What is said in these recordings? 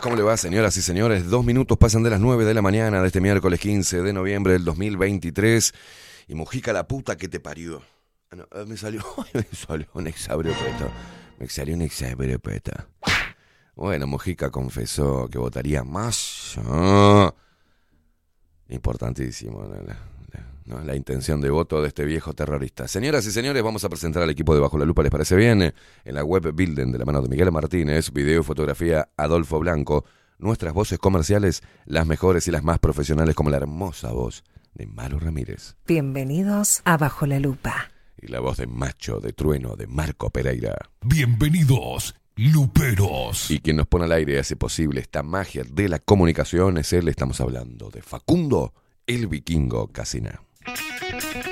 ¿Cómo le va, señoras y señores? Dos minutos pasan de las nueve de la mañana de este miércoles 15 de noviembre del 2023. Y Mujica, la puta que te parió. Ah, eh, me salió, me salió un exabriopeto. Me salió un exabriopeto. Bueno, Mujica confesó que votaría más. Ah, la intención de voto de este viejo terrorista. Señoras y señores, vamos a presentar al equipo de Bajo la Lupa, ¿les parece bien? En la web Builden de la mano de Miguel Martínez, video y fotografía Adolfo Blanco, nuestras voces comerciales, las mejores y las más profesionales como la hermosa voz de Malo Ramírez. Bienvenidos a Bajo la Lupa. Y la voz de Macho, de Trueno, de Marco Pereira. Bienvenidos, Luperos. Y quien nos pone al aire y hace posible esta magia de la comunicación es él, estamos hablando de Facundo, el vikingo Casina. Thank you.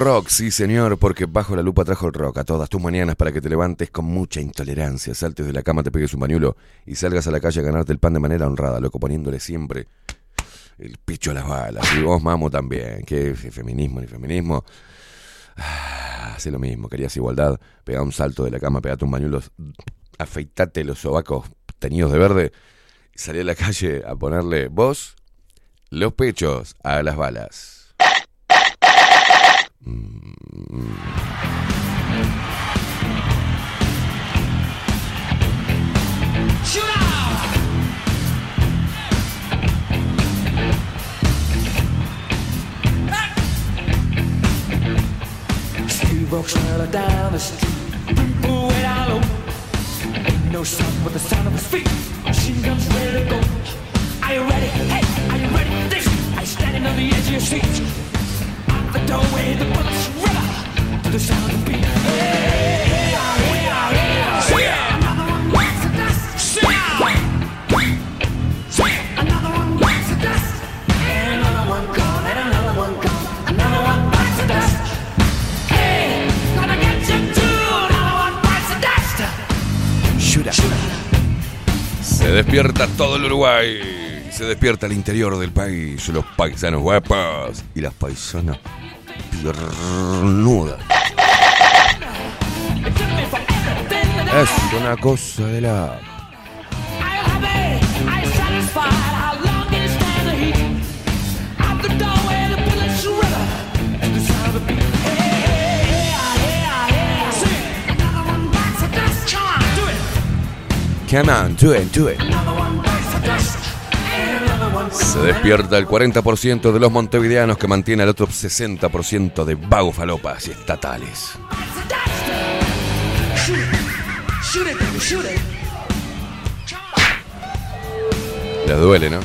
Rock, sí señor, porque bajo la lupa trajo el rock a todas tus mañanas para que te levantes con mucha intolerancia, saltes de la cama, te pegues un bañuelo y salgas a la calle a ganarte el pan de manera honrada, loco, poniéndole siempre el pecho a las balas. Y vos, mamo, también. ¿Qué feminismo ni feminismo? Ah, hace lo mismo, querías igualdad, pegá un salto de la cama, pegate un bañuelo, afeitate los sobacos teñidos de verde y salí a la calle a ponerle vos los pechos a las balas. Steve walks down the street, people way down low. Ain't no sound but the sound of his feet. Machine guns ready to go. Are you ready? Hey, are you ready? This, I standing on the edge of your seat the the. Se despierta todo el Uruguay se despierta el interior del país, los paisanos guapas y las paisanas piernuda. Es una cosa de la... Come on, do it, do it. Se despierta el 40% de los montevideanos que mantiene el otro 60% de vagos falopas y estatales. Les duele, ¿no?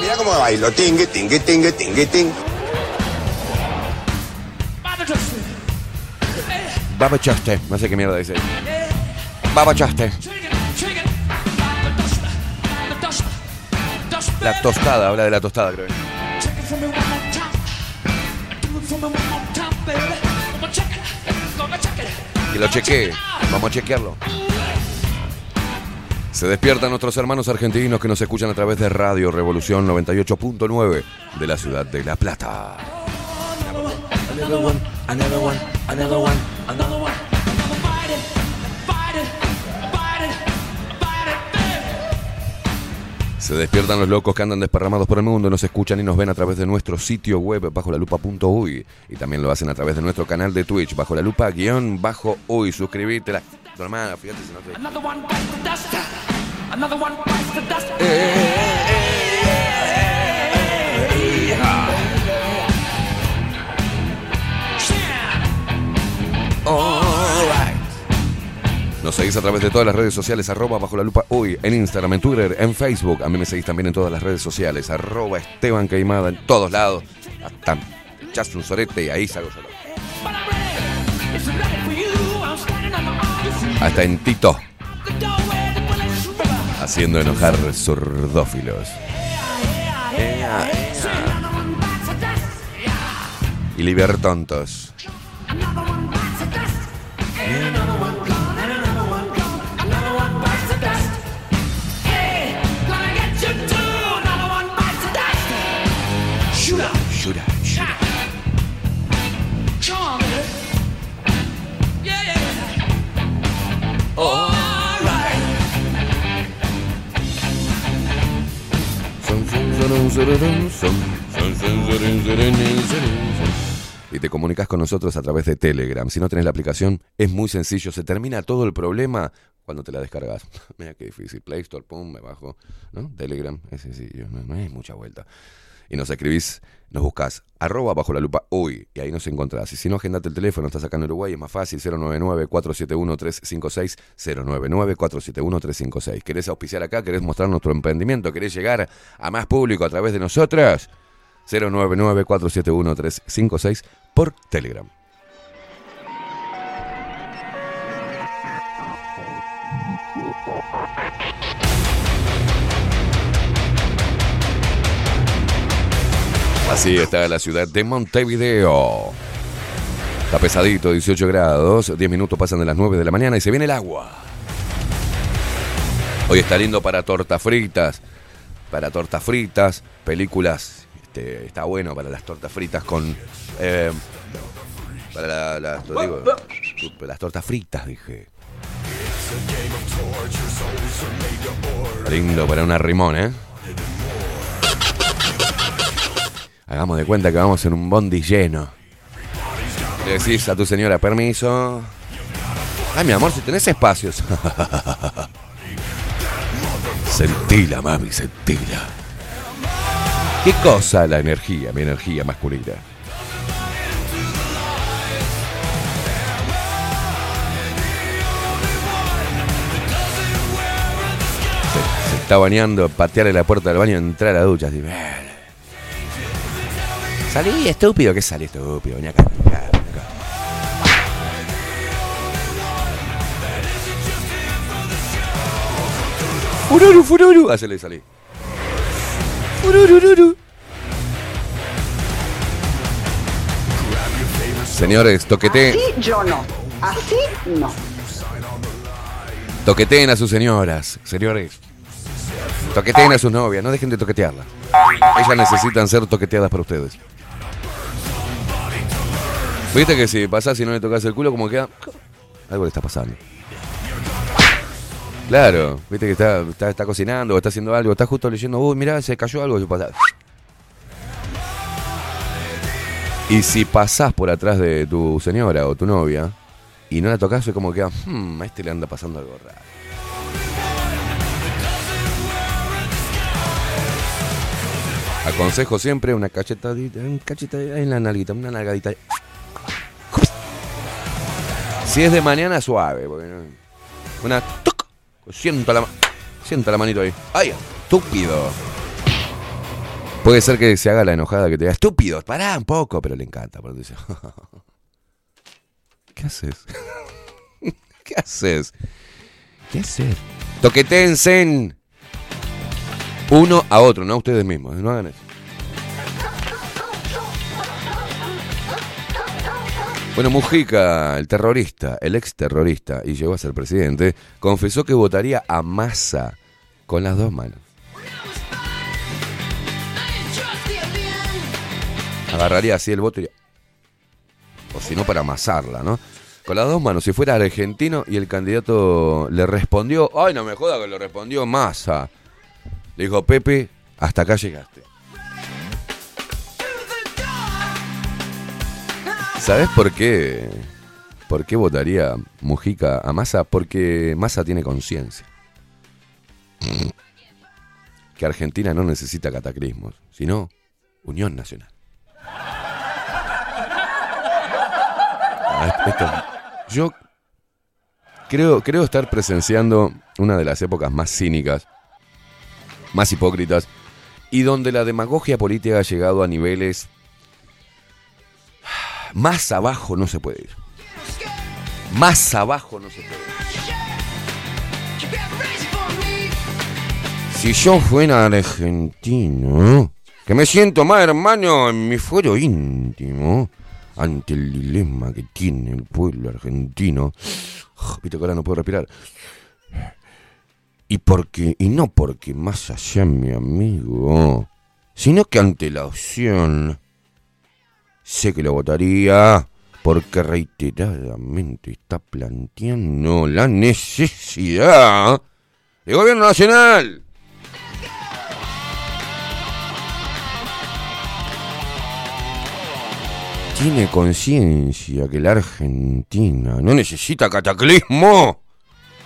Mira cómo bailo, tingue, tingue, tingue, tingue, tingue. Babachaste, no sé qué mierda dice. Babachaste. La tostada, habla de la tostada, creo. Que lo chequee, vamos a chequearlo. Se despiertan nuestros hermanos argentinos que nos escuchan a través de Radio Revolución 98.9 de la ciudad de La Plata. Se despiertan los locos que andan desparramados por el mundo, nos escuchan y nos ven a través de nuestro sitio web bajo la lupa.uy y también lo hacen a través de nuestro canal de Twitch bajo la lupa guion bajo uy. Suscribirte, la hermana, fíjate si no te. A través de todas las redes sociales, arroba bajo la lupa hoy, en Instagram, en Twitter, en Facebook. A mí me seguís también en todas las redes sociales, arroba Esteban Caimada, en todos lados. Hasta ahí salgo solo. Hasta en Tito. Haciendo enojar surdófilos. Y libertontos. Y te comunicas con nosotros a través de Telegram. Si no tenés la aplicación, es muy sencillo. Se termina todo el problema cuando te la descargas. Mira qué difícil. Play Store, pum, me bajo. ¿no? Telegram, es sencillo. No, hay mucha vuelta. Y nos escribís, nos buscas arroba bajo la lupa hoy y ahí nos encontrás. Y si no, agendate el teléfono, estás acá en Uruguay, es más fácil, 099-471-356, 099-471-356. ¿Querés auspiciar acá? ¿Querés mostrar nuestro emprendimiento? ¿Querés llegar a más público a través de nosotras? 099-471-356 por Telegram. Así está la ciudad de Montevideo. Está pesadito, 18 grados, 10 minutos pasan de las 9 de la mañana y se viene el agua. Hoy está lindo para tortas fritas, para tortas fritas, películas, este, está bueno para las tortas fritas con... eh, para las tortas fritas, dije. Lindo para una rimón, ¿eh? Hagamos de cuenta que vamos en un bondi lleno. Le decís a tu señora, permiso. Ay, mi amor, si tenés espacios. sentila, mami, sentila. ¿Qué cosa la energía, mi energía masculina? Se, está bañando, patearle la puerta del baño, entrar a la ducha. Así. Salí, estúpido. ¿Qué salí, estúpido? Vení acá, vení acá. Fururu, fururu. Hacele salí. Fururururu. Señores, toquete, Así yo no. Así no. toqueteen a sus señoras. Señores, toqueteen a sus novias. No dejen de toquetearlas. Ellas necesitan ser toqueteadas por ustedes. Viste que si pasás y no le tocas el culo, como queda. Algo le está pasando. Claro, viste que está, está, está cocinando está haciendo algo, está justo leyendo, uy, mirá, se cayó algo. Y si pasás por atrás de tu señora o tu novia y no la tocas, es como que, hmm, a este le anda pasando algo raro. Aconsejo siempre una cachetadita, un cachetadita en la nalguita, una nalgadita. Si es de mañana, suave. porque Una. tuc, Siento la, siento la manito ahí. ¡Ay, estúpido! Puede ser que se haga la enojada que te diga, estúpido, pará un poco, pero le encanta. Porque dice, ¿Qué haces? ¿Qué haces? ¿Qué haces? Toquetense uno a otro, no a ustedes mismos. No hagan eso. Bueno, Mujica, el terrorista, el ex terrorista, y llegó a ser presidente, confesó que votaría a Massa con las dos manos. Agarraría así el voto y... O si no, para amasarla, ¿no? Con las dos manos, si fuera argentino y el candidato le respondió, ay, no me joda que le respondió Massa. Le dijo, Pepe, hasta acá llegaste. ¿Sabes por qué? ¿Por qué votaría Mujica a Massa? Porque Massa tiene conciencia. Que Argentina no necesita cataclismos, sino unión nacional. Ah, yo creo, creo estar presenciando una de las épocas más cínicas, más hipócritas, y donde la demagogia política ha llegado a niveles más abajo no se puede ir. Más abajo no se puede ir. Si yo fuera argentino, que me siento más hermano en mi fuero íntimo, ante el dilema que tiene el pueblo argentino, viste que ahora no puedo respirar. Y porque, y no porque más allá mi amigo, sino que ante la opción sé que lo votaría porque reiteradamente está planteando la necesidad de gobierno nacional. Tiene conciencia que la Argentina no necesita cataclismo,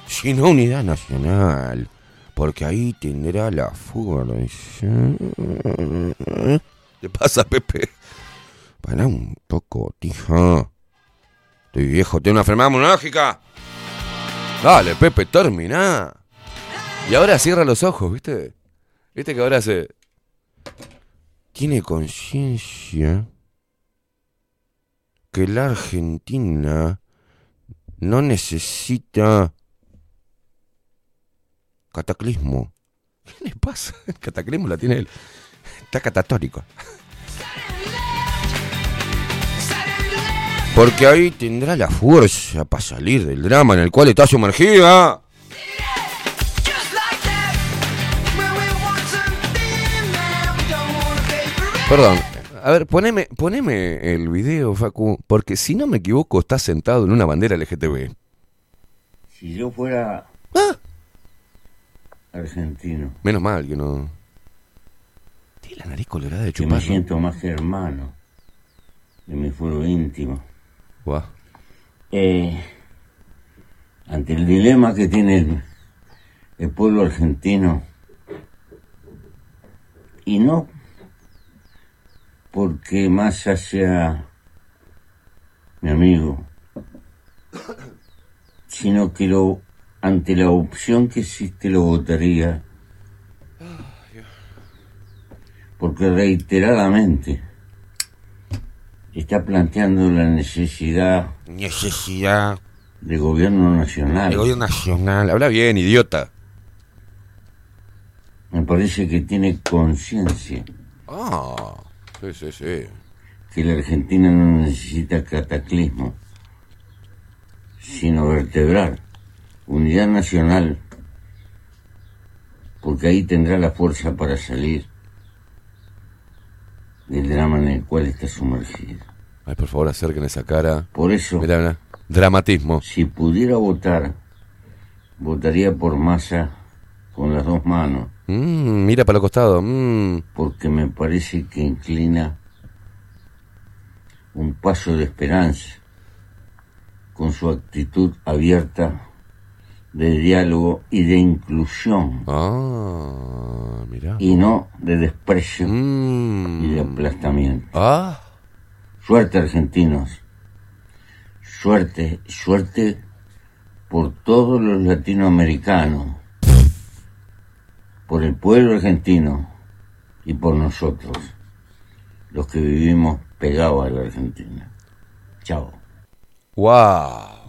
sino unidad nacional, porque ahí tendrá la fuerza. ¿Qué pasa, Pepe? Para un poco, tija. Estoy viejo, tengo una enfermedad monológica. Dale, Pepe, termina. Y ahora cierra los ojos, ¿viste? ¿Viste que ahora se... Tiene conciencia que la Argentina no necesita cataclismo. ¿Qué le pasa? El cataclismo la tiene él. Está catatórico. Porque ahí tendrá la fuerza para salir del drama en el cual está sumergida. Perdón, a ver, poneme, poneme el video, Facu, porque si no me equivoco, está sentado en una bandera LGTB. Si yo fuera Ah, argentino, menos mal que no. Tiene la nariz colorada de que me chupar. siento más hermano de mi fuero íntimo, Eh, ante el dilema que tiene el, el pueblo argentino, y no porque Massa sea mi amigo, sino que lo ante la opción que existe lo votaría, porque reiteradamente está planteando la necesidad Necesidad de gobierno nacional. de gobierno nacional. Habla bien, idiota. Me parece que tiene conciencia Ah, sí, sí, sí. que la Argentina no necesita cataclismo, sino vertebrar unidad nacional, porque ahí tendrá la fuerza para salir del drama en el cual está sumergida. Ay, por favor, acerquen esa cara. Por eso, mirá. Dramatismo. si pudiera votar, votaría por Massa con las dos manos, Mm, mira para el costado. Mm. porque me parece que inclina un paso de esperanza con su actitud abierta de diálogo y de inclusión Ah, mira. y no de desprecio Mm. y de aplastamiento. Ah, Suerte argentinos, suerte, suerte por todos los latinoamericanos, por el pueblo argentino y por nosotros, los que vivimos pegados a la Argentina. Chao. wow.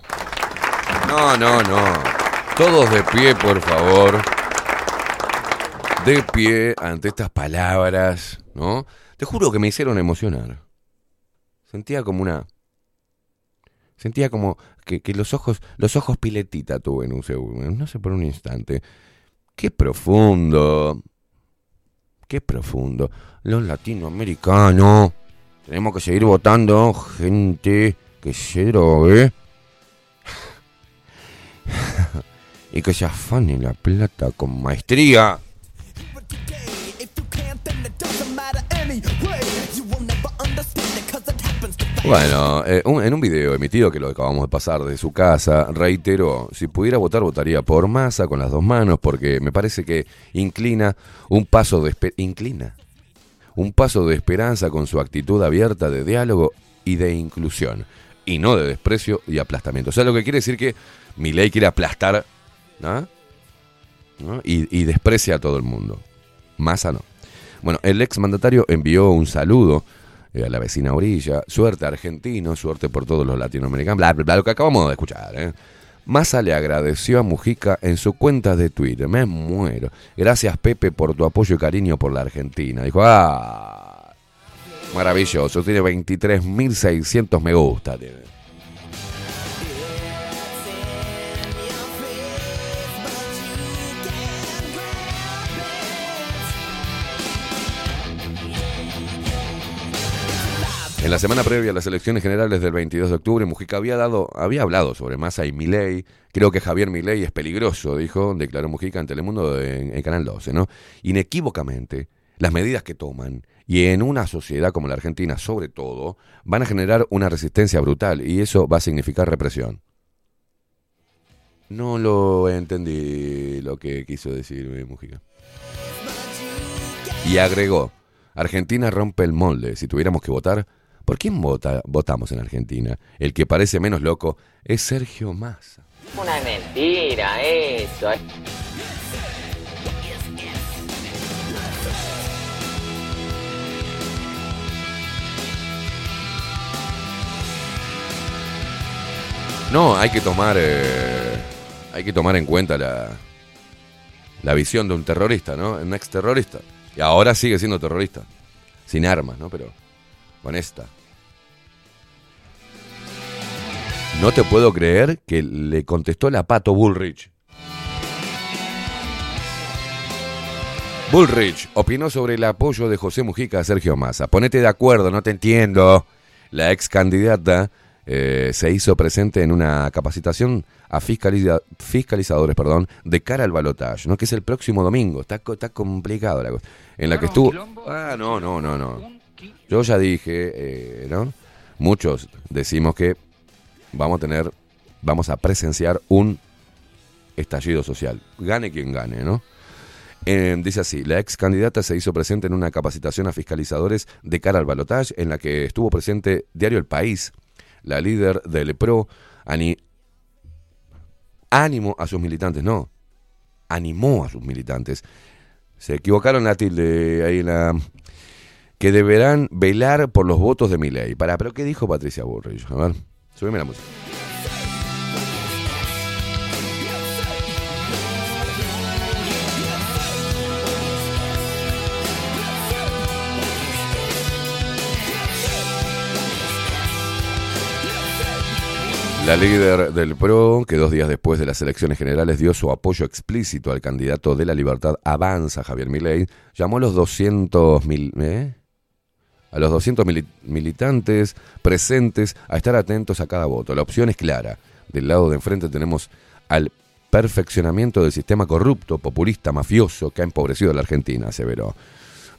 No, no, no. Todos de pie, por favor. De pie ante estas palabras, ¿no? Te juro que me hicieron emocionar. Sentía como una. Sentía como que, los ojos, los ojos piletita tuve en un segundo, no sé por un instante. Qué profundo. Qué profundo. Los latinoamericanos. Tenemos que seguir votando gente que se drogue. y que se afane la plata con maestría. Bueno, eh, en un video emitido que lo acabamos de pasar de su casa, reiteró, si pudiera votar, votaría por masa con las dos manos, porque me parece que inclina un paso inclina un paso de esperanza con su actitud abierta de diálogo y de inclusión, y no de desprecio y aplastamiento. O sea, lo que quiere decir que mi ley quiere aplastar ¿no? ¿no? Y, y desprecia a todo el mundo. Massa no. Bueno, el ex mandatario envió un saludo eh, a la vecina orilla. Suerte argentino, suerte por todos los latinoamericanos. Bla, bla, bla, lo que acabamos de escuchar. ¿eh? Massa le agradeció a Mujica en su cuenta de Twitter. Me muero. Gracias, Pepe, por tu apoyo y cariño por la Argentina. Dijo, ah, maravilloso. Tiene 23.600 me gusta. tiene. En la semana previa a las elecciones generales del 22 de octubre, Mujica había dado, había hablado sobre Massa y Milei. Creo que Javier Milei es peligroso, dijo, declaró Mujica en Telemundo en, en Canal 12, ¿no? Inequívocamente, las medidas que toman, y en una sociedad como la Argentina, sobre todo, van a generar una resistencia brutal, y eso va a significar represión. No lo entendí lo que quiso decir eh, Mujica. Y agregó, Argentina rompe el molde. Si tuviéramos que votar, ¿por quién vota, votamos en Argentina? El que parece menos loco es Sergio Massa. Una mentira eso. No, hay que tomar, eh, hay que tomar en cuenta la, la visión de un terrorista, ¿no? Un ex terrorista. Y ahora sigue siendo terrorista. Sin armas, ¿no? Pero con esta. No te puedo creer que le contestó la Pato Bullrich. Bullrich opinó sobre el apoyo de José Mujica a Sergio Massa. Ponete de acuerdo, no te entiendo. La ex candidata eh, se hizo presente en una capacitación a fiscaliza- fiscalizadores perdón, de cara al balotaje, ¿no? que es el próximo domingo. Está, está complicado la cosa. En la que estuvo. Ah, no, no, no, no. Yo ya dije, eh, ¿no? Muchos decimos que vamos a tener, vamos a presenciar un estallido social. Gane quien gane, ¿no? Eh, dice así, la ex candidata se hizo presente en una capacitación a fiscalizadores de cara al balotaje en la que estuvo presente Diario El País, la líder del PRO, ani- ánimo a sus militantes, no, animó a sus militantes. Se equivocaron la tilde ahí en la... Que deberán velar por los votos de mi ley. Para, pero ¿qué dijo Patricia Bullrich? A ver, súbeme la música. La líder del PRO, que dos días después de las elecciones generales dio su apoyo explícito al candidato de la libertad Avanza, Javier Milei, llamó a los 200 mil, ¿eh? A los 200 mili- militantes presentes a estar atentos a cada voto. La opción es clara. Del lado de enfrente tenemos al perfeccionamiento del sistema corrupto, populista, mafioso que ha empobrecido a la Argentina, aseveró.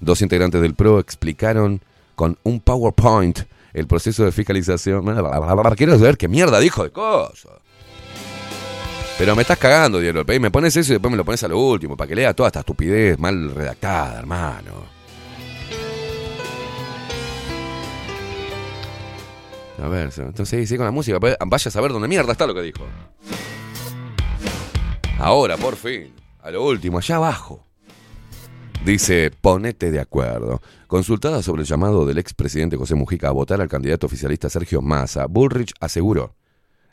Dos integrantes del PRO explicaron con un PowerPoint el proceso de fiscalización. Quiero saber qué mierda dijo de cosas. Pero me estás cagando, Diario. Me pones eso y después me lo pones a lo último, para que lea toda esta estupidez mal redactada, hermano. A ver, entonces sigue con la música. Vaya a saber dónde mierda está lo que dijo. Ahora, por fin, a lo último, allá abajo. Dice, ponete de acuerdo. Consultada sobre el llamado del expresidente José Mujica a votar al candidato oficialista Sergio Massa, Bullrich aseguró,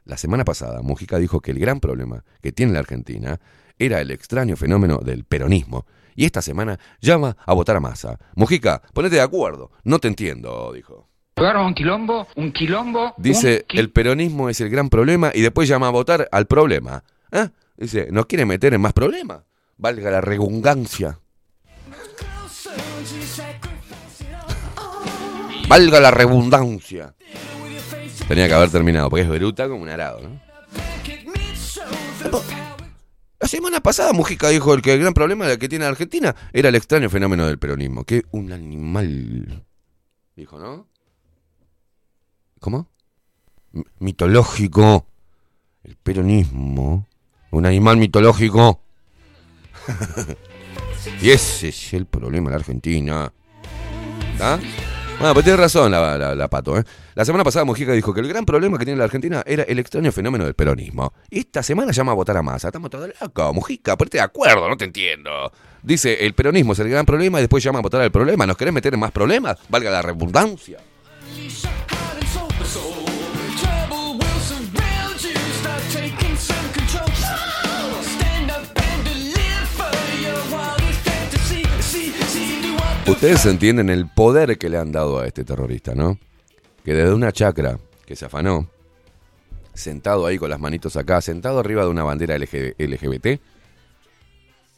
la semana pasada Mujica dijo que el gran problema que tiene la Argentina era el extraño fenómeno del peronismo. Y esta semana llama a votar a Massa. Mujica, ponete de acuerdo. No te entiendo, dijo. Un quilombo, un quilombo. Dice, un qui- el peronismo es el gran problema y después llama a votar al problema. ¿Ah? Dice, ¿nos quiere meter en más problemas? Valga la redundancia. Valga la redundancia. Tenía que haber terminado, porque es bruta como un arado, ¿no? La semana pasada Mujica dijo el que el gran problema que tiene Argentina era el extraño fenómeno del peronismo. Que un animal. Dijo, ¿no? ¿Cómo? Mitológico. El peronismo. Un animal mitológico. y ese es el problema de la Argentina. ¿Está? Bueno, pues tiene razón la, la- pato, ¿eh? La semana pasada Mujica dijo que el gran problema que tiene la Argentina era el extraño fenómeno del peronismo. Esta semana llama a votar a Massa. Estamos todos locos. Mujica, ponete de acuerdo, no te entiendo. Dice, el peronismo es el gran problema y después llama a votar al problema. ¿Nos querés meter en más problemas? Valga la redundancia. Ustedes entienden el poder que le han dado a este terrorista, ¿no? Que desde una chacra que se afanó, sentado ahí con las manitos acá, sentado arriba de una bandera LG LGBT,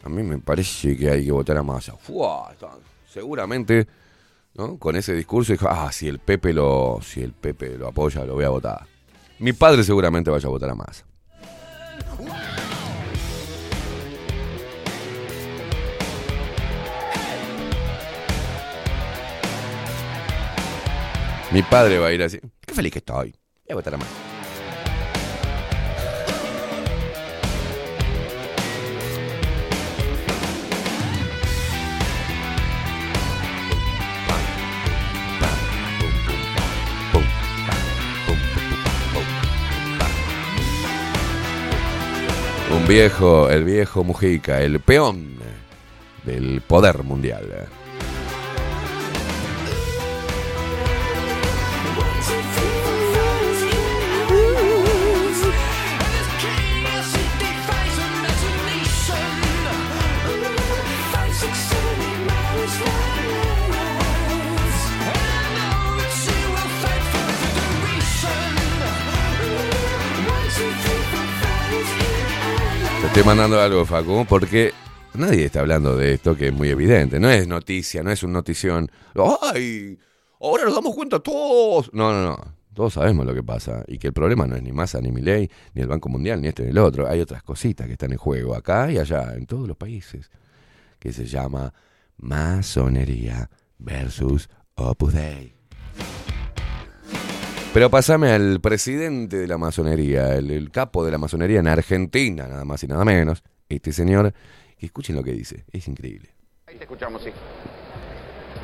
a mí me parece que hay que votar a Massa. Seguramente, ¿no? Con ese discurso dijo, ah, si el Pepe lo, si el Pepe lo apoya, lo voy a votar. Mi padre seguramente vaya a votar a Massa. Mi padre va a ir así. Qué feliz que estoy. Voy a votar a Massa. Un viejo, el viejo Mujica, el peón del poder mundial. Esté mandando algo, Facu, porque nadie está hablando de esto que es muy evidente. No es noticia, no es una notición. ¡Ay! Ahora nos damos cuenta todos. No, no, no. Todos sabemos lo que pasa. Y que el problema no es ni Massa, ni Milei, ni el Banco Mundial, ni este ni el otro. Hay otras cositas que están en juego acá y allá, en todos los países. Que se llama masonería versus Opus Dei. Pero pasame al presidente de la masonería, el, capo de la masonería en Argentina, nada más y nada menos. Este señor, que escuchen lo que dice, es increíble. Ahí te escuchamos, sí.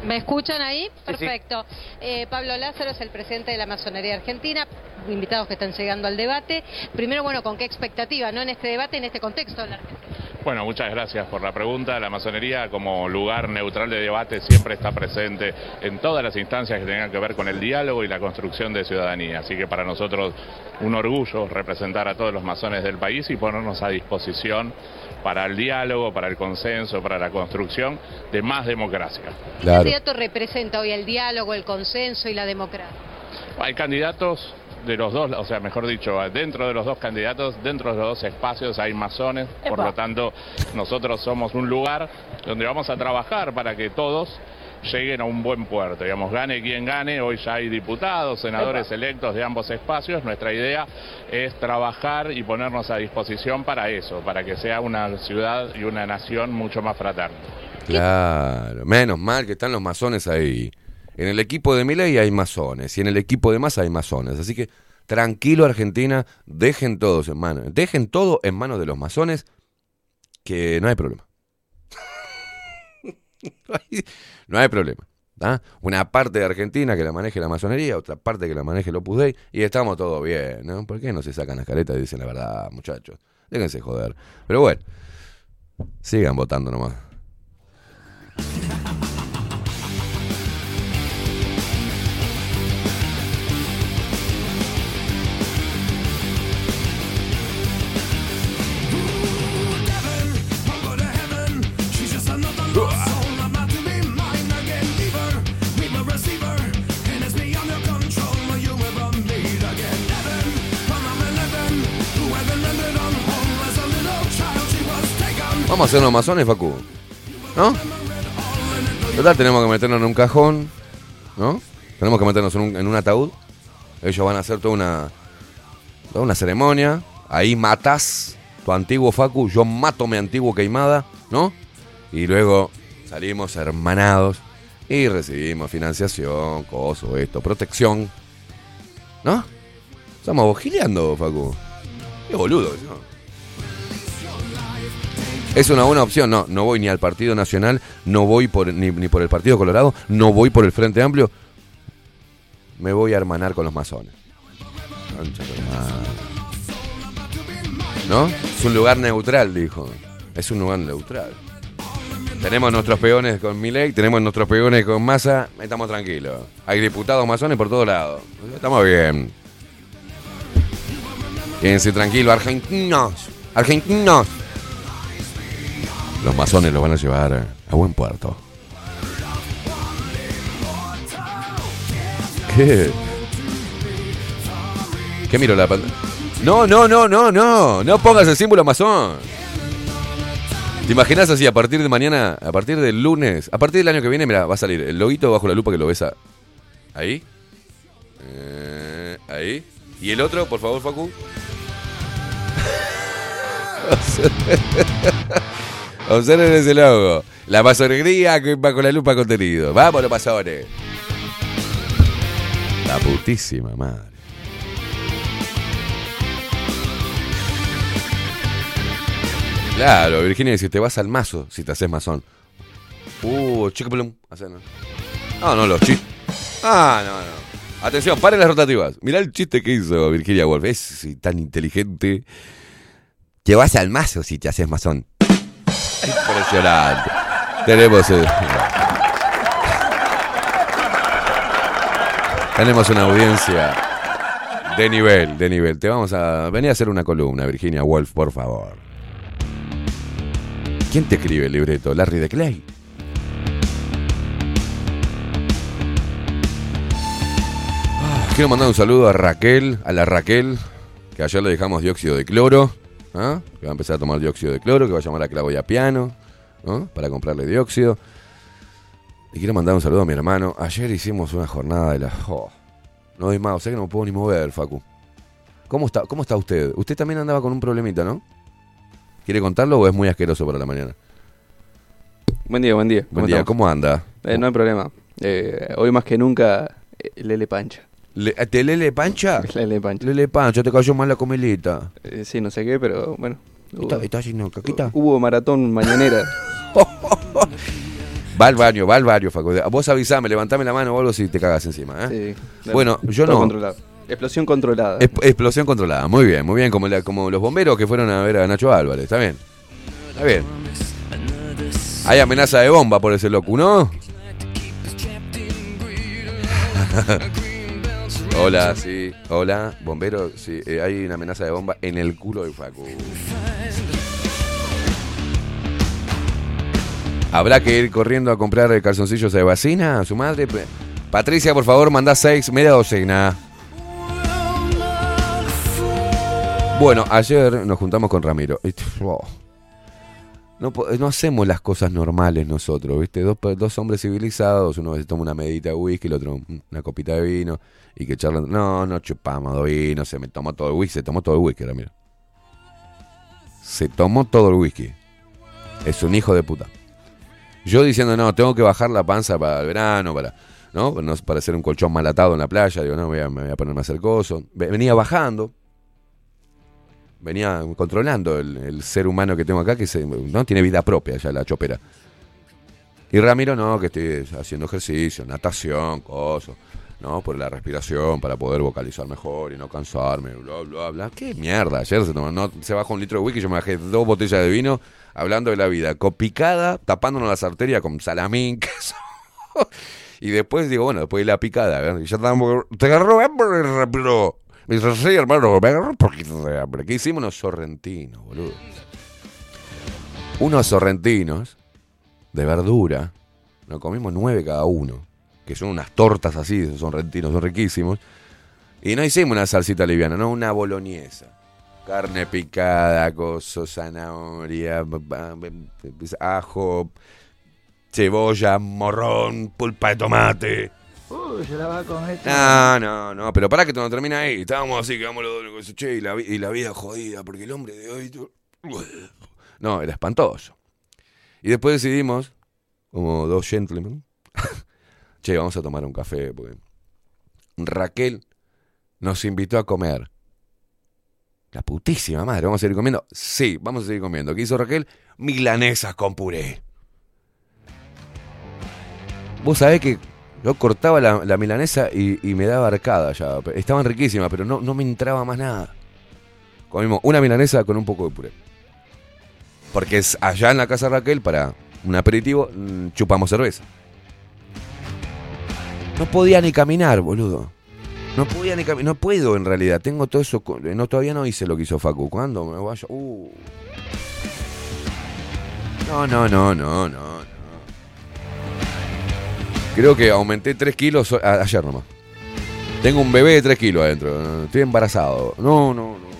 ¿Me escuchan ahí? sí. Perfecto. Eh, Pablo Lázaro es el presidente de la Masonería Argentina, invitados que están llegando al debate. Primero, bueno, ¿con qué expectativa, no en este debate, en este contexto en la Argentina? Bueno, muchas gracias por la pregunta. La masonería como lugar neutral de debate siempre está presente en todas las instancias que tengan que ver con el diálogo y la construcción de ciudadanía. Así que para nosotros un orgullo representar a todos los masones del país y ponernos a disposición para el diálogo, para el consenso, para la construcción de más democracia. ¿Qué candidato representa hoy el diálogo, el consenso y la democracia? Hay candidatos de los dos, o sea, mejor dicho, dentro de los dos candidatos, dentro de los dos espacios hay masones, por lo tanto, nosotros somos un lugar donde vamos a trabajar para que todos lleguen a un buen puerto, digamos, gane quien gane, hoy ya hay diputados, senadores electos de ambos espacios, nuestra idea es trabajar y ponernos a disposición para eso, para que sea una ciudad y una nación mucho más fraterna. Claro, menos mal que están los masones ahí. En el equipo de Milei hay masones y en el equipo de Massa hay masones. Así que tranquilo Argentina, dejen todos en manos, dejen todo en manos de los masones, que no hay problema. no, hay, problema. Una parte de Argentina que la maneje la masonería, otra parte que la maneje el Opus Dei, y estamos todo bien. ¿no? ¿Por qué no se sacan las caretas y dicen la verdad, muchachos? Déjense joder. Pero bueno, sigan votando nomás. Vamos a hacer unos masones, Facu. ¿No? Total, tenemos que meternos en un cajón, ¿no? Tenemos que meternos en un, ataúd. Ellos van a hacer toda una, una ceremonia. Ahí matas tu antiguo Facu, yo mato mi antiguo Queimada, ¿no? Y luego salimos hermanados y recibimos financiación, coso, esto, protección. ¿No? Estamos gileando, Facu. Qué boludo, ¿no? Es una buena opción, no, no voy ni al Partido Nacional, no voy por, ni, por el Partido Colorado, no voy por el Frente Amplio, me voy a hermanar con los masones. ¿No? Es un lugar neutral, dijo. Es un lugar neutral. Tenemos nuestros peones con Milei, tenemos nuestros peones con Massa, estamos tranquilos. Hay diputados masones por todos lados. Estamos bien. Quédense tranquilos, argentinos. Argentinos. Los masones los van a llevar a buen puerto. ¿Qué? ¿Qué miro la pantalla? No, no, no, no, no. No pongas el símbolo masón. ¿Te imaginas así a partir de mañana, a partir del lunes, a partir del año que viene, mira, va a salir el loguito bajo la lupa que lo ves ahí? Eh, ahí. ¿Y el otro, por favor, Facu? Observen ese logo. La masonería con la lupa contenido. Vamos los masones. La putísima madre. Claro, Virginia dice, te vas al mazo si te haces masón. Uh, chicaplum. Hacé, No, no, los chistes. Ah, no, no. Atención, paren las rotativas. Mirá el chiste que hizo Virginia Woolf. Es tan inteligente. Te vas al mazo si te haces masón. Impresionante. Tenemos. eh, tenemos una audiencia de nivel, de nivel. Te vamos a. Vení a hacer una columna, Virginia Woolf, por favor. ¿Quién te escribe el libreto? ¿Larry de Clay? Ah, Quiero mandar un saludo a Raquel, a la Raquel, que ayer le dejamos dióxido de cloro. ¿Ah? que va a empezar a tomar dióxido de cloro, que va a llamar a Claudia Piano, ¿no? para comprarle dióxido. Y quiero mandar un saludo a mi hermano. Ayer hicimos una jornada de la... oh, no doy más, o sea que no me puedo ni mover, Facu. ¿Cómo está, ¿Cómo está usted? Usted también andaba con un problemita, ¿no? ¿Quiere contarlo o es muy asqueroso para la mañana? Buen día, buen día. Buen día, ¿cómo anda? Eh, no hay problema. Eh, hoy más que nunca, eh, Lele Pancha. Le- ¿Te Lele Pancha? Lele Pancha. Lele Pancha, te cayó mal la comilita. Eh, sí, no sé qué, pero bueno. ¿Está, está haciendo caquita? Hubo maratón mañanera. Va al baño, va al baño, Facu. Vos avisame, levantame la mano o algo si te cagas encima, ¿eh? Sí. Bueno, yo no. controlado. Explosión controlada. Exp- explosión controlada, muy bien, muy bien, como, la- como los bomberos que fueron a ver a Nacho Álvarez, está bien. Está bien. Hay amenaza de bomba por ese loco, ¿no? hola, sí, hola, bombero, sí, eh, hay una amenaza de bomba en el culo de Facu. ¿Habrá que ir corriendo a comprar calzoncillos de vacina a su madre? Patricia, por favor, mandá seis, media docena. Bueno, ayer nos juntamos con Ramiro. No, no hacemos las cosas normales nosotros, ¿viste? Dos, dos hombres civilizados, uno se toma una medita de whisky, el otro una copita de vino, y que charlan. No, no chupamos de vino, se me tomó todo el whisky, se tomó todo el whisky, Ramiro. Se tomó todo el whisky. Es un hijo de puta. Yo diciendo, no, tengo que bajar la panza para el verano, para, ¿no? Para hacer un colchón mal atado en la playa. Digo, no, voy a- me voy a poner más el coso. Ve- Venía bajando. Venía controlando el, ser humano que tengo acá, que se, no tiene vida propia ya la chopera. Y Ramiro, no, que estoy haciendo ejercicio, natación, cosas, ¿no? Por la respiración, para poder vocalizar mejor y no cansarme, bla, bla, bla. ¿Qué mierda? Ayer se, tomó, no, se bajó un litro de whisky, yo me bajé dos botellas de vino hablando de la vida. Copicada, tapándonos las arterias con salamín, queso. y después digo, bueno, después de la picada, ¿verdad? y ya estamos, Me dice, sí, hermano, me agarró. ¿Qué hicimos unos sorrentinos, boludo? Unos sorrentinos de verdura. Nos comimos nueve cada uno. Que son unas tortas así, esos sorrentinos, son riquísimos. Y no hicimos una salsita liviana, no, una boloñesa. Carne picada, coso, zanahoria, ajo, cebolla, morrón, pulpa de tomate. Uy, la va a comer. No, no, no, pero para que no termina ahí. Estábamos así, que vamos los dos, che, y la, vi- y la vida jodida, porque el hombre de hoy. No, era espantoso. Y después decidimos, como dos gentlemen, che, vamos a tomar un café, porque Raquel nos invitó a comer. La putísima madre, ¿vamos a seguir comiendo? Sí, vamos a seguir comiendo. ¿Qué hizo Raquel? Milanesas con puré. Vos sabés que yo cortaba la, la milanesa y, me daba arcada ya. Estaban riquísimas, pero no, no me entraba más nada. Comimos una milanesa con un poco de puré. Porque es allá en la casa Raquel, para un aperitivo, mm, chupamos cerveza. No podía ni caminar, boludo. No podía ni caminar. No puedo en realidad. Tengo todo eso. No, todavía no hice lo que hizo Facu. ¿Cuándo me vaya? Uh. No, no, no, no, no. Creo que aumenté 3 kilos ayer nomás. Tengo un bebé de 3 kilos adentro. Estoy embarazado. No, no, no.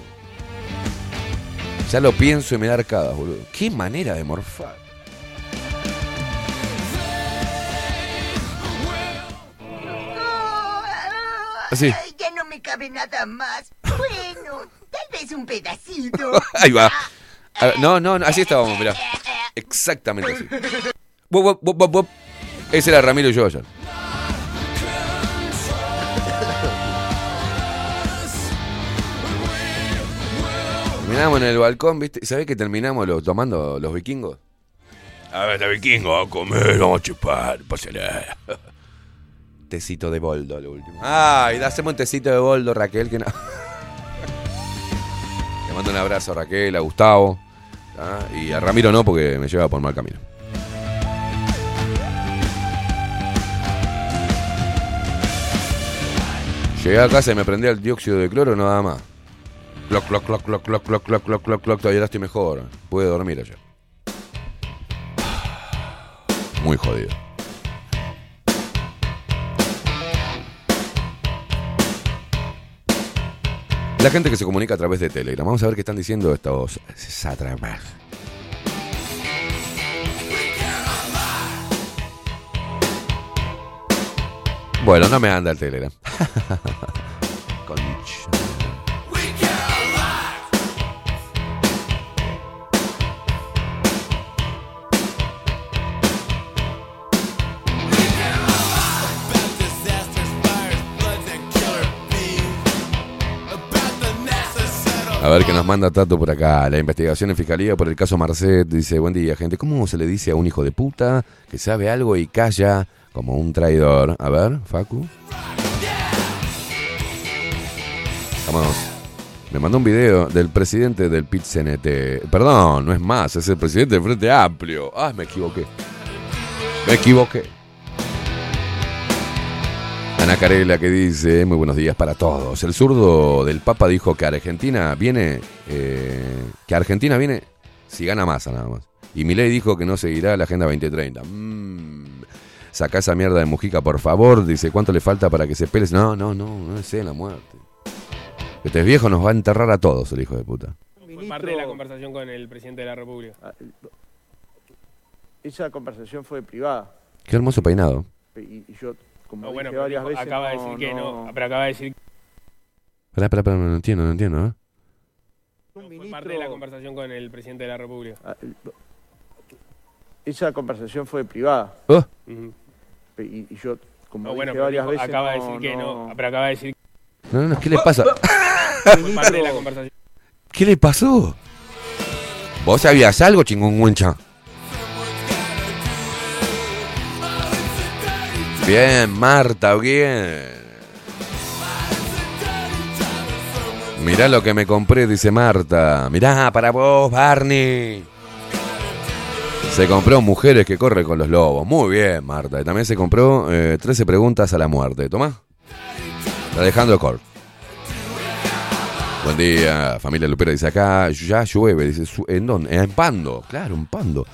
Ya lo pienso y me da arcadas, boludo. Qué manera de morfar. Así. Ay, ya no me cabe nada más. Bueno, tal vez un pedacito. Ahí va. A ver, no, no, no, así estábamos, mirá. Exactamente así. Ese era Ramiro y yo ayer. Terminamos en el balcón, ¿viste? ¿Y ¿Sabés que terminamos lo- tomando los vikingos? A ver, los vikingos, vamos a comer, vamos a chupar, pásale. Tecito de boldo, lo último. Ay, hacemos un tecito de boldo, Raquel, que no. Le mando un abrazo a Raquel, a Gustavo. ¿ah? Y a Ramiro no, porque me lleva por mal camino. Llegué a casa y me prendía el dióxido de cloro, nada más. Cloc, cloc, cloc, cloc, cloc, cloc, cloc, cloc, cloc, cloc. Todavía estoy mejor. Pude dormir ayer. Muy jodido. La gente que se comunica a través de Telegram. Vamos a ver qué están diciendo estos sátrapas. Bueno, no me anda el Telegram. A ver qué nos manda Tato por acá. La investigación en fiscalía por el caso Marcet dice: Buen día, gente. ¿Cómo se le dice a un hijo de puta que sabe algo y calla como un traidor? A ver, Facu. Vámonos. Me mandó un video del presidente del pit -CNT. Perdón, no es más, es el presidente del Frente Amplio. Ah, me equivoqué. Me equivoqué. Ana Carela que dice, muy buenos días para todos. El zurdo del Papa dijo que Argentina viene, eh, que Argentina viene si gana masa nada más. Y Milei dijo que no seguirá la Agenda 2030. Mm, saca esa mierda de Mujica, por favor. Dice, ¿cuánto le falta para que se pele? No, no, no, no es la muerte. Este viejo nos va a enterrar a todos, el hijo de puta. Fue parte de la conversación con el presidente de la República. Ah, Esa conversación fue privada. Qué hermoso peinado. Y, y yo, como No, bueno, dije pero varias dijo- veces, acaba de no- decir que no, no- pero acaba de decir Espera, espera, espera, no entiendo, no entiendo, ¿eh? fue parte de la conversación con el presidente de la República. Ah, Esa conversación fue privada. Oh. Y, y yo, como No, bueno, dije pero varias dijo- veces, acaba de no- decir que no, no- pero acaba de decir No, no, no, ¿qué le pasa? que fue parte de la conversación. ¿Qué le pasó? ¿Vos sabías algo, chingüengüencha? Bien, Marta, bien. Mirá lo que me compré, dice Marta. Mirá, para vos, Barney. Se compró Mujeres que corren con los lobos. Muy bien, Marta. Y también se compró eh, 13 preguntas a la muerte. Tomá. Alejandro Cor. Buen día, familia Lupera. Dice acá, ya llueve. Dice, "Su- ¿en dónde? En Pando. Claro, en Pando.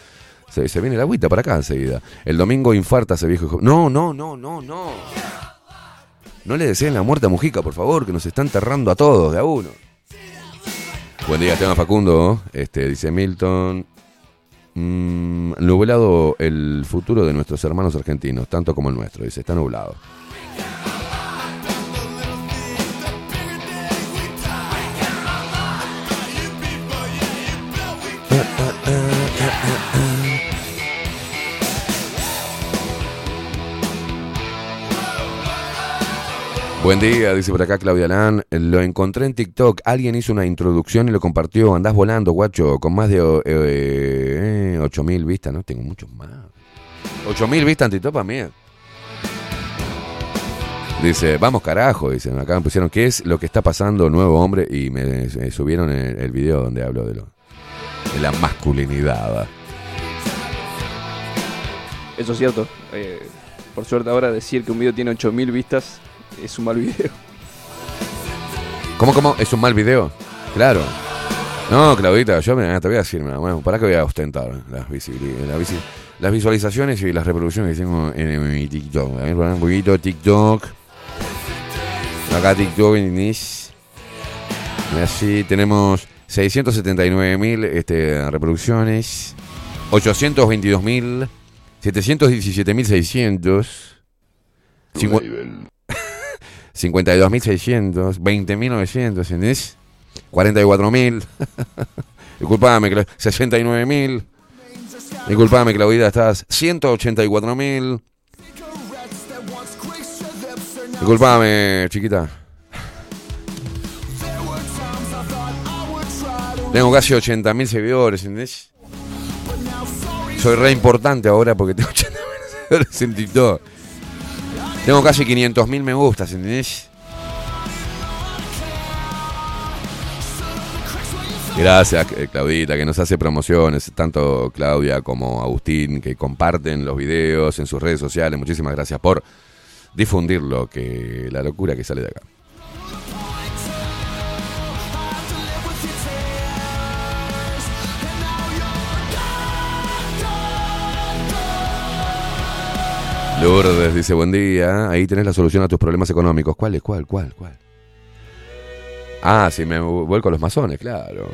Se, viene la agüita para acá enseguida. El domingo infarta ese viejo. No, no, no, no, no. No le deseen la muerte a Mujica, por favor, que nos está enterrando a todos, de a uno. Buen día, Esteban Facundo. Este, dice Milton. Mm, nublado el futuro de nuestros hermanos argentinos, tanto como el nuestro. Dice, está nublado. Buen día, dice por acá Claudia Lan. Lo encontré en TikTok. Alguien hizo una introducción y lo compartió. Andás volando, guacho, con más de eh, 8000 vistas. No, tengo muchos más. 8000 vistas en TikTok para mí. Dice, vamos carajo, dicen. Acá me pusieron, ¿qué es lo que está pasando, nuevo hombre? Y me, me subieron el, el video donde hablo de, lo, de la masculinidad. Eso es cierto. Eh, por suerte ahora decir que un video tiene 8000 vistas es un mal video. ¿Cómo, cómo? ¿Es un mal video? Claro. No, Claudita, yo me, te voy a decir, bueno, ¿para qué voy a ostentar las, visibili- la visi- las visualizaciones y las reproducciones que tengo en, mi TikTok? A ver, un poquito TikTok. Acá TikTok en Inis. Y Así tenemos 679.000 este, reproducciones, 822.000, 717.600, cincu- 52.600, 20.900, ¿entendés? 44.000. Disculpame, Cla- 69.000. Disculpame, Claudita, estás 184.000. Disculpame, chiquita. Tengo casi 80.000 seguidores, ¿entendés? Soy re importante ahora porque tengo 80.000 seguidores en TikTok. Tengo casi 500.000 me gustas, ¿entendés? Gracias, eh, Claudita, que nos hace promociones, tanto Claudia como Agustín, que comparten los videos en sus redes sociales. Muchísimas gracias por difundirlo, que la locura que sale de acá. Lourdes dice, buen día, ahí tenés la solución a tus problemas económicos. ¿Cuál es? ¿Cuál? ¿Cuál? ¿Cuál? Ah, sí, me vuelco a los masones, claro.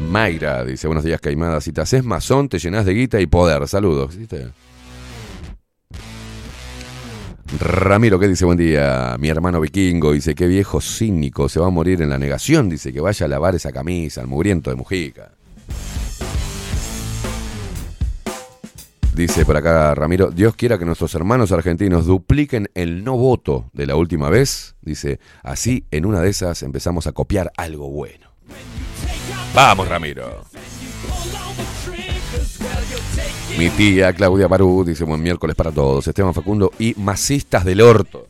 Mayra dice, buenos días, Caimada. Si te haces masón, te llenas de guita y poder. Saludos. ¿viste? Ramiro, ¿qué dice? Buen día. Mi hermano vikingo dice, qué viejo cínico, se va a morir en la negación. Dice que vaya a lavar esa camisa, el mugriento de Mujica. Dice por acá Ramiro, Dios quiera que nuestros hermanos argentinos dupliquen el no voto de la última vez. Dice, así en una de esas empezamos a copiar algo bueno. Vamos, Ramiro. Mi tía Claudia Barú dice buen miércoles para todos. Esteban Facundo y masistas del orto.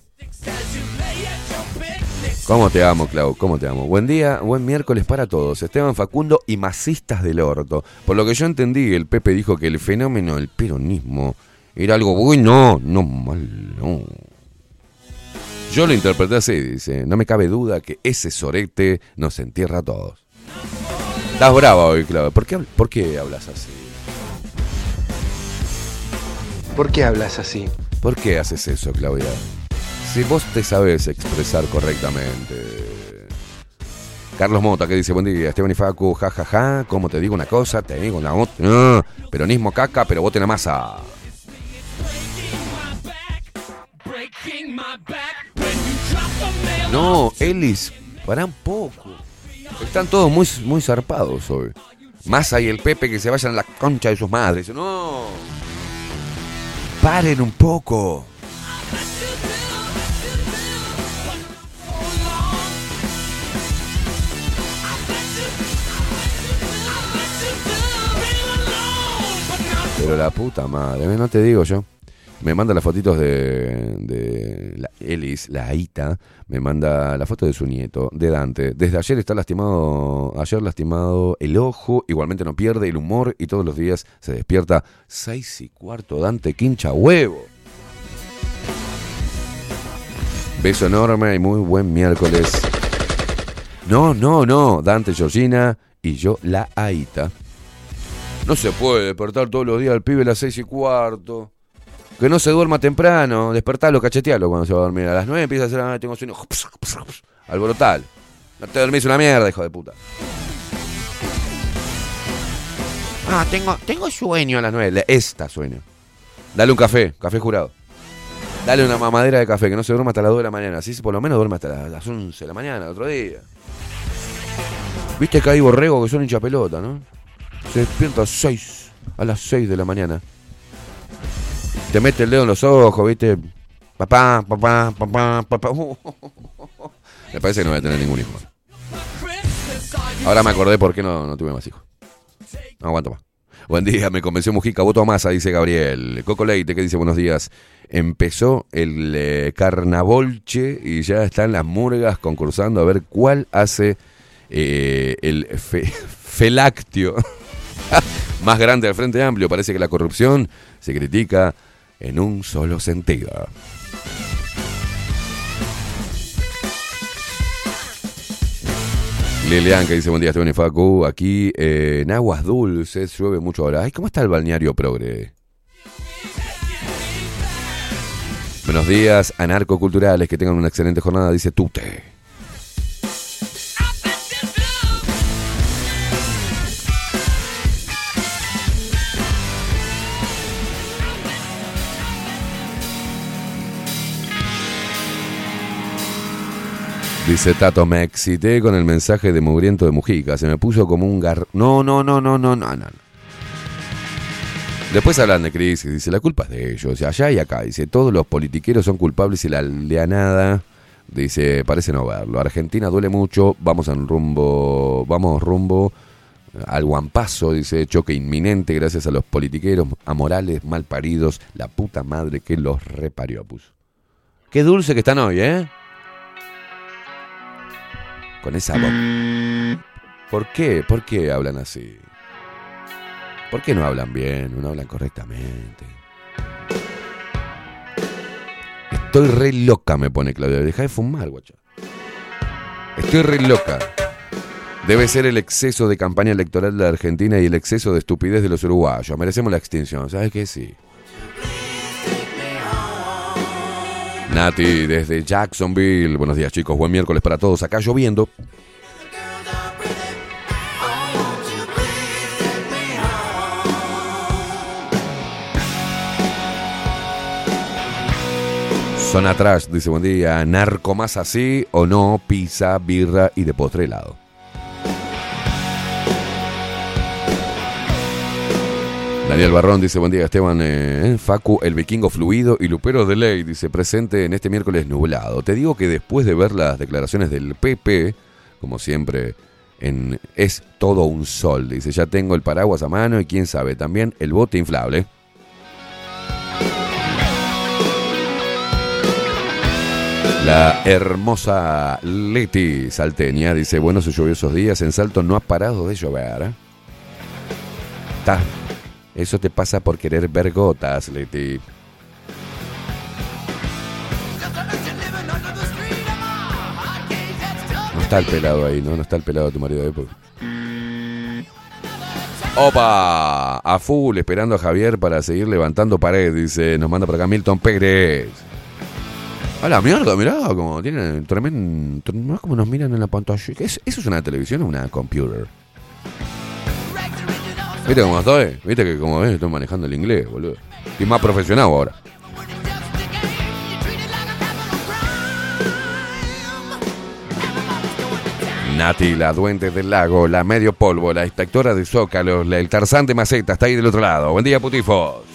¿Cómo te amo, Clau? ¿Cómo te amo? Buen día, buen miércoles para todos. Esteban Facundo y masistas del orto. Por lo que yo entendí, el Pepe dijo que el fenómeno del peronismo era algo bueno, no malo. Yo lo interpreté así, dice. No me cabe duda que ese sorete nos entierra a todos. Estás brava hoy, Clau. ¿Por qué, ¿Por qué hablas así? ¿Por qué hablas así? ¿Por qué haces eso, Claudia? Si vos te sabes expresar correctamente. Carlos Mota, que dice, buen día, Esteban y Facu, jajaja, ja, ja. como te digo una cosa, te digo una otra. Peronismo caca, pero voten a masa. No, Ellis, para un poco. Están todos muy, muy zarpados hoy. Massa y el Pepe que se vayan a la concha de sus madres. No. Paren un poco. Pero la puta madre, no te digo yo. Me manda las fotitos de, de la Elis, la Aita, me manda la foto de su nieto, de Dante. Desde ayer está lastimado, ayer lastimado el ojo, igualmente no pierde el humor y todos los días se despierta seis y cuarto, Dante quincha huevo. Beso enorme y muy buen miércoles. No, no, no, Dante, Georgina y yo, la Aita. No se puede despertar todos los días al pibe a las seis y cuarto. Que no se duerma temprano, despertalo, cachetealo cuando se va a dormir. A las 9 empieza a hacer, ah, tengo sueño. Alborotal. No te dormís una mierda, hijo de puta. Ah, tengo, tengo sueño a las 9. Esta sueño. Dale un café, café jurado. Dale una mamadera de café, que no se duerma hasta las 2 de la mañana. Así por lo menos duerme hasta las 11 de la mañana, otro día. Viste que hay borrego que son hincha pelota, ¿no? Se despierta a 6, a las 6 de la mañana. Te mete el dedo en los ojos, ¿viste? Papá, papá, papá, papá. Me parece que no voy a tener ningún hijo. Ahora me acordé por qué no, no tuve más hijos. No aguanto más. Buen día, me convenció Mujica, voto a masa, dice Gabriel. Coco Leite, que dice buenos días. Empezó el eh, carnavolche y ya están las murgas concursando a ver cuál hace eh, el fe, más grande al Frente Amplio. Parece que la corrupción se critica en un solo sentido. Lilian que dice buen día Esteban y Facu, aquí eh, en aguas dulces, llueve mucho ahora. Ay, ¿cómo está el balneario progre? Buenos días, anarcoculturales, que tengan una excelente jornada, dice Tute. Dice Tato, me excité con el mensaje de Mugriento de Mujica. Se me puso como un gar... No, no, no, no, no, no, no. Después hablan de crisis. Dice, la culpa es de ellos. Allá y acá. Dice, todos los politiqueros son culpables y la aldeanada... Dice, parece no verlo. Argentina duele mucho. Vamos en rumbo... Vamos rumbo al guampazo, dice, choque inminente gracias a los politiqueros amorales, mal paridos, la puta madre que los reparió, puso. Qué dulce que están hoy, ¿eh? Con esa voz. ¿Por qué? ¿Por qué hablan así? ¿Por qué no hablan bien? No hablan correctamente. Estoy re loca, me pone Claudia. Deja de fumar, guacha. Estoy re loca. Debe ser el exceso de campaña electoral de la Argentina y el exceso de estupidez de los uruguayos. Merecemos la extinción, ¿sabes qué? Sí. Nati desde Jacksonville. Buenos días chicos, buen miércoles para todos. Acá lloviendo. Zona Trash dice buen día, narco más así o no, pizza, birra y de postre helado. Daniel Barrón dice buen día Esteban eh, Facu, el vikingo fluido y Lupero de Ley dice presente en este miércoles nublado. Te digo que después de ver las declaraciones del PP, como siempre, en, es todo un sol. Dice ya tengo el paraguas a mano y quién sabe también el bote inflable. La hermosa Leti Salteña dice, buenos y lluviosos días, en Salto no ha parado de llover. ¿eh? Eso te pasa por querer ver gotas, Leti. No está el pelado ahí, ¿no? No está el pelado tu marido de época. Opa, a full, esperando a Javier para seguir levantando pared, dice, nos manda por acá Milton Pérez. A la mierda, mirá, como tienen tremendo. No es como nos miran en la pantalla. ¿Es- ¿Eso es una televisión o una computer? ¿Viste cómo estoy? ¿Viste que como ves estoy manejando el inglés, boludo? Estoy más profesional ahora. Nati, la duende del lago, la medio polvo, la inspectora de Zócalos, el tarzán de maceta, está ahí del otro lado. Buen día, putifos.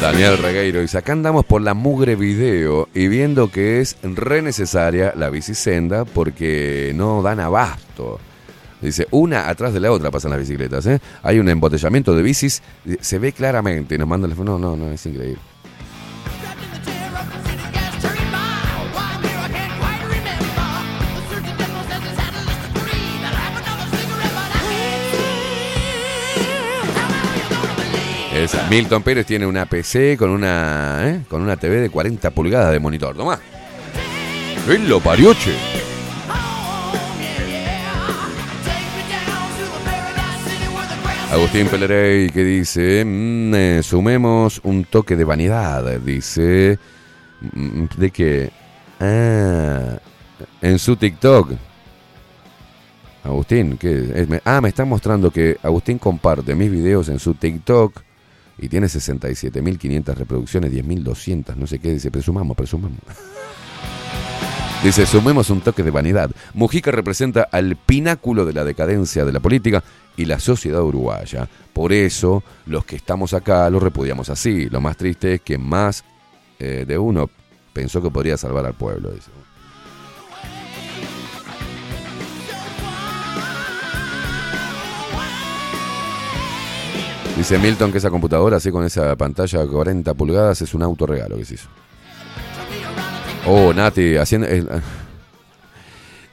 Daniel Regueiro dice, acá andamos por la mugre video y viendo que es re necesaria la bicisenda porque no dan abasto. Dice, una atrás de la otra pasan las bicicletas, ¿eh? Hay un embotellamiento de bicis, se ve claramente, nos manda el... No, no, no, es increíble. Milton Pérez tiene una PC con una, ¿eh? con una TV de 40 pulgadas de monitor. Tomá. ¡Él lo parioche! Agustín Pelerey que dice, mm, eh, sumemos un toque de vanidad, dice, mm, de que, ah, en su TikTok, Agustín. Me- ah, me está mostrando que Agustín comparte mis videos en su TikTok y tiene 67.500 reproducciones, 10.200, no sé qué, dice, presumamos, presumamos. Dice, sumemos un toque de vanidad. Mujica representa al pináculo de la decadencia de la política y la sociedad uruguaya. Por eso, los que estamos acá lo repudiamos así. Lo más triste es que más eh, de uno pensó que podría salvar al pueblo. Dice. Dice Milton que esa computadora así con esa pantalla de 40 pulgadas es un autorregalo que se hizo. Oh, Nati, haciendo... eh,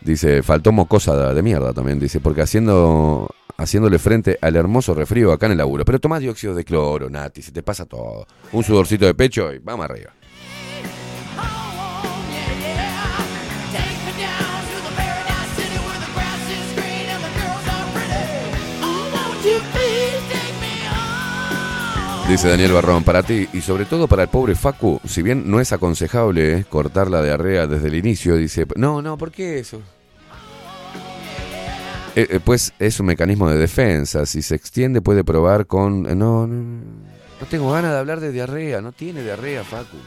dice, faltó mocosa de mierda también, dice, porque haciendo haciéndole frente al hermoso refrío acá en el laburo. Pero toma dióxido de cloro, Nati, se te pasa todo. Un sudorcito de pecho y vamos arriba. Dice Daniel Barrón, para ti y sobre todo para el pobre Facu, si bien no es aconsejable eh, cortar la diarrea desde el inicio, dice, no, no, ¿por qué eso? Eh, eh, pues es un mecanismo de defensa, si se extiende puede probar con... no, no, no tengo ganas de hablar de diarrea, no tiene diarrea Facu.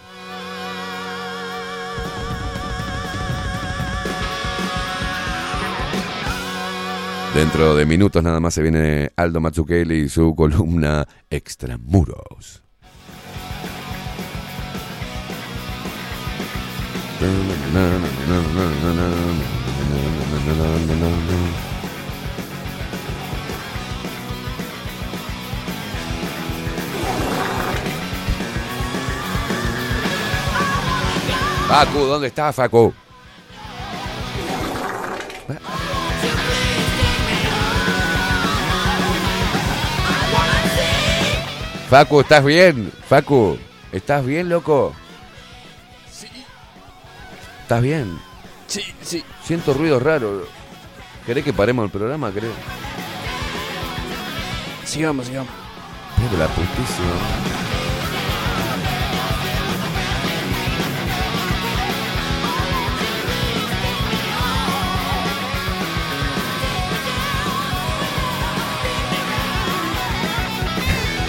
Dentro de minutos nada más se viene Aldo Mazzucchelli y su columna Extramuros. Facu, ¿dónde está Facu? Facu, ¿estás bien? Facu, ¿estás bien, loco? Sí. ¿Estás bien? Sí, sí. Siento ruido raro. ¿Querés que paremos el programa, creo? Sigamos, sigamos. Mira la putísima.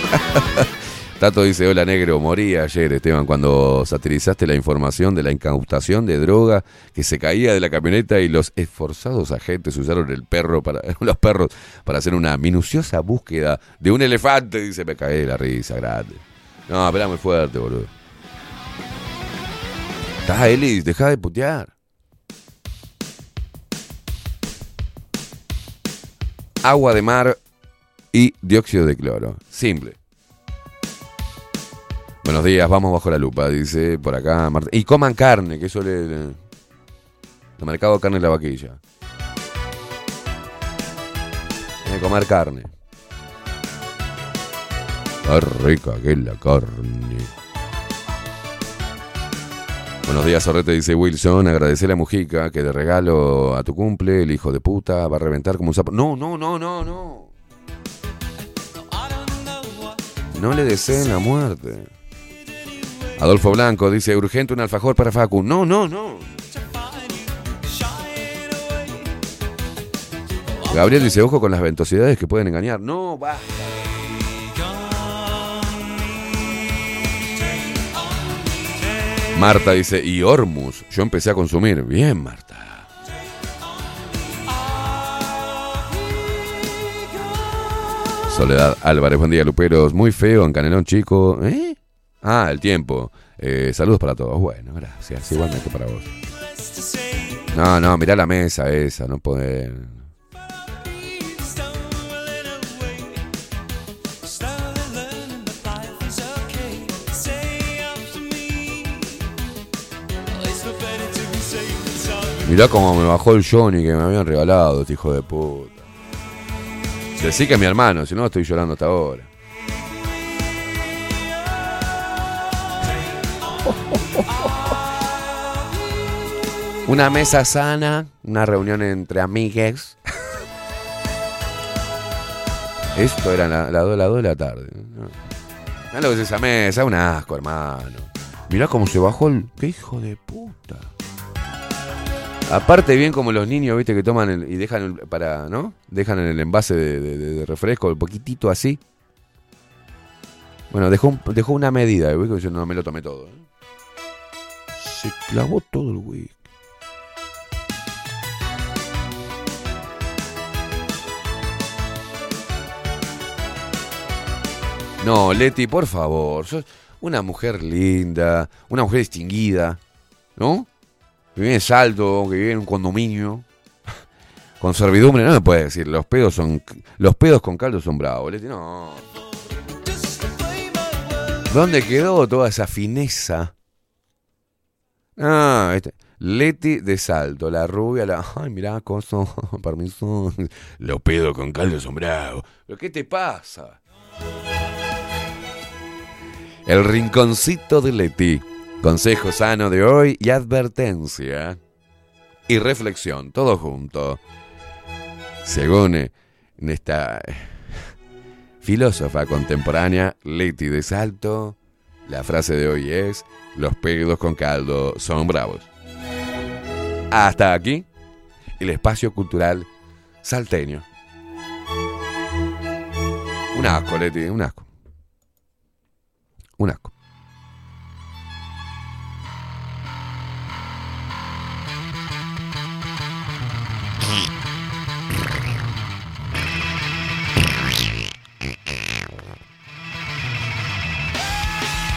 Tato dice, hola negro, morí ayer Esteban cuando satirizaste la información de la incautación de droga que se caía de la camioneta y los esforzados agentes usaron el perro para los perros para hacer una minuciosa búsqueda de un elefante, dice, me caí de la risa, grande. No, espera muy fuerte, boludo. Estás, Eli, deja de putear. Agua de mar y dióxido de cloro. Simple. Buenos días, vamos bajo la lupa, dice por acá Marta. Y coman carne, que eso le. El mercado carne en la vaquilla. Hay que comer carne. Qué rica que es la carne. Buenos días, Sorrete, dice Wilson. Agradecer a Mujica que de regalo a tu cumple, el hijo de puta va a reventar como un sapo. No, no, no, no, no. No le deseen la muerte. Adolfo Blanco dice, urgente un alfajor para Facu. No, no, no. Gabriel dice, ojo con las ventosidades que pueden engañar. No, basta. Marta dice, y Hormus. Yo empecé a consumir. Bien, Marta. Soledad Álvarez, buen día, Luperos. Muy feo en Canelón Chico. ¿Eh? Ah, el tiempo. Eh, saludos para todos. Bueno, gracias. Igualmente para vos. No, no, mirá la mesa esa, no poder. Mirá cómo me bajó el Johnny que me habían regalado, este hijo de puta. Decí que es mi hermano, si no estoy llorando hasta ahora. Una mesa sana, una reunión entre amigues. Esto era la- las 2 la, dos de la tarde. Mirá lo que es esa mesa, un asco, hermano. Mirá cómo se bajó el. ¡Qué hijo de puta! Aparte, bien como los niños, viste, que toman el- y dejan el- para, ¿no? Dejan en el envase de, refresco, un poquitito así. Bueno, dejó, dejó una medida, ¿viste? yo no me lo tomé todo. ¿eh? Se clavó todo el whisky. No, Leti, por favor. Sos una mujer linda, una mujer distinguida, ¿no? Que vive en Salto, que vive en un condominio. Con servidumbre, no me puede decir, los pedos son. Los pedos con caldo son bravos, Leti, no. ¿Dónde quedó toda esa fineza? Ah, este, Leti de Salto, la rubia, la. Ay, mirá, coso, permiso. Los pedos con caldo son bravos. ¿Pero qué te pasa? El rinconcito de Leti. Consejo sano de hoy y advertencia. Y reflexión, todo junto. Según eh, esta eh, filósofa contemporánea, Leti de Salto, la frase de hoy es, los pedos con caldo son bravos. Hasta aquí, el espacio cultural salteño. Un asco, Leti, un asco. Un asco.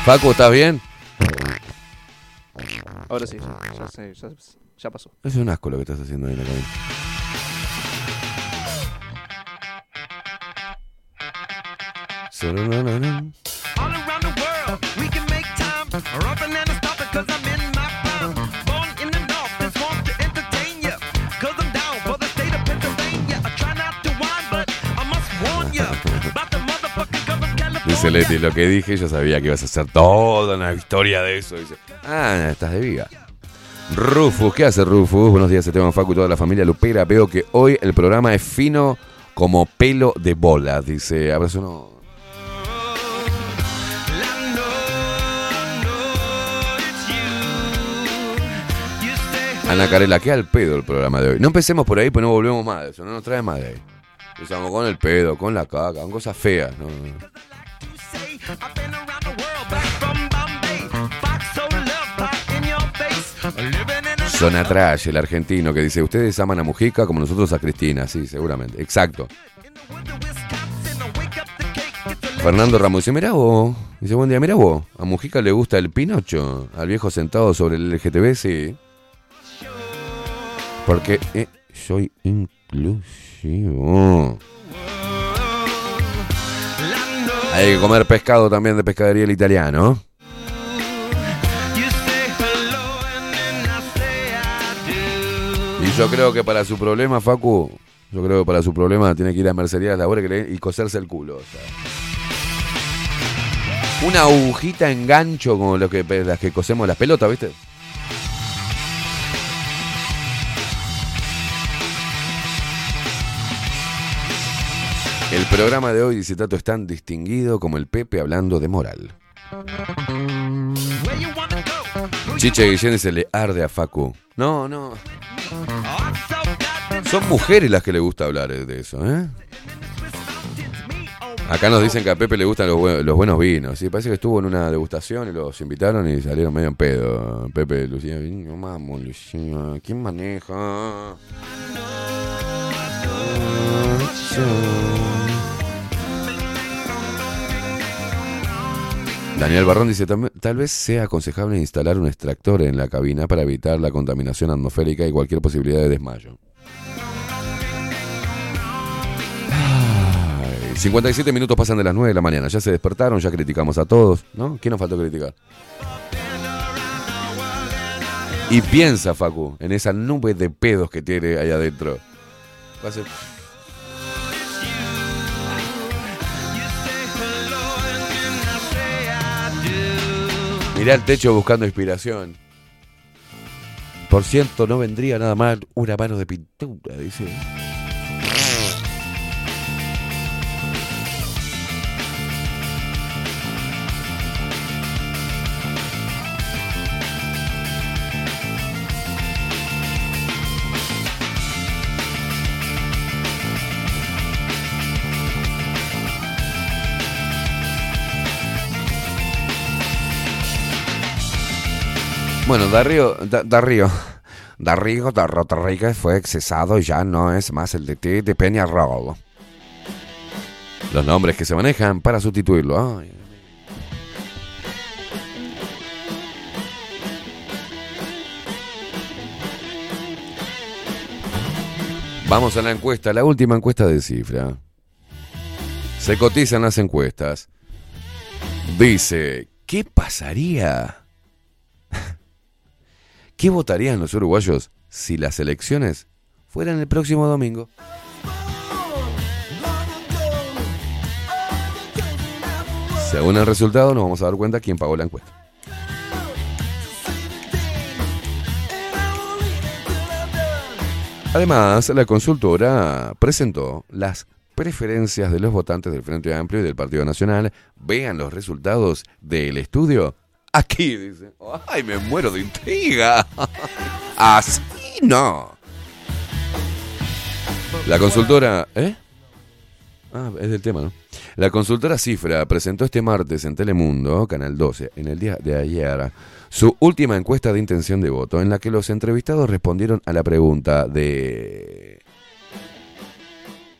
Facu, ¿estás bien? Ahora sí, ya, ya sé, ya, ya pasó. Es un asco lo que estás haciendo ahí en la cabina. Sororororón. Dice Leti, lo que dije, yo sabía que ibas a hacer toda una historia de eso. Dice, ah, estás de viga. Rufus, ¿qué hace Rufus? Buenos días, Esteban Facu y toda la familia Lupera. Veo que hoy el programa es fino como pelo de bola. Dice, abrazo no. Ana Carela, ¿qué al pedo el programa de hoy? No empecemos por ahí, pues no volvemos más de eso, no nos trae más de ahí. Empezamos con el pedo, con la caca, con cosas feas. Zona Trash, el argentino, que dice, ustedes aman a Mujica como nosotros a Cristina. Sí, seguramente. Exacto. Fernando Ramos dice, mirá vos. Dice, buen día, mirá vos. A Mujica le gusta el Pinocho. Al viejo sentado sobre el LGTB, sí. Porque eh, soy inclusivo. Hay que comer pescado también de pescadería el italiano. Y yo creo que para su problema, Facu, yo creo que para su problema tiene que ir a mercerías labores y coserse el culo. Una agujita en gancho como lo que, las que cosemos las pelotas, ¿viste? El programa de hoy, dice Tato, es tan distinguido como el Pepe hablando de moral. Chiche Guillén se le arde a Facu. No, no. Son mujeres las que le gusta hablar de eso, ¿eh? Acá nos dicen que a Pepe le gustan los, buen- los buenos vinos. Sí, parece que estuvo en una degustación y los invitaron y salieron medio en pedo. Pepe, Lucía, no vamos, Lucía. ¿Quién maneja? Daniel Barrón dice, "Tam- tal vez sea aconsejable instalar un extractor en la cabina para evitar la contaminación atmosférica y cualquier posibilidad de desmayo. Ay, 57 minutos pasan de las 9 de la mañana, ya se despertaron, ya criticamos a todos, ¿no? ¿Quién nos faltó criticar? Y piensa, Facu, en esa nube de pedos que tiene ahí adentro. Va a Mirá el techo buscando inspiración. Por cierto, no vendría nada mal una mano de pintura, dice. Bueno, Darío, Da- Darío, Darío da Rodríguez fue excesado y ya no es más el de T de Peñarol. Los nombres que se manejan para sustituirlo. Ay. Vamos a la encuesta, la última encuesta de cifra. Se cotizan las encuestas. Dice, ¿qué pasaría? ¿Qué votarían los uruguayos si las elecciones fueran el próximo domingo? Según el resultado nos vamos a dar cuenta quién pagó la encuesta. Además, la consultora presentó las preferencias de los votantes del Frente Amplio y del Partido Nacional. Vean los resultados del estudio. Aquí, dice. ¡Ay, me muero de intriga! Así no. La consultora... ¿Eh? Ah, es del tema, ¿no? La consultora Cifra presentó este martes en Telemundo, Canal 12, en el día de ayer, su última encuesta de intención de voto, en la que los entrevistados respondieron a la pregunta de...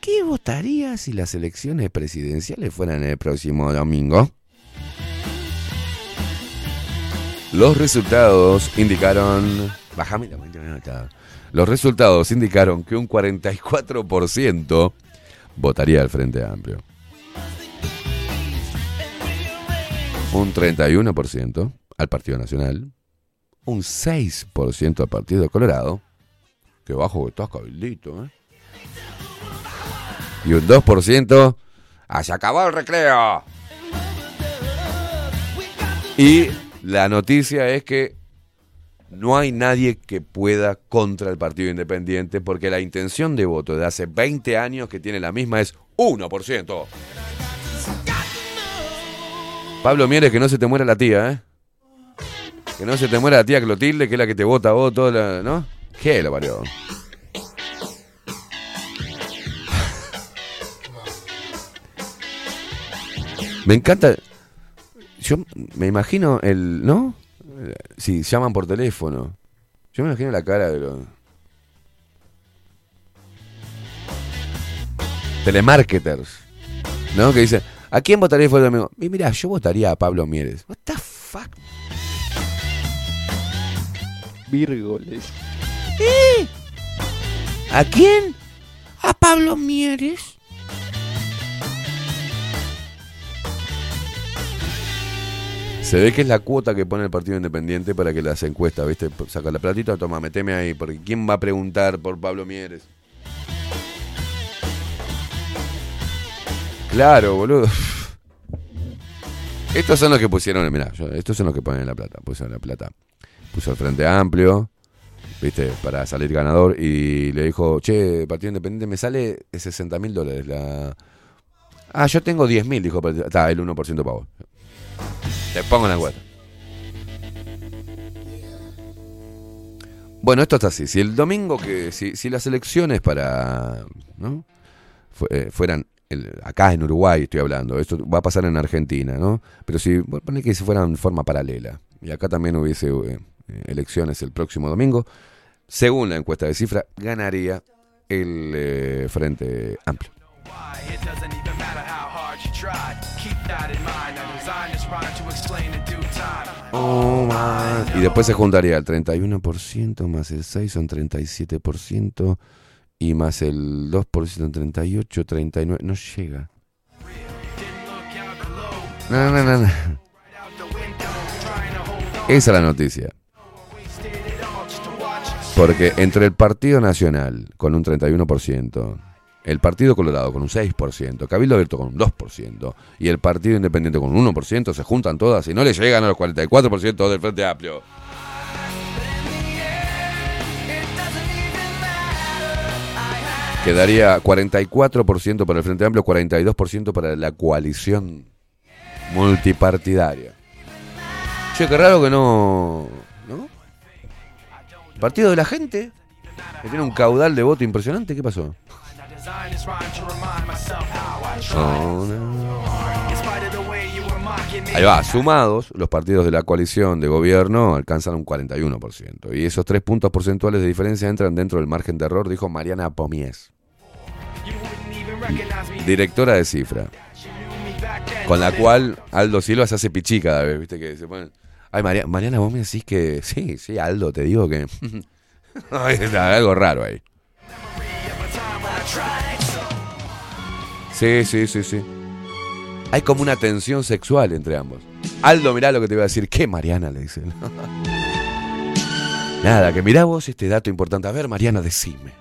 ¿Qué votaría si las elecciones presidenciales fueran el próximo domingo? Los resultados indicaron... Bájame la nota. Los resultados indicaron que un 44% votaría al Frente Amplio. Un 31% al Partido Nacional. Un 6% al Partido Colorado. Que bajo que estás cabildito, ¿eh? Y un 2% a se acabó el recreo. Y la noticia es que no hay nadie que pueda contra el Partido Independiente porque la intención de voto de hace 20 años que tiene la misma es 1%. Pablo Mieres, que no se te muera la tía, ¿eh? Que no se te muera la tía Clotilde, que es la que te vota a vos, toda la, ¿no? ¿Qué lo parió? Me encanta. Yo me imagino el. ¿No? Si llaman por teléfono. Yo me imagino la cara de los. Telemarketers. ¿No? Que dicen. ¿A quién votaría el domingo? Y mira, yo votaría a Pablo Mieres. What the fuck? Vírgoles. ¿Eh? ¿A quién? A Pablo Mieres. Se ve que es la cuota que pone el Partido Independiente para que las encuestas, ¿viste? Saca la platita, toma, meteme ahí, porque ¿quién va a preguntar por Pablo Mieres? Claro, boludo. Estos son los que pusieron, mirá, estos son los que ponen la plata. Pusieron la plata. Puso el Frente Amplio, ¿viste? Para salir ganador y le dijo, che, Partido Independiente, me sale 60 mil dólares la... Ah, yo tengo 10 mil, dijo. Está, el 1% para vos. Te pongo en la cuenta. Bueno, esto está así. Si el domingo que. Si, si las elecciones para. ¿no? Eh, fueran. acá en Uruguay estoy hablando. Esto va a pasar en Argentina, ¿no? Pero si. Bueno, que si fueran en forma paralela. Y acá también hubiese eh, elecciones el próximo domingo. Según la encuesta de cifra, ganaría el eh, Frente Amplio. Oh. Y después se juntaría el 31% más el 6 son 37% y más el 2% 38, 39, no llega. No, no, no, no. Esa es la noticia. Porque entre el Partido Nacional con un 31%, el Partido Colorado con un 6%, Cabildo Abierto con un 2% y el Partido Independiente con un 1%, se juntan todas y no le llegan a los 44% del Frente Amplio. Quedaría 44% para el Frente Amplio, 42% para la coalición multipartidaria. Che, qué raro que no. ¿No? Partido de la gente. Que tiene un caudal de voto impresionante. ¿Qué pasó? Ahí va, sumados, los partidos de la coalición de gobierno alcanzan un 41%. Y esos tres puntos porcentuales de diferencia entran dentro del margen de error, dijo Mariana Pomies, directora de Cifra. Con la cual Aldo Silva se hace pichí cada vez, ¿viste? Que se ponen. Ay, Mariana, vos me decís que. Sí, sí, Aldo, te digo que. Ay, está algo raro ahí. Sí, sí, sí, sí. Hay como una tensión sexual entre ambos. Aldo, mirá lo que te iba a decir. ¿Qué Mariana? Le dice. Nada, que mirá vos este dato importante. A ver, Mariana, decime.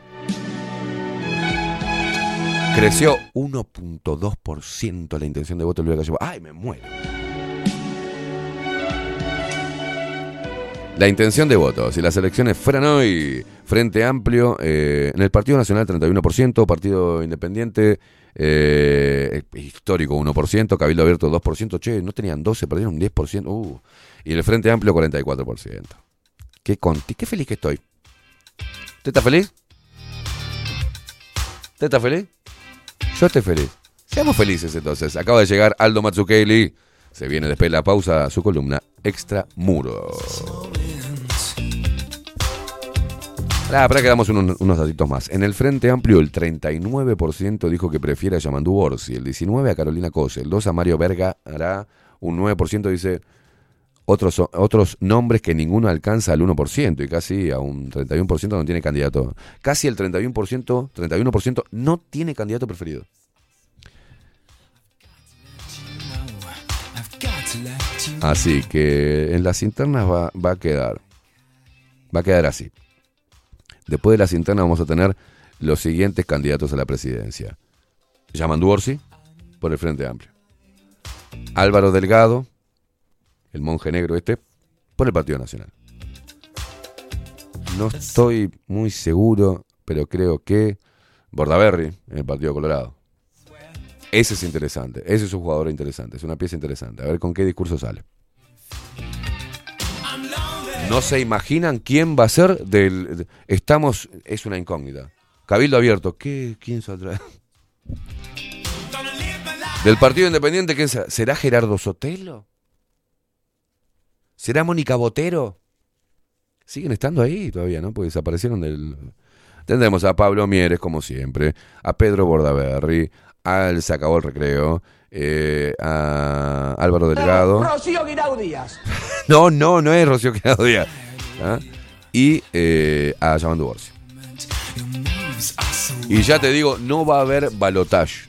Creció 1.2% la intención de voto de Luis. ¡Ay, me muero! La intención de voto, si las elecciones fueran hoy, Frente Amplio, eh, en el Partido Nacional 31%, Partido Independiente, eh, histórico 1%, Cabildo Abierto 2%, che, no tenían 12, perdieron 10%, uh, y el Frente Amplio 44%. Qué conti, qué feliz que estoy. ¿Usted está feliz? ¿Usted está feliz? Yo estoy feliz. Seamos felices entonces. Acaba de llegar Aldo Matsukeli. Se viene después de la pausa su columna Extra Muro. Ah, para que damos unos, unos datitos más. En el Frente Amplio, el 39% dijo que prefiere a Yamandu Orsi, el 19% a Carolina Cose, el 2% a Mario Verga, hará un 9% dice otros, otros nombres que ninguno alcanza al 1% y casi a un 31% no tiene candidato. Casi el 31%, 31% no tiene candidato preferido. Así que en las internas va, va a quedar. Va a quedar así. Después de las internas vamos a tener los siguientes candidatos a la presidencia. Yamandu Orsi, por el Frente Amplio. Álvaro Delgado, el monje negro este, por el Partido Nacional. No estoy muy seguro, pero creo que Bordaberry, en el Partido Colorado. Ese es interesante, ese es un jugador interesante, es una pieza interesante. A ver con qué discurso sale. No se imaginan quién va a ser del. de- Estamos. Es una incógnita. Cabildo abierto. ¿Qué, ¿Quién saldrá? Del Partido Independiente, ¿quién será? ¿Será Gerardo Sotelo? ¿Será Mónica Botero? Siguen estando ahí todavía, ¿no? Porque desaparecieron del... Tendremos a Pablo Mieres, como siempre, a Pedro Bordaberry, al Se acabó el recreo, eh, a Álvaro Delgado. Rocío Guirao Díaz. No, no, no es Rocío Quedado Díaz. ¿Ah? Y eh, a Llamando Borsi. Y ya te digo, no va a haber balotage.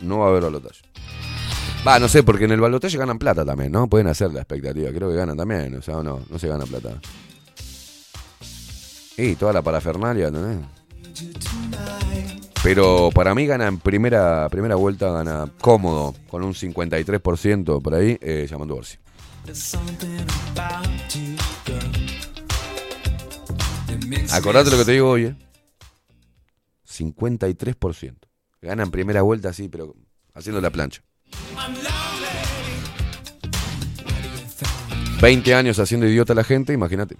No va a haber balotage. Va, no sé, porque en el balotaje ganan plata también, ¿no? Pueden hacer la expectativa. Creo que ganan también, o sea, o no, no se gana plata. Y toda la parafernalia, ¿entendés? Pero para mí gana en primera, primera vuelta, gana cómodo, con un 53% por ahí, eh, llamando Borsi. Acordate lo que te digo hoy, ¿eh? 53%. Gana en primera vuelta, sí, pero haciendo la plancha. 20 años haciendo idiota a la gente, imagínate.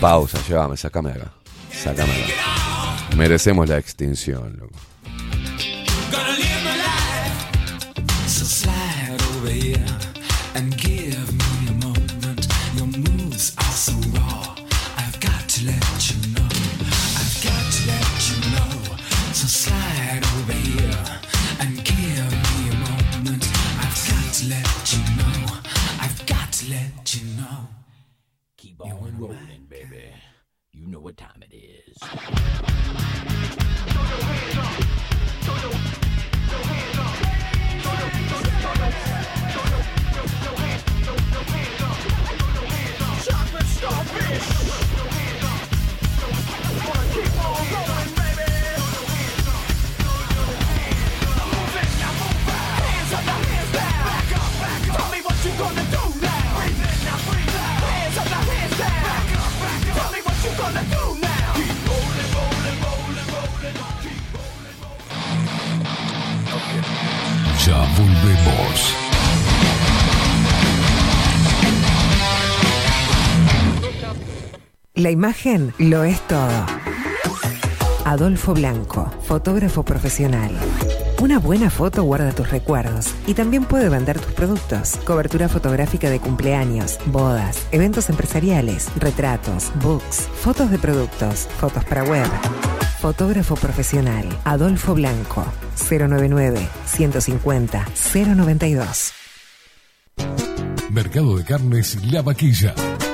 Pausa, llévame, sacame de acá. Sacame de acá. Merecemos la extinción, loco. you Ya volvemos. La imagen lo es todo. Adolfo Blanco, fotógrafo profesional. Una buena foto guarda tus recuerdos y también puede vender tus productos. Cobertura fotográfica de cumpleaños, bodas, eventos empresariales, retratos, books, fotos de productos, fotos para web. Fotógrafo profesional, Adolfo Blanco, 099 150 092. Mercado de Carnes La Vaquilla.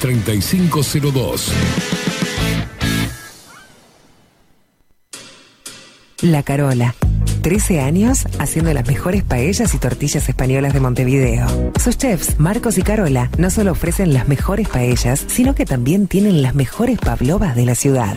3502. La Carola. 13 años haciendo las mejores paellas y tortillas españolas de Montevideo. Sus chefs, Marcos y Carola, no solo ofrecen las mejores paellas, sino que también tienen las mejores pavlovas de la ciudad.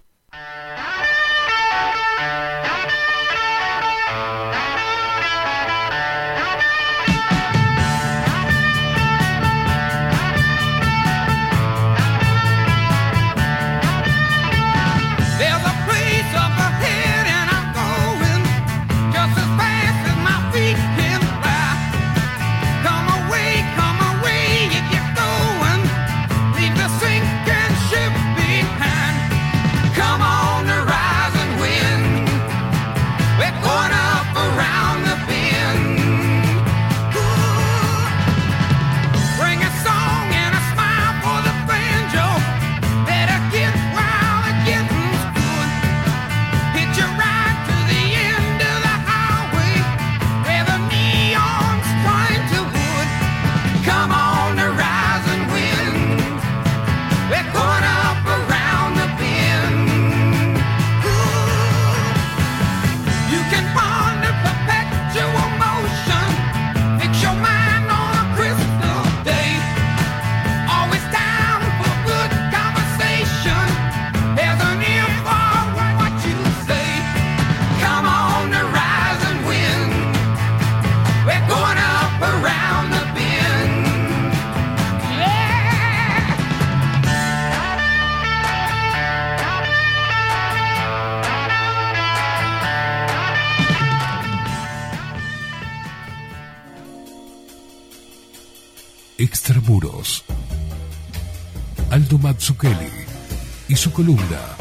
Su columna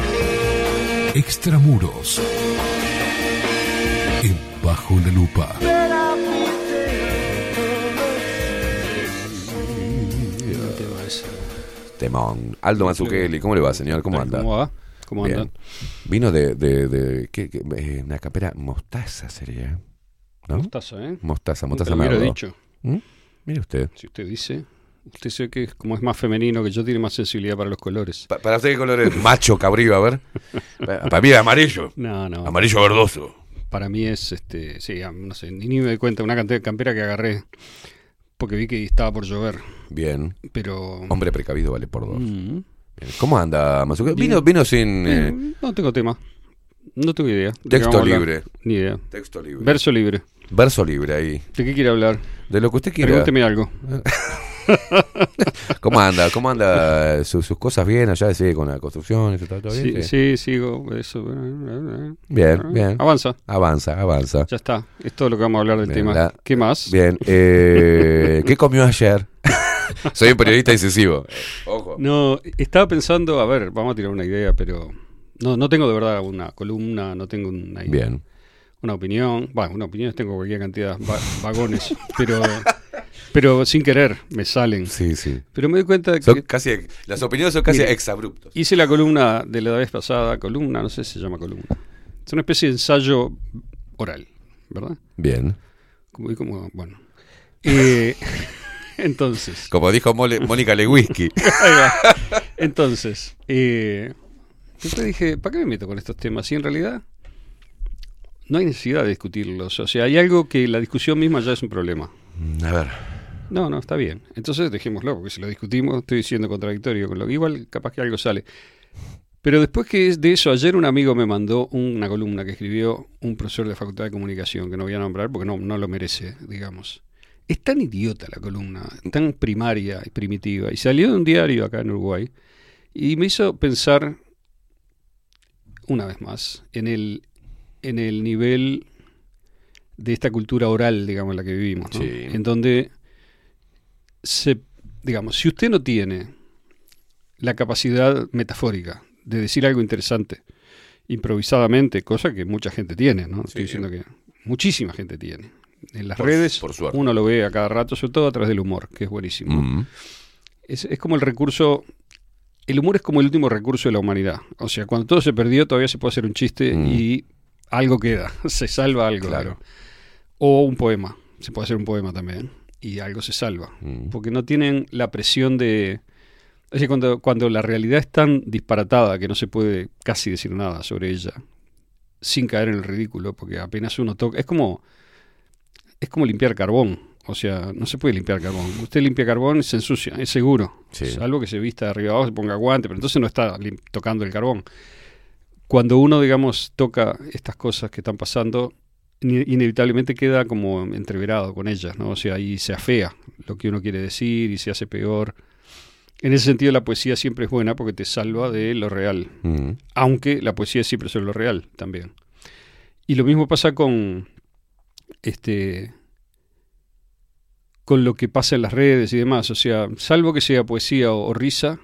Extramuros. En Bajo la Lupa. Temón. Aldo Mazzucchelli, ¿cómo le va, señor? ¿Cómo anda? ¿Cómo va? ¿Cómo Bien. andan? Vino de, de, de ¿qué, qué? Eh, una capera mostaza sería. ¿no? Mostaza, ¿eh? Mostaza, Nunca mostaza lo hubiera merlo. dicho. ¿Mm? Mire usted. Si usted dice. Usted sé que es- como es más femenino que yo, tiene más sensibilidad para los colores. Pa- ¿Para usted qué color es? Macho, cabrío, a ver. Pa- Para mí es amarillo. No, no. Amarillo verdoso. Para mí es, este, sí, am- no sé, ni, ni me doy cuenta, una cantidad de campera que agarré porque vi que estaba por llover. Bien. Pero... Hombre precavido vale por dos. Mm. Bien. ¿Cómo anda, Mazuka? Bien. Vino, vino sin... Eh, no tengo tema. No tengo idea. ¿De qué Texto libre. Ni idea. Texto libre. Verso libre. Verso libre ahí. ¿De qué quiere hablar? De lo que usted quiera. Pregúnteme algo. ¿Cómo anda? ¿Cómo anda Su- sus cosas bien allá? ¿Sigue con la construcción? ¿Eso está todo bien? sí, sigo. Eso. Bien, bien. Avanza. Avanza, avanza. Ya está. Es todo lo que vamos a hablar del Bien, tema. la- ¿Qué más? Bien. Eh, ¿Qué comió ayer? Soy un periodista incisivo. Ojo. No, estaba pensando, a ver, vamos a tirar una idea, pero no, no tengo de verdad una columna, no tengo una, Bien. una opinión. Bueno, una opinión tengo cualquier cantidad, va- vagones, pero, pero sin querer me salen. Sí, sí. Pero me doy cuenta de que Son casi, las opiniones son casi Mire, exabruptos. hice la columna de la vez pasada, columna, no sé si se llama columna. Es una especie de ensayo oral, ¿verdad? Bien. Como, como bueno. Eh, entonces. Como dijo Mole- Mónica Lewinsky. Ahí va. Entonces, eh, después dije, ¿para qué me meto con estos temas? Y en realidad no hay necesidad de discutirlos. O sea, hay algo que la discusión misma ya es un problema. A ver. No, no, está bien. Entonces dejémoslo, porque si lo discutimos estoy siendo contradictorio con lo que igual capaz que algo sale. Pero después que es de eso, ayer un amigo me mandó una columna que escribió un profesor de Facultad de Comunicación, que no voy a nombrar porque no, no lo merece, digamos. Es tan idiota la columna, tan primaria y primitiva. Y salió de un diario acá en Uruguay y me hizo pensar, una vez más, en el, en el nivel de esta cultura oral, digamos, en la que vivimos. ¿no? Sí. En donde, se, digamos, si usted no tiene la capacidad metafórica de decir algo interesante improvisadamente, cosa que mucha gente tiene, ¿no? Estoy diciendo que muchísima gente tiene. En las Por- redes por uno lo ve a cada rato, sobre todo a través del humor, que es buenísimo. Mm. Es, es como el recurso, el humor es como el último recurso de la humanidad. O sea, cuando todo se perdió todavía se puede hacer un chiste Mm. y algo queda, se salva algo. Claro. O un poema, se puede hacer un poema también y algo se salva. Mm. Porque no tienen la presión de... Es decir, cuando, cuando la realidad es tan disparatada que no se puede casi decir nada sobre ella, sin caer en el ridículo, porque apenas uno toca... Es como, es como limpiar carbón. O sea, no se puede limpiar carbón. Usted limpia carbón y se ensucia, es seguro. Sí. Salvo que se vista de arriba abajo, se ponga guante, pero entonces no está tocando el carbón. Cuando uno, digamos, toca estas cosas que están pasando, inevitablemente queda como entreverado con ellas, ¿no? O sea, y se afea lo que uno quiere decir y se hace peor. En ese sentido, la poesía siempre es buena porque te salva de lo real. Aunque la poesía es siempre sobre lo real también. Y lo mismo pasa con este con lo que pasa en las redes y demás. O sea, salvo que sea poesía o, o risa,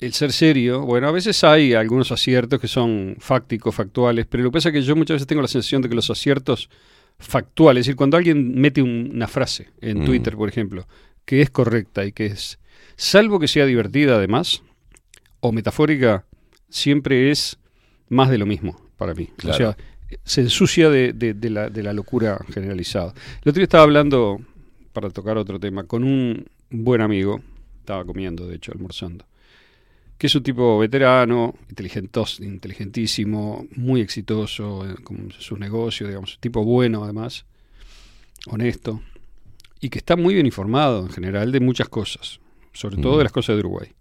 el ser serio, bueno, a veces hay algunos aciertos que son fácticos, factuales, pero lo que pasa es que yo muchas veces tengo la sensación de que los aciertos factuales, es decir, cuando alguien mete un- una frase en Mm. Twitter, por ejemplo, que es correcta y que es, salvo que sea divertida además, o metafórica, siempre es más de lo mismo para mí. Claro. O sea, se ensucia de, de- de la, de la locura generalizada. El otro día estaba hablando, para tocar otro tema, con un buen amigo, estaba comiendo, de hecho, almorzando, que es un tipo veterano, inteligentos, inteligentísimo, muy exitoso en con sus negocios, digamos, un tipo bueno además, honesto, y que está muy bien informado en general de muchas cosas, sobre todo de las cosas de Uruguay.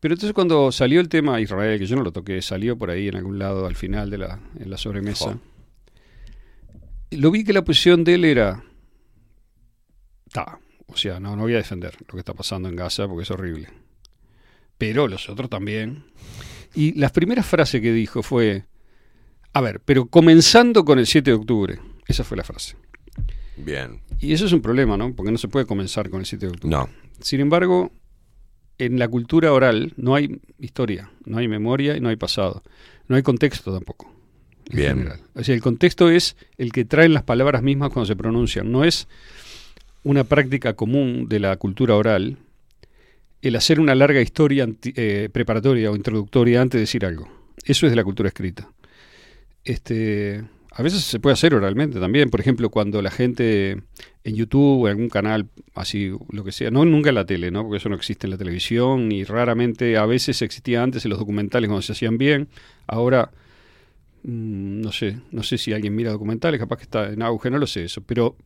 Pero entonces cuando salió el tema Israel, que yo no lo toqué, salió por ahí en algún lado al final de la, en la sobremesa, lo vi que la posición de él era, ta, o sea, no, no voy a defender lo que está pasando en Gaza porque es horrible. Pero los otros también. Y la primera frase que dijo fue, a ver, pero comenzando con el 7 de octubre. Esa fue la frase. Bien. Y eso es un problema, ¿no? Porque no se puede comenzar con el 7 de octubre. No. Sin embargo, en la cultura oral no hay historia, no hay memoria y no hay pasado. No hay contexto tampoco. en Bien. general. O sea, el contexto es el que traen las palabras mismas cuando se pronuncian. No es una práctica común de la cultura oral el hacer una larga historia eh, preparatoria o introductoria antes de decir algo. Eso es de la cultura escrita. Este, A veces se puede hacer oralmente también. Por ejemplo, cuando la gente en YouTube o en algún canal, así, lo que sea, no nunca en la tele, ¿no? Porque eso no existe en la televisión y raramente, a veces existía antes en los documentales cuando se hacían bien. Ahora, mm, no sé, no sé si alguien mira documentales, capaz que está en auge, no lo sé eso. Pero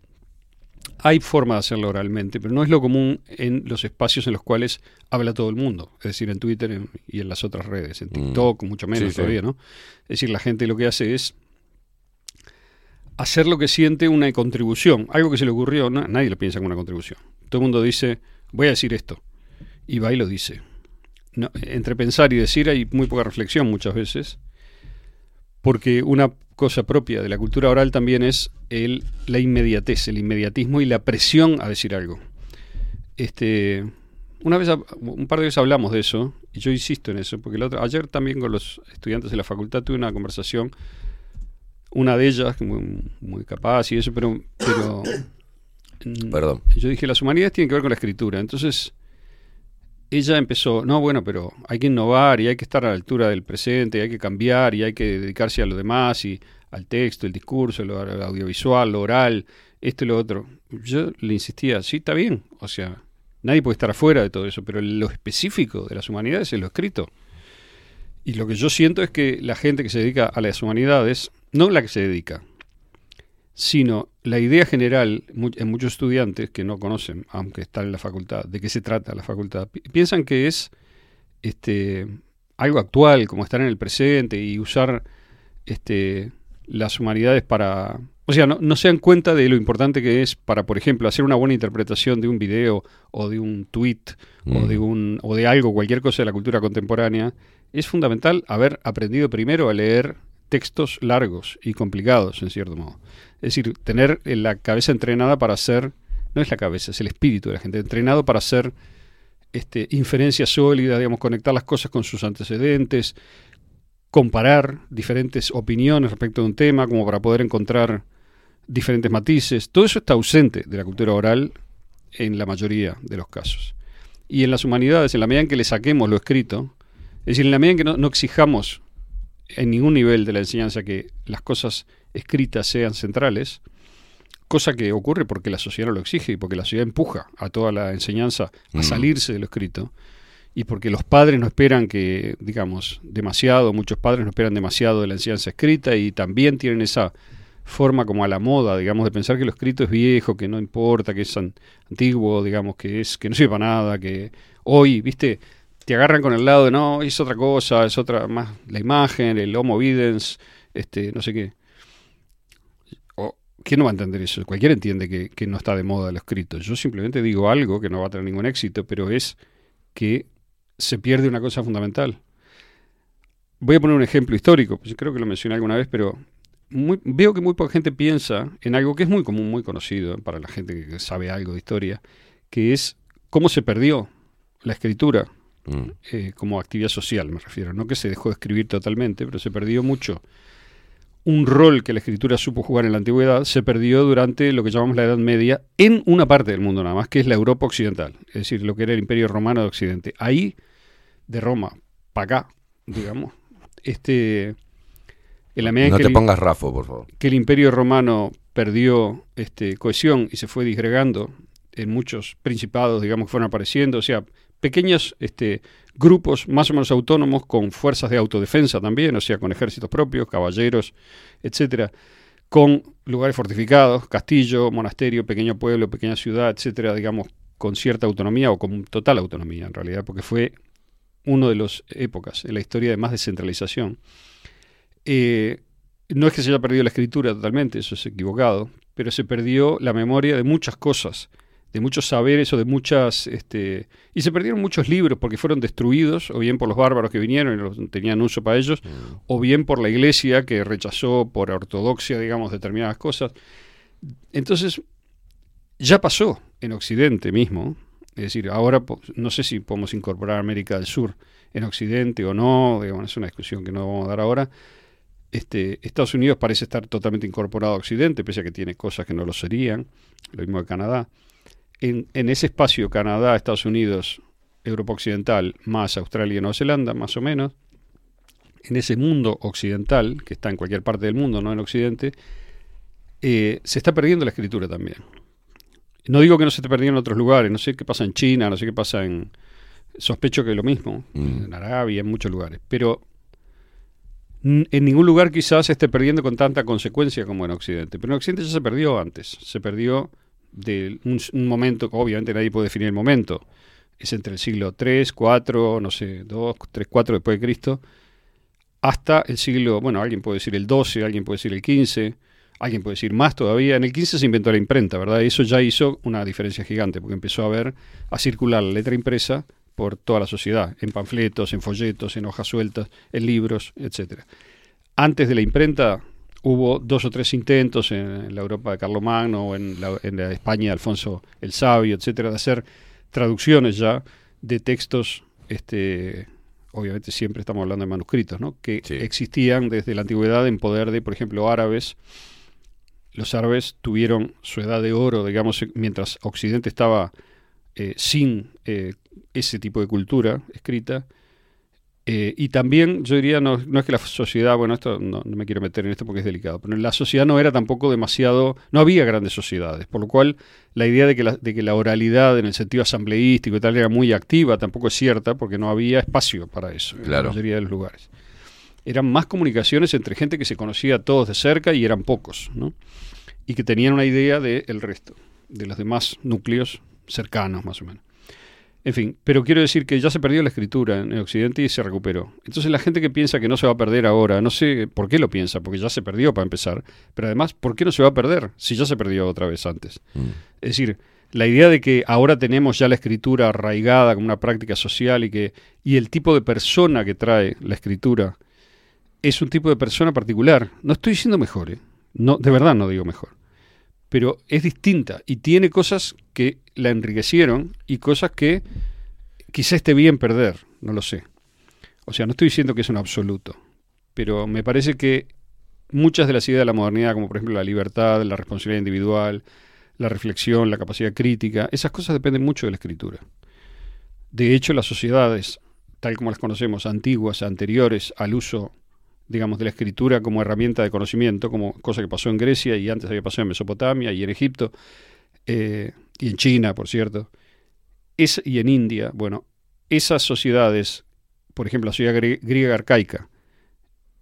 hay forma de hacerlo oralmente, pero no es lo común en los espacios en los cuales habla todo el mundo. Es decir, en Twitter en- y en las otras redes, en Mm. TikTok, mucho menos Sí, sí. todavía, ¿no? Es decir, la gente lo que hace es hacer lo que siente una contribución, algo que se le ocurrió, na- nadie lo piensa como una contribución. Todo el mundo dice, voy a decir esto, y va y lo dice. No, entre pensar y decir hay muy poca reflexión muchas veces, porque una cosa propia de la cultura oral también es el, la inmediatez, el inmediatismo y la presión a decir algo. Este, una vez, un par de veces hablamos de eso, y yo insisto en eso, porque la otra, ayer también con los estudiantes de la facultad tuve una conversación una de ellas, muy, muy capaz y eso, pero, pero Perdón. yo dije, las humanidades tienen que ver con la escritura. Entonces, ella empezó, no, bueno, pero hay que innovar y hay que estar a la altura del presente, y hay que cambiar y hay que dedicarse a lo demás y al texto, el discurso, lo audiovisual, lo oral, esto y lo otro. Yo le insistía, sí, está bien, o sea, nadie puede estar afuera de todo eso, pero lo específico de las humanidades es lo escrito. Y lo que yo siento es que la gente que se dedica a las humanidades, no la que se dedica, sino la idea general en muchos estudiantes que no conocen, aunque están en la facultad, de qué se trata la facultad, pi- piensan que es este, algo actual, como estar en el presente y usar este, las humanidades para... O sea, no, no se dan cuenta de lo importante que es para, por ejemplo, hacer una buena interpretación de un video o de un tweet o, Mm. de un, o de algo, cualquier cosa de la cultura contemporánea. Es fundamental haber aprendido primero a leer textos largos y complicados, en cierto modo. Es decir, tener en la cabeza entrenada para hacer, no es la cabeza, es el espíritu de la gente, entrenado para hacer este, inferencias sólidas, digamos, conectar las cosas con sus antecedentes, comparar diferentes opiniones respecto de un tema, como para poder encontrar diferentes matices. Todo eso está ausente de la cultura oral en la mayoría de los casos. Y en las humanidades, en la medida en que le saquemos lo escrito, es decir, en la medida en que no, no exijamos en ningún nivel de la enseñanza que las cosas escritas sean centrales, cosa que ocurre porque la sociedad lo exige y porque la sociedad empuja a toda la enseñanza a Mm. salirse de lo escrito y porque los padres no esperan que, digamos, demasiado, muchos padres no esperan demasiado de la enseñanza escrita y también tienen esa forma como a la moda, digamos, de pensar que lo escrito es viejo, que no importa, que es an- antiguo, digamos, que es que no sirve para nada, que hoy, viste, te agarran con el lado de no, es otra cosa, es otra más la imagen, el homo videns, este, no sé qué. O, ¿Quién no va a entender eso? Cualquiera entiende que, que no está de moda lo escrito. Yo simplemente digo algo que no va a tener ningún éxito, pero es que se pierde una cosa fundamental. Voy a poner un ejemplo histórico, pues creo que lo mencioné alguna vez, pero muy- veo que muy poca gente piensa en algo que es muy común, muy conocido para la gente que sabe algo de historia, que es cómo se perdió la escritura Mm. eh, como actividad social, me refiero. No que se dejó de escribir totalmente, pero se perdió mucho. Un rol que la escritura supo jugar en la antigüedad se perdió durante lo que llamamos la Edad Media en una parte del mundo nada más, que es la Europa occidental, es decir, lo que era el Imperio Romano de Occidente. Ahí, de Roma para acá, digamos, este, en la medida No que te el- pongas Rafo, por favor. que el imperio romano perdió este, cohesión y se fue disgregando en muchos principados, digamos, que fueron apareciendo, o sea, pequeños este, grupos más o menos autónomos con fuerzas de autodefensa también, o sea, con ejércitos propios, caballeros, etcétera, con lugares fortificados, castillo, monasterio, pequeño pueblo, pequeña ciudad, etcétera, digamos, con cierta autonomía o con total autonomía en realidad, porque fue una de las épocas en la historia de más descentralización. Eh, no es que se haya perdido la escritura totalmente, eso es equivocado, pero se perdió la memoria de muchas cosas, de muchos saberes o de muchas... Este, y se perdieron muchos libros porque fueron destruidos, o bien por los bárbaros que vinieron y los tenían uso para ellos, o bien por la iglesia que rechazó por ortodoxia, digamos, determinadas cosas. Entonces, ya pasó en Occidente mismo, es decir, ahora no sé si podemos incorporar América del Sur en Occidente o no, digamos, es una discusión que no vamos a dar ahora. Este, Estados Unidos parece estar totalmente incorporado a Occidente, pese a que tiene cosas que no lo serían, lo mismo que Canadá. En, en ese espacio, Canadá, Estados Unidos, Europa Occidental, más Australia y Nueva Zelanda, más o menos, en ese mundo occidental, que está en cualquier parte del mundo, no en Occidente, eh, se está perdiendo la escritura también. No digo que no se esté perdiendo en otros lugares, no sé qué pasa en China, no sé qué pasa en... Sospecho que es lo mismo, en Arabia, en muchos lugares, pero en ningún lugar quizás se esté perdiendo con tanta consecuencia como en Occidente. Pero en Occidente ya se perdió antes, se perdió de un, momento, obviamente nadie puede definir el momento, es entre el siglo 3, 4, no sé, 2, 3, 4 después de Cristo, hasta el siglo, bueno, alguien puede decir el 12, alguien puede decir el 15, alguien puede decir más todavía. En el 15 se inventó la imprenta, ¿verdad? Eso ya hizo una diferencia gigante, porque empezó a ver, a circular la letra impresa por toda la sociedad, en panfletos, en folletos, en hojas sueltas, en libros, etcétera. Antes de la imprenta hubo dos o tres intentos en la Europa de Carlomagno o en la, en la España de Alfonso el Sabio, etcétera, de hacer traducciones ya de textos, este, obviamente siempre estamos hablando de manuscritos, ¿no? que existían desde la antigüedad en poder de, por ejemplo, árabes. Los árabes tuvieron su edad de oro, digamos, mientras Occidente estaba eh, sin eh, ese tipo de cultura escrita. Eh, y también, yo diría, no, no es que la sociedad, bueno, esto no, no me quiero meter en esto porque es delicado, pero la sociedad no era tampoco demasiado, no había grandes sociedades, por lo cual la idea de que la, de que la oralidad en el sentido asambleístico y tal era muy activa tampoco es cierta porque no había espacio para eso en la mayoría de los lugares. Eran más comunicaciones entre gente que se conocía todos de cerca y eran pocos, ¿no? Y que tenían una idea del resto, de los demás núcleos cercanos más o menos. En fin, pero quiero decir que ya se perdió la escritura en el Occidente y se recuperó. Entonces la gente que piensa que no se va a perder ahora, no sé por qué lo piensa, porque ya se perdió para empezar, pero además, ¿por qué no se va a perder si ya se perdió otra vez antes? Es decir, la idea de que ahora tenemos ya la escritura arraigada como una práctica social y que y el tipo de persona que trae la escritura es un tipo de persona particular. No estoy diciendo mejor, ¿eh? no, de verdad no digo mejor pero es distinta y tiene cosas que la enriquecieron y cosas que quizá esté bien perder, no lo sé. O sea, no estoy diciendo que es un absoluto, pero me parece que muchas de las ideas de la modernidad, como por ejemplo la libertad, la responsabilidad individual, la reflexión, la capacidad crítica, esas cosas dependen mucho de la escritura. De hecho, las sociedades, tal como las conocemos, antiguas, anteriores al uso digamos, de la escritura como herramienta de conocimiento, como cosa que pasó en Grecia y antes había pasado en Mesopotamia y en Egipto, eh, y en China, por cierto, es, y en India, bueno, esas sociedades, por ejemplo, la grie- griega arcaica,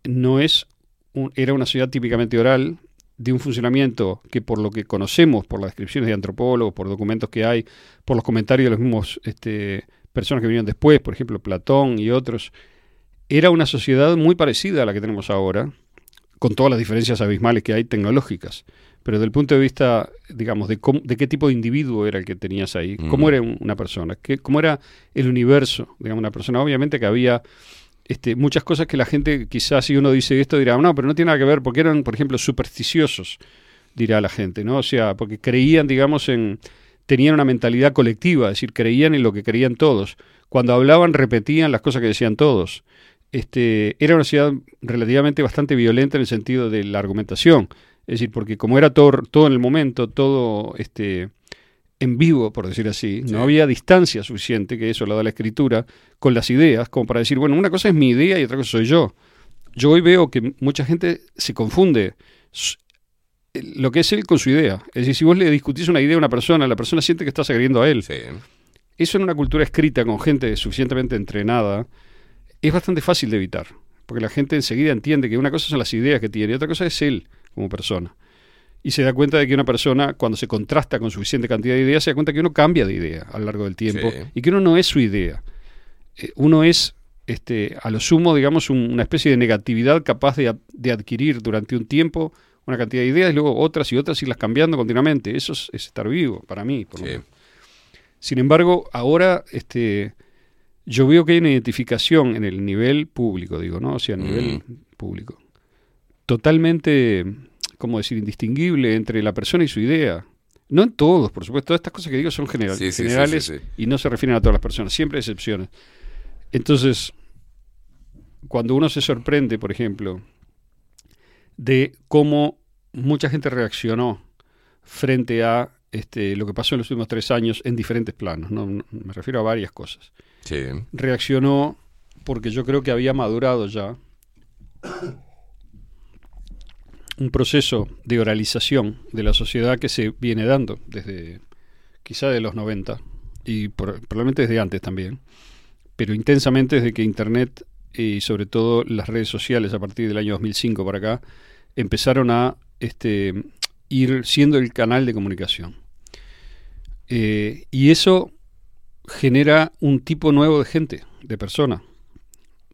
no es un- era una sociedad típicamente oral, de un funcionamiento que por lo que conocemos, por las descripciones de antropólogos, por documentos que hay, por los comentarios de los mismos este, personas que vinieron después, por ejemplo, Platón y otros, era una sociedad muy parecida a la que tenemos ahora, con todas las diferencias abismales que hay tecnológicas. Pero desde el punto de vista, digamos, de, cómo- de qué tipo de individuo era el que tenías ahí, cómo Mm. era un- una persona, qué, cómo era el universo, digamos, una persona. Obviamente que había este, muchas cosas que la gente, quizás si uno dice esto, dirá, no, pero no tiene nada que ver, porque eran, por ejemplo, supersticiosos, dirá la gente, ¿no? O sea, porque creían, digamos, en. tenían una mentalidad colectiva, es decir, creían en lo que creían todos. Cuando hablaban, repetían las cosas que decían todos. Este, era una ciudad relativamente bastante violenta en el sentido de la argumentación. Es decir, porque como era todo, todo en el momento, todo este, en vivo, por decir así, no había distancia suficiente, que eso lo da la escritura, con las ideas, como para decir, bueno, una cosa es mi idea y otra cosa soy yo. Yo hoy veo que mucha gente se confunde s- lo que es él con su idea. Es decir, si vos le discutís una idea a una persona, la persona siente que estás agrediendo a él. Eso en una cultura escrita con gente suficientemente entrenada es bastante fácil de evitar, porque la gente enseguida entiende que una cosa son las ideas que tiene y otra cosa es él como persona. Y se da cuenta de que una persona, cuando se contrasta con suficiente cantidad de ideas, se da cuenta que uno cambia de idea a lo largo del tiempo Sí. y que uno no es su idea. Eh, uno es, este, a lo sumo, digamos, un- una especie de negatividad capaz de, de adquirir durante un tiempo una cantidad de ideas y luego otras y otras y irlas cambiando continuamente. Eso es, es estar vivo, para mí. por lo menos. Sin embargo, ahora este, yo veo que hay una identificación en el nivel público, digo, ¿no? O sea, a nivel público. Totalmente, ¿cómo decir?, indistinguible entre la persona y su idea. No en todos, por supuesto. Todas estas cosas que digo son general- Sí, generales sí, sí. y no se refieren a todas las personas. Siempre hay excepciones. Entonces, cuando uno se sorprende, por ejemplo, de cómo mucha gente reaccionó frente a este, lo que pasó en los últimos tres años en diferentes planos. ¿no? No- Me refiero a varias cosas. Reaccionó porque yo creo que había madurado ya un proceso de oralización de la sociedad que se viene dando desde quizá de los 90 y por- probablemente desde antes también, pero intensamente desde que Internet y sobre todo las redes sociales a partir del año 2005 para acá empezaron a este, ir siendo el canal de comunicación. Eh, y eso genera un tipo nuevo de gente, de persona.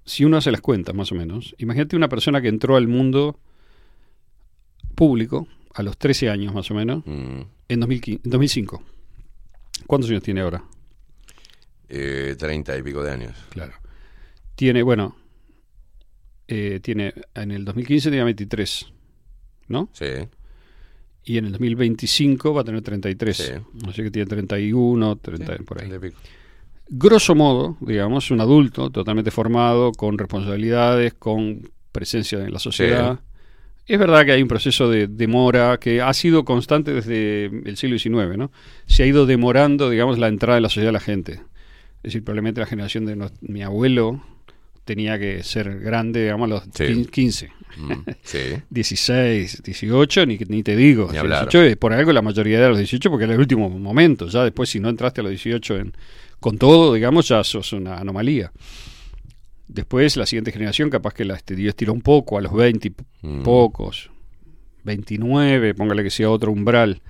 Si uno hace las cuentas, más o menos, imagínate una persona que entró al mundo público a los 13 años, más o menos, Mm. en 2015 en 2005. ¿Cuántos años tiene ahora? Eh, 30 y pico de años. Claro. Tiene, bueno, eh, tiene en el 2015 tenía 23, ¿no? Sí. Y en el 2025 va a tener 33. Sí. Así que tiene 31, 30, por ahí. 30 y pico. Grosso modo, digamos, un adulto totalmente formado, con responsabilidades, con presencia en la sociedad. Es verdad que hay un proceso de demora que ha sido constante desde el siglo XIX, ¿no? Se ha ido demorando, digamos, la entrada de la sociedad de la gente. Es decir, probablemente la generación de mi abuelo tenía que ser grande, digamos, a los Sí. quin- 15. Mm, sí. 16, 18, ni, ni te digo. Ni O sea, hablar. 18 es por algo la mayoría de los 18 porque era el último momento. Ya después, si no entraste a los 18 en- con todo, digamos, ya sos una anomalía. Después, la siguiente generación, capaz que la esti- estiró un poco, a los 20 y p- Mm. pocos, 29, póngale que sea otro umbral.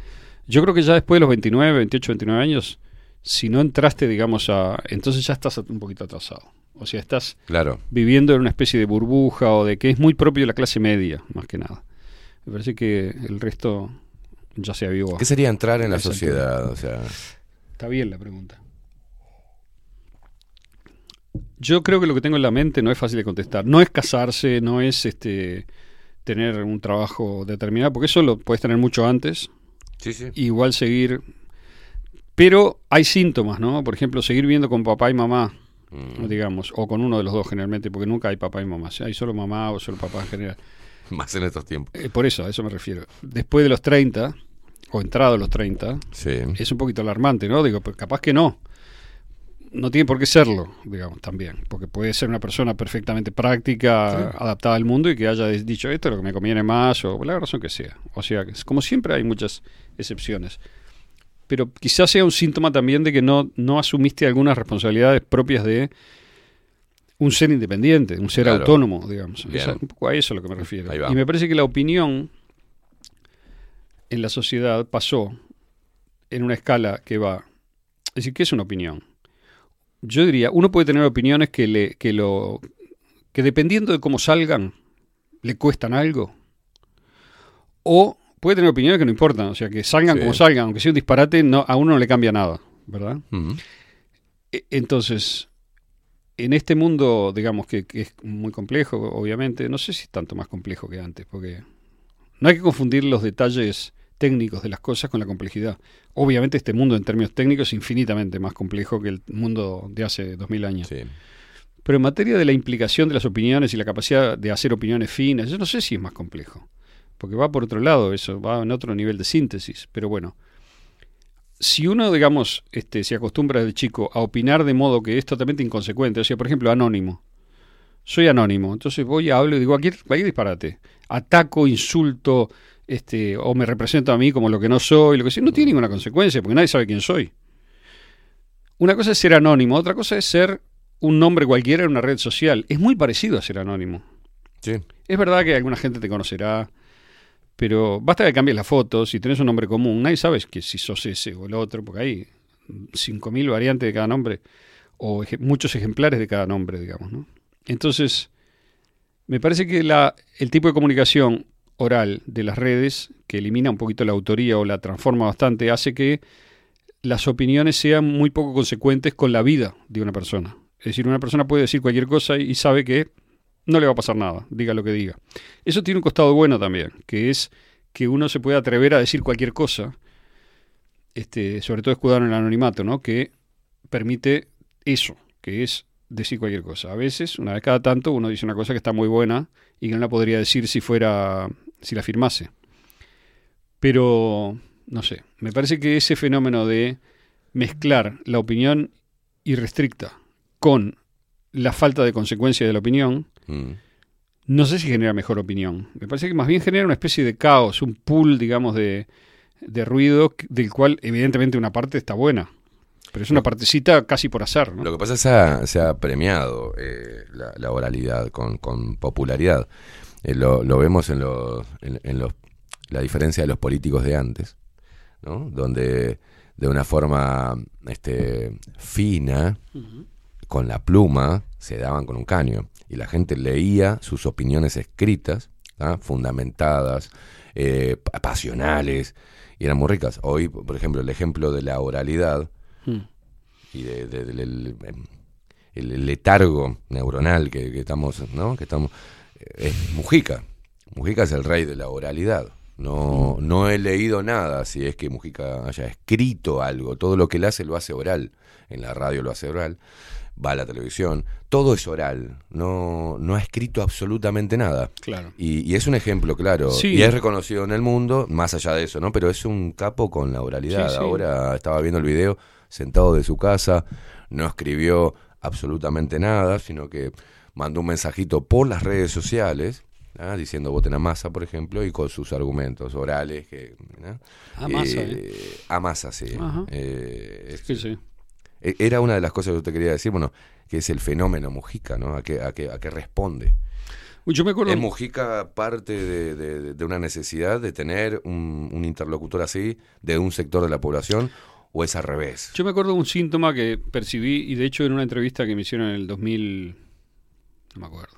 Yo creo que ya después de los 29, 28, 29 años, si no entraste, digamos, a. Entonces ya estás un poquito atrasado. O sea, estás Claro. viviendo en una especie de burbuja o de que es muy propio de la clase media, más que nada. Me parece que el resto ya se avivó. ¿Qué sería entrar en la sociedad? O sea, Está bien la pregunta. Yo creo que lo que tengo en la mente no es fácil de contestar. No es casarse, no es este tener un trabajo determinado, porque eso lo puedes tener mucho antes. Sí, sí. Igual seguir. Pero hay síntomas, ¿no? Por ejemplo, seguir viviendo con papá y mamá, Mm. digamos, o con uno de los dos generalmente, porque nunca hay papá y mamá. Hay solo mamá o solo papá en general. más en estos tiempos. Eh, por eso, a eso me refiero. Después de los 30, o entrado a los 30, Sí. es un poquito alarmante, ¿no? Digo, pues capaz que no. No tiene por qué serlo, digamos, también. Porque puede ser una persona perfectamente práctica, adaptada al mundo y que haya dicho esto es lo que me conviene más, o la razón que sea. O sea, como siempre hay muchas excepciones. Pero quizás sea un síntoma también de que no, no asumiste algunas responsabilidades propias de un ser independiente, un ser Claro. autónomo, digamos. Bien. Es un poco a eso a lo que me refiero. Y me parece que la opinión en la sociedad pasó en una escala que va. Es decir, ¿qué es una opinión? Yo diría, uno puede tener opiniones que le, que lo. que dependiendo de cómo salgan, le cuestan algo. O puede tener opiniones que no importan, o sea, que salgan Sí. como salgan, aunque sea un disparate, no, a uno no le cambia nada, ¿verdad? E- Entonces, en este mundo, digamos que, que es muy complejo, obviamente, no sé si es tanto más complejo que antes, porque no hay que confundir los detalles técnicos de las cosas con la complejidad. Obviamente este mundo en términos técnicos es infinitamente más complejo que el mundo de hace 2000 años. Sí. Pero en materia de la implicación de las opiniones y la capacidad de hacer opiniones finas, yo no sé si es más complejo, porque va por otro lado eso, va en otro nivel de síntesis. Pero bueno, si uno, digamos, este, se acostumbra desde chico a opinar de modo que es totalmente inconsecuente, o sea, por ejemplo, anónimo. Soy anónimo, entonces voy, hablo y digo cualquier, cualquier disparate. Ataco, insulto, este, o me represento a mí como lo que no soy, lo que sea. No tiene ninguna consecuencia, porque nadie sabe quién soy. Una cosa es ser anónimo, otra cosa es ser un nombre cualquiera en una red social. Es muy parecido a ser anónimo. Sí. Es verdad que alguna gente te conocerá, pero basta que cambies la foto, si tenés un nombre común, nadie sabe que si sos ese o el otro, porque hay 5.000 variantes de cada nombre, o muchos ejemplares de cada nombre, digamos. ¿no? Entonces, me parece que la, el tipo de comunicación oral de las redes, que elimina un poquito la autoría o la transforma bastante, hace que las opiniones sean muy poco consecuentes con la vida de una persona. Es decir, una persona puede decir cualquier cosa y sabe que no le va a pasar nada, diga lo que diga. Eso tiene un costado bueno también, que es que uno se puede atrever a decir cualquier cosa, este, sobre todo escudado en el anonimato, ¿no? que permite eso, que es decir cualquier cosa. A veces, una vez cada tanto, uno dice una cosa que está muy buena y que no la podría decir si fuera, si la firmase. Pero, no sé, me parece que ese fenómeno de mezclar la opinión irrestricta con la falta de consecuencia de la opinión Mm. no sé si genera mejor opinión. Me parece que más bien genera una especie de caos, un pool, digamos, de, de ruido del cual evidentemente una parte está buena. Pero es una partecita casi por azar, ¿no? Lo que pasa es que se ha, premiado eh, la, la oralidad con, con popularidad. Eh, lo, lo vemos en, los, en, en los, la diferencia de los políticos de antes, ¿no? donde de una forma este, fina, con la pluma, se daban con un caño. Y la gente leía sus opiniones escritas, fundamentadas, eh, pa- pasionales, y eran muy ricas. Hoy, por ejemplo, el ejemplo de la oralidad Mm. y de- de- del el, el letargo neuronal que, que estamos, ¿no? Que estamos eh, es Mujica. Mujica es el rey de la oralidad. No, no he leído nada si es que Mujica haya escrito algo. Todo lo que él hace lo hace oral. En la radio lo hace oral. Va a la televisión. Todo es oral. No, no ha escrito absolutamente nada. Claro. Y, y es un ejemplo claro. Sí. Y es reconocido en el mundo, más allá de eso, ¿no? Pero es un capo con la oralidad. Sí, sí. Ahora estaba viendo el video sentado de su casa, no escribió absolutamente nada, sino que mandó un mensajito por las redes sociales, ¿ah? diciendo voten a Massa, por ejemplo, y con sus argumentos orales. Que, ¿no? A Massa, Eh, A Massa, sí. Ajá. Eh, es- Sí, sí. E- Era una de las cosas que yo te quería decir, bueno, que es el fenómeno Mujica, ¿no? ¿A qué, a qué, a qué responde? Yo me acuerdo. ¿Es Mujica parte de, de- de una necesidad de tener un, un interlocutor así de un sector de la población o es al revés? Yo me acuerdo de un síntoma que percibí, y de hecho en una entrevista que me hicieron en el 2000, no me acuerdo,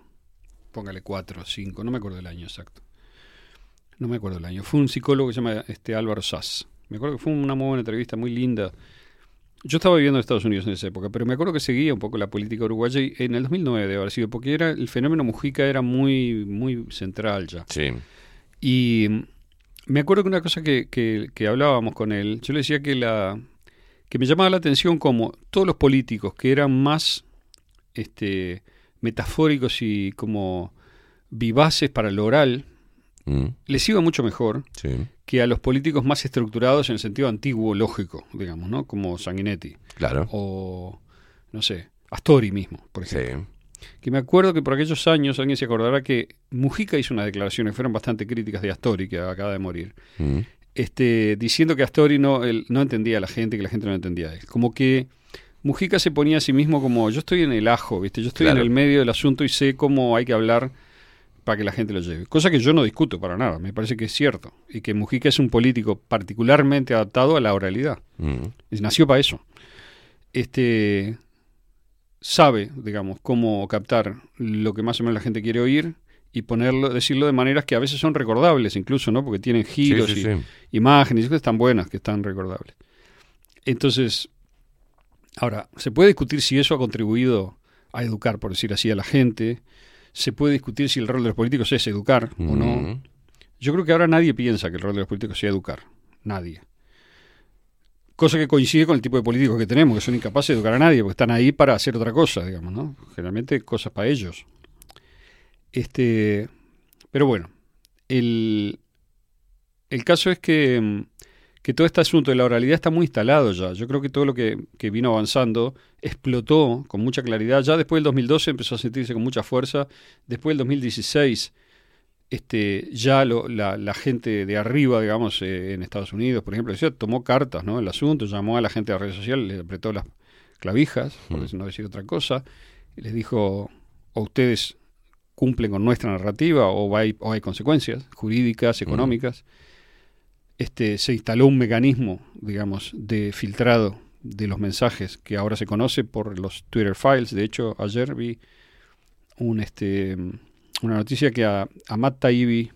póngale 4 o 5, no me acuerdo el año exacto. No me acuerdo el año. Fue un psicólogo que se llama este, Álvaro Sass. Me acuerdo que fue una muy buena entrevista, muy linda. Yo estaba viviendo en Estados Unidos en esa época, pero me acuerdo que seguía un poco la política uruguaya y en el 2009 debe haber sido, porque era, el fenómeno Mujica era muy, muy central ya. Sí. Y mm, me acuerdo que una cosa que, que- que hablábamos con él, yo le decía que la que me llamaba la atención como todos los políticos que eran más este, metafóricos y como vivaces para lo oral, Mm, les iba mucho mejor sí. Que a los políticos más estructurados en el sentido antiguo, lógico, digamos, ¿no? Como Sanguinetti. Claro. O, no sé, Astori mismo, por ejemplo. Sí. Que me acuerdo que por aquellos años alguien se acordará que Mujica hizo unas declaraciones que fueron bastante críticas de Astori, que acaba de morir, Mm, este, diciendo que Astori no, él no entendía a la gente, que la gente no entendía a él. Como que Mujica se ponía a sí mismo como yo estoy en el ajo, ¿viste? Yo estoy Claro. en el medio del asunto y sé cómo hay que hablar para que la gente lo lleve. Cosa que yo no discuto para nada, me parece que es cierto. Y que Mujica es un político particularmente adaptado a la oralidad. mm, Nació para eso. Este sabe, digamos, cómo captar lo que más o menos la gente quiere oír y ponerlo, decirlo de maneras que a veces son recordables, incluso, ¿no? Porque tienen giros sí, y sí. imágenes y cosas tan buenas que están recordables. Entonces, ahora, se puede discutir si eso ha contribuido a educar, por decir así, a la gente. Se puede discutir si el rol de los políticos es educar o no. Yo creo que ahora nadie piensa que el rol de los políticos sea educar. Nadie. Cosa que coincide con el tipo de políticos que tenemos, que son incapaces de educar a nadie, porque están ahí para hacer otra cosa, digamos, ¿no? Generalmente cosas para ellos. Este, pero bueno, el, el caso es que, mm, que todo este asunto de la oralidad está muy instalado ya. Yo creo que todo lo que, que vino avanzando explotó con mucha claridad. Ya después del 2012 empezó a sentirse con mucha fuerza. Después del 2016 este, ya lo- la, la gente de arriba, digamos, eh, en Estados Unidos, por ejemplo, decía, tomó cartas, ¿no? El asunto, llamó a la gente de las redes sociales, le apretó las clavijas, por Mm. no decir otra cosa, y les dijo, o ustedes cumplen con nuestra narrativa o hay, o hay consecuencias jurídicas, económicas. Este, se instaló un mecanismo, digamos, de filtrado de los mensajes que ahora se conoce por los Twitter files. De hecho, ayer vi un, este, una noticia que a, a Matt Taibbi,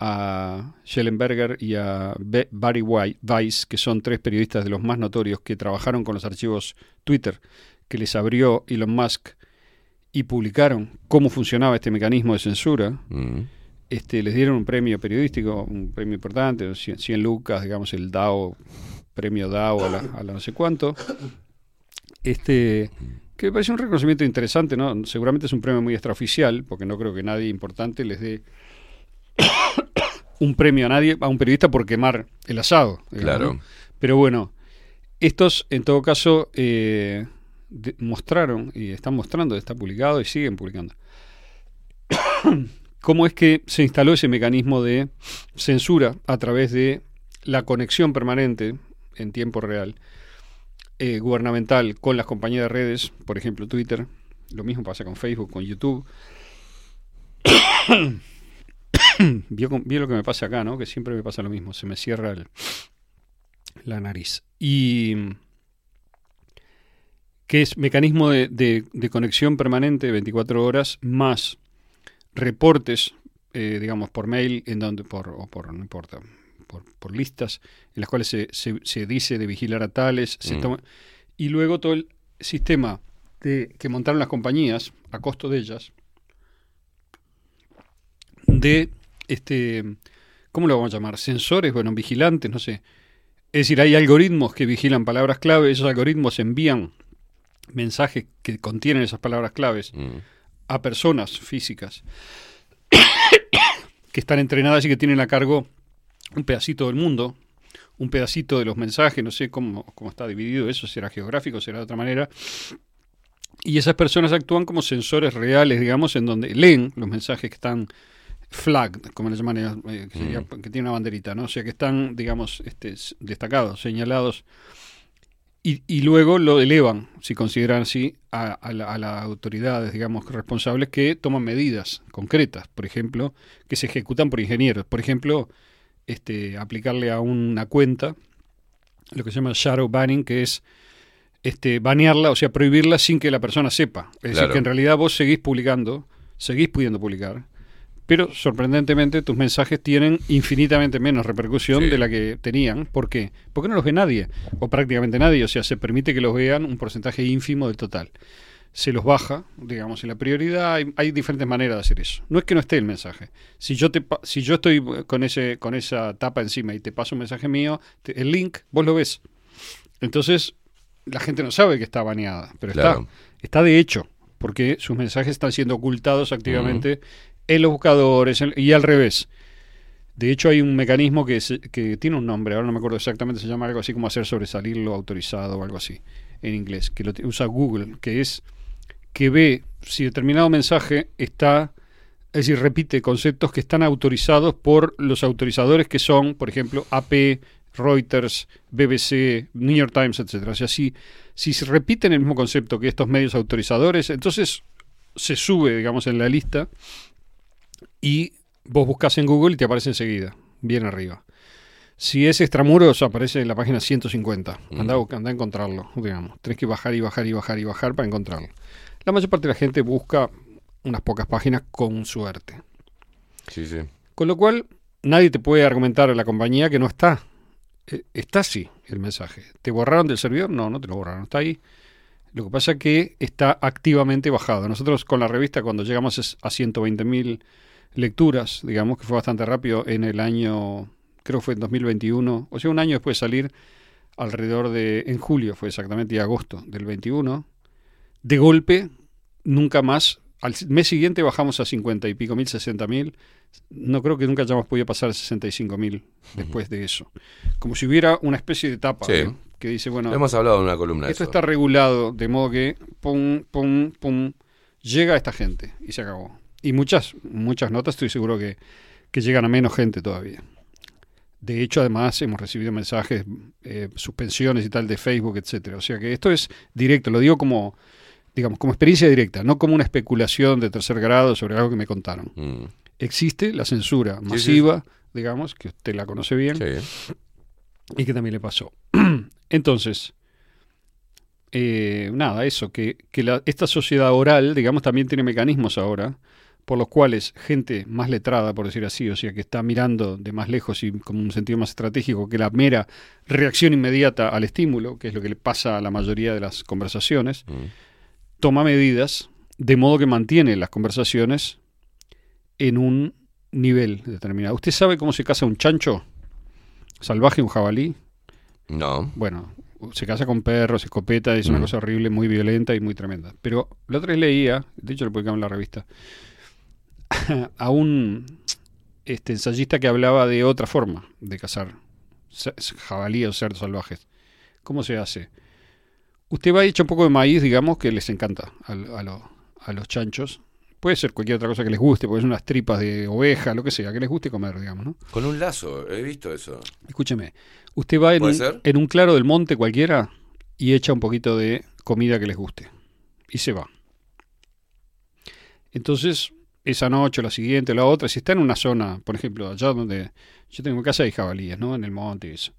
a Schellenberger y a Be- Barry Weiss, que son tres periodistas de los más notorios que trabajaron con los archivos Twitter que les abrió Elon Musk y publicaron cómo funcionaba este mecanismo de censura, mm. Este, les dieron un premio periodístico, un premio importante, 100, 100 lucas, digamos, el DAO, premio DAO a la, a la no sé cuánto. Este, que me parece un reconocimiento interesante, ¿no? Seguramente es un premio muy extraoficial, porque no creo que nadie importante les dé un premio a nadie, a un periodista por quemar el asado. digamos, Claro. ¿no? Pero bueno, estos en todo caso eh, de- mostraron, y están mostrando, está publicado y siguen publicando, cómo es que se instaló ese mecanismo de censura a través de la conexión permanente en tiempo real eh, gubernamental con las compañías de redes, por ejemplo Twitter, lo mismo pasa con Facebook, con YouTube. vio, lo que me pasa acá, ¿no? Que siempre me pasa lo mismo, se me cierra la nariz. Y que es mecanismo de- de conexión permanente 24 horas más reportes, eh, digamos, por mail, en donde, por, o por, no importa, por, por listas, en las cuales se, se- se dice de vigilar a tales, se Mm. toma- y luego todo el sistema de, que montaron las compañías, a costo de ellas, de, este, ¿cómo lo vamos a llamar? Sensores, bueno, vigilantes, no sé. Es decir, hay algoritmos que vigilan palabras clave, esos algoritmos envían mensajes que contienen esas palabras claves a personas físicas que están entrenadas y que tienen a cargo un pedacito del mundo, un pedacito de los mensajes, no sé cómo, cómo está dividido eso, será geográfico, será de otra manera. Y esas personas actúan como sensores reales, digamos, en donde leen los mensajes que están flagged, como le llaman, eh, que, sería- que tiene una banderita, ¿no? O sea, que están, digamos, este, destacados, señalados, y, y luego lo elevan, si consideran así, a, a la- a las autoridades, digamos, responsables que toman medidas concretas, por ejemplo, que se ejecutan por ingenieros. Por ejemplo, este, aplicarle a una cuenta lo que se llama shadow banning, que es este, banearla, o sea, prohibirla sin que la persona sepa. Es decir, que en realidad vos seguís publicando, seguís pudiendo publicar, pero sorprendentemente tus mensajes tienen infinitamente menos repercusión de la que tenían. ¿Por qué? Porque no los ve nadie, o prácticamente nadie, o sea, se permite que los vean un porcentaje ínfimo del total. Se los baja, digamos, en la prioridad. Hay, hay diferentes maneras de hacer eso. No es que no esté el mensaje. Si yo te si yo estoy con ese con esa tapa encima y te paso un mensaje mío, te- el link vos lo ves. Entonces la gente no sabe que está baneada, pero Claro. está está de hecho, porque sus mensajes están siendo ocultados activamente en los buscadores y al revés. De hecho, hay un mecanismo que, se- que tiene un nombre, ahora no me acuerdo exactamente, se llama algo así como hacer sobresalir lo autorizado o algo así en inglés, que lo usa Google, que es que ve si determinado mensaje está, es decir, repite conceptos que están autorizados por los autorizadores que son, por ejemplo, AP, Reuters, BBC, New York Times, etcétera. O sea, si, si se repiten el mismo concepto que estos medios autorizadores, entonces se sube, digamos, en la lista y vos buscas en Google y te aparece enseguida, bien arriba. Si es extramuros, aparece en la página 150. Anda, anda a encontrarlo, digamos. Tenés que bajar y bajar y bajar y bajar para encontrarlo. La mayor parte de la gente busca unas pocas páginas con suerte. Sí, sí. Con lo cual, nadie te puede argumentar a la compañía que no está. Eh, Está sí el mensaje. ¿Te borraron del servidor? No, no te lo borraron. Está ahí. Lo que pasa es que está activamente bajado. Nosotros con la revista, cuando llegamos a 120.000 lecturas, digamos que fue bastante rápido en el año, creo que fue en 2021, o sea, un año después de salir, alrededor de, en julio fue exactamente, y agosto del 21, de golpe, nunca más. Al mes siguiente bajamos a 50 y pico mil, 60 mil. No creo que nunca hayamos podido pasar a 65 mil después de eso. Como si hubiera una especie de Sí. ¿no? que dice, bueno, Hemos hablado en una columna esto eso. está regulado de modo que, pum, pum, pum, llega a esta gente y se acabó. Y muchas, muchas notas estoy seguro que, que llegan a menos gente todavía. De hecho, además, hemos recibido mensajes, eh, suspensiones y tal de Facebook, etcétera. O sea que esto es directo, lo digo como, digamos, como experiencia directa, no como una especulación de tercer grado sobre algo que me contaron. Mm. Existe la censura sí. masiva, digamos, que usted la conoce bien, y que también le pasó. Entonces, eh, nada, eso, que, que la- esta sociedad oral, digamos, también tiene mecanismos ahora por los cuales gente más letrada, por decir así, o sea, que está mirando de más lejos y con un sentido más estratégico que la mera reacción inmediata al estímulo, que es lo que le pasa a la mayoría de las conversaciones, toma medidas de modo que mantiene las conversaciones en un nivel determinado. ¿Usted sabe cómo se caza un chancho salvaje, un jabalí? No. Bueno, se casa con perros, escopeta, es una Mm. cosa horrible, muy violenta y muy tremenda. Pero la otra vez leía, de hecho lo publicamos en la revista, a un este, ensayista que hablaba de otra forma de cazar jabalíes o cerdos salvajes. ¿Cómo se hace? Usted va y echa un poco de maíz, digamos, que les encanta a, lo- a los chanchos, Puede ser cualquier otra cosa que les guste, puede ser unas tripas de oveja, lo que sea, que les guste comer, digamos, ¿no? Con un lazo, he visto eso. Escúcheme, usted va en en un claro del monte cualquiera y echa un poquito de comida que les guste. Y se va. Entonces, esa noche, o la siguiente, o la otra, si está en una zona, por ejemplo, allá donde yo tengo casa de jabalíes, ¿no? En el monte y eso.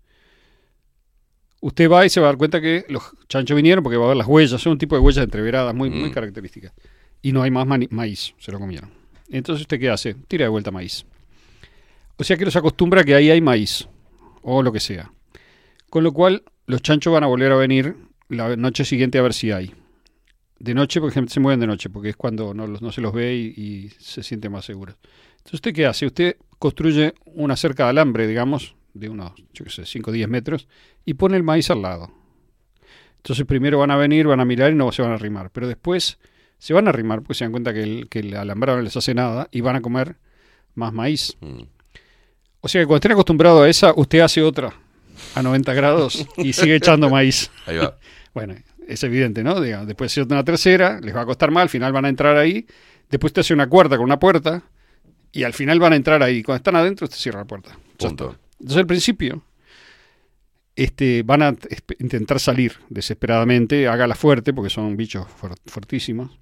Usted va y se va a dar cuenta que los chanchos vinieron porque va a ver las huellas, son un tipo de huellas entreveradas muy, muy Mm. características. Y no hay más maíz, se lo comieron. Entonces, ¿usted qué hace? Tira de vuelta maíz. O sea que los acostumbra que ahí hay maíz, o lo que sea. Con lo cual, los chanchos van a volver a venir la noche siguiente a ver si hay. De noche, por ejemplo, se mueven de noche, porque es cuando no, no se los ve y, y se sienten más seguros. Entonces, ¿usted qué hace? Usted construye una cerca de alambre, digamos, de unos, yo qué sé, 5 o 10 metros, y pone el maíz al lado. Entonces, primero van a venir, van a mirar y no se van a arrimar. Pero después se van a arrimar porque se dan cuenta que el, que el alambrado no les hace nada y van a comer más maíz. O sea que cuando estén acostumbrados a esa, usted hace otra a 90 grados y sigue echando maíz. Ahí va. Bueno, es evidente, ¿no? Digamos, después hace una tercera, les va a costar más, al final van a entrar ahí. Después usted hace una cuarta con una puerta y al final van a entrar ahí. Cuando están adentro, usted cierra la puerta. Punto. Entonces, al principio, este, van a intentar salir desesperadamente, hágala fuerte, porque son bichos fuer- fuertísimos.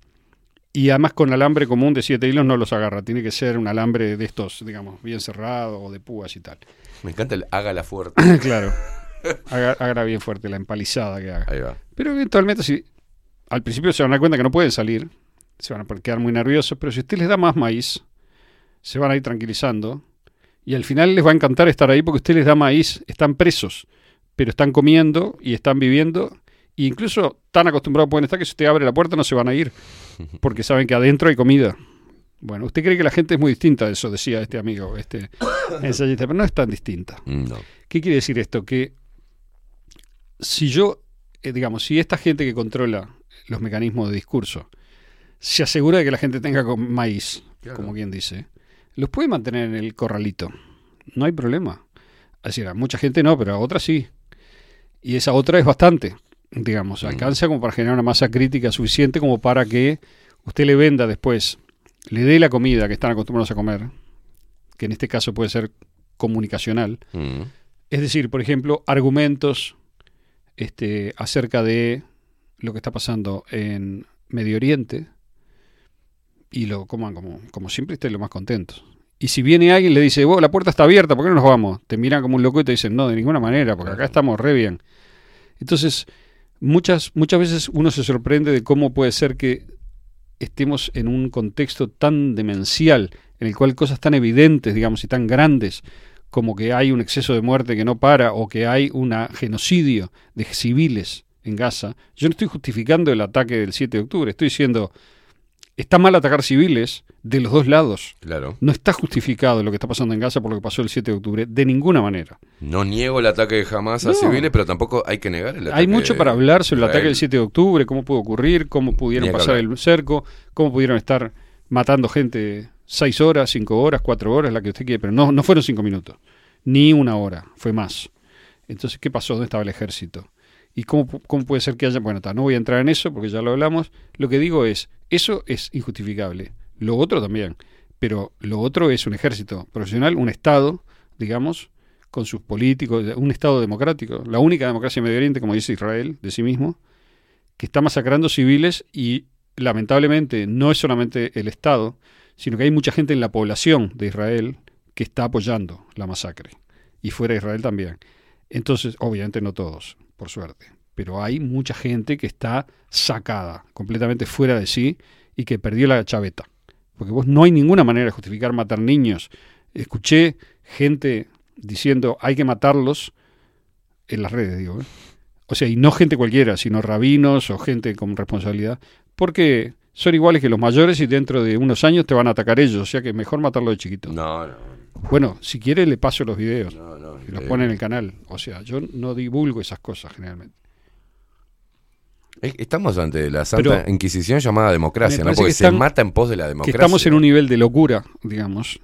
Y además con alambre común de siete hilos no los agarra, tiene que ser un alambre de estos, digamos, bien cerrado o de púas y tal. Me encanta el hágala fuerte. claro. Haga, hágala bien fuerte, la empalizada que haga. Ahí va. Pero eventualmente, si al principio se van a dar cuenta que no pueden salir, se van a quedar muy nerviosos, pero si usted les da más maíz, se van a ir tranquilizando y al final les va a encantar estar ahí porque usted les da maíz, están presos, pero están comiendo y están viviendo e incluso tan acostumbrados pueden estar que si usted abre la puerta no se van a ir porque saben que adentro hay comida. Bueno, usted cree que la gente es muy distinta de eso, decía este amigo, este ensayista, pero no es tan distinta. No. ¿Qué quiere decir esto? Que si yo, eh, digamos, si esta gente que controla los mecanismos de discurso se asegura de que la gente tenga maíz, Claro. como quien dice, los puede mantener en el corralito. No hay problema. Es decir, a mucha gente no, pero a otra sí. Y esa otra es bastante, digamos, alcanza como para generar una masa crítica suficiente como para que usted le venda después, le dé la comida que están acostumbrados a comer, que en este caso puede ser comunicacional, Mm. es decir, por ejemplo, argumentos este, acerca de lo que está pasando en Medio Oriente y lo coman como, como siempre estén lo más contentos. Y si viene alguien y le dice, vos, la puerta está abierta, ¿por qué no nos vamos? Te miran como un loco y te dicen, no, de ninguna manera, porque acá estamos re bien. Entonces, muchas, muchas veces uno se sorprende de cómo puede ser que estemos en un contexto tan demencial, en el cual cosas tan evidentes, digamos, y tan grandes, como que hay un exceso de muerte que no para, o que hay un genocidio de civiles en Gaza. Yo no estoy justificando el ataque del 7 de octubre, estoy diciendo, está mal atacar civiles de los dos lados. Claro. No está justificado lo que está pasando en Gaza por lo que pasó el 7 de octubre, de ninguna manera. No niego el ataque de Hamas a civiles, pero tampoco hay que negar el ataque Hay mucho para hablar sobre el ataque del Israel. 7 de octubre, cómo pudo ocurrir, cómo pudieron pasar hablar. el cerco, cómo pudieron estar matando gente seis horas, cinco horas, cuatro horas, la que usted quiere, pero no, no fueron cinco minutos, ni una hora, fue más. Entonces, ¿qué pasó? ¿Dónde estaba el ejército? ¿Y cómo, cómo puede ser que haya... Bueno, ta, no voy a entrar en eso porque ya lo hablamos. Lo que digo es, eso es injustificable. Lo otro también. Pero lo otro es un ejército profesional, un Estado, digamos, con sus políticos, un Estado democrático, la única democracia en Medio Oriente, como dice Israel, de sí mismo, que está masacrando civiles y lamentablemente no es solamente el Estado, sino que hay mucha gente en la población de Israel que está apoyando la masacre. Y fuera de Israel también. Entonces, obviamente no todos, por suerte, pero hay mucha gente que está sacada, completamente fuera de sí y que perdió la chaveta. Porque vos no hay ninguna manera de justificar matar niños. Escuché gente diciendo hay que matarlos en las redes, digo. ¿eh? O sea, y no gente cualquiera, sino rabinos o gente con responsabilidad, porque son iguales que los mayores y dentro de unos años te van a atacar ellos, o sea que mejor matarlo de chiquito. No, no. Bueno, si quiere le paso los videos No, no, y los increíble. pone en el canal. O sea, yo no divulgo esas cosas generalmente. Es- Estamos ante la Santa Pero- Inquisición llamada democracia, ¿no? Porque que se están- mata en pos de la Que democracia. estamos en un nivel de locura, digamos.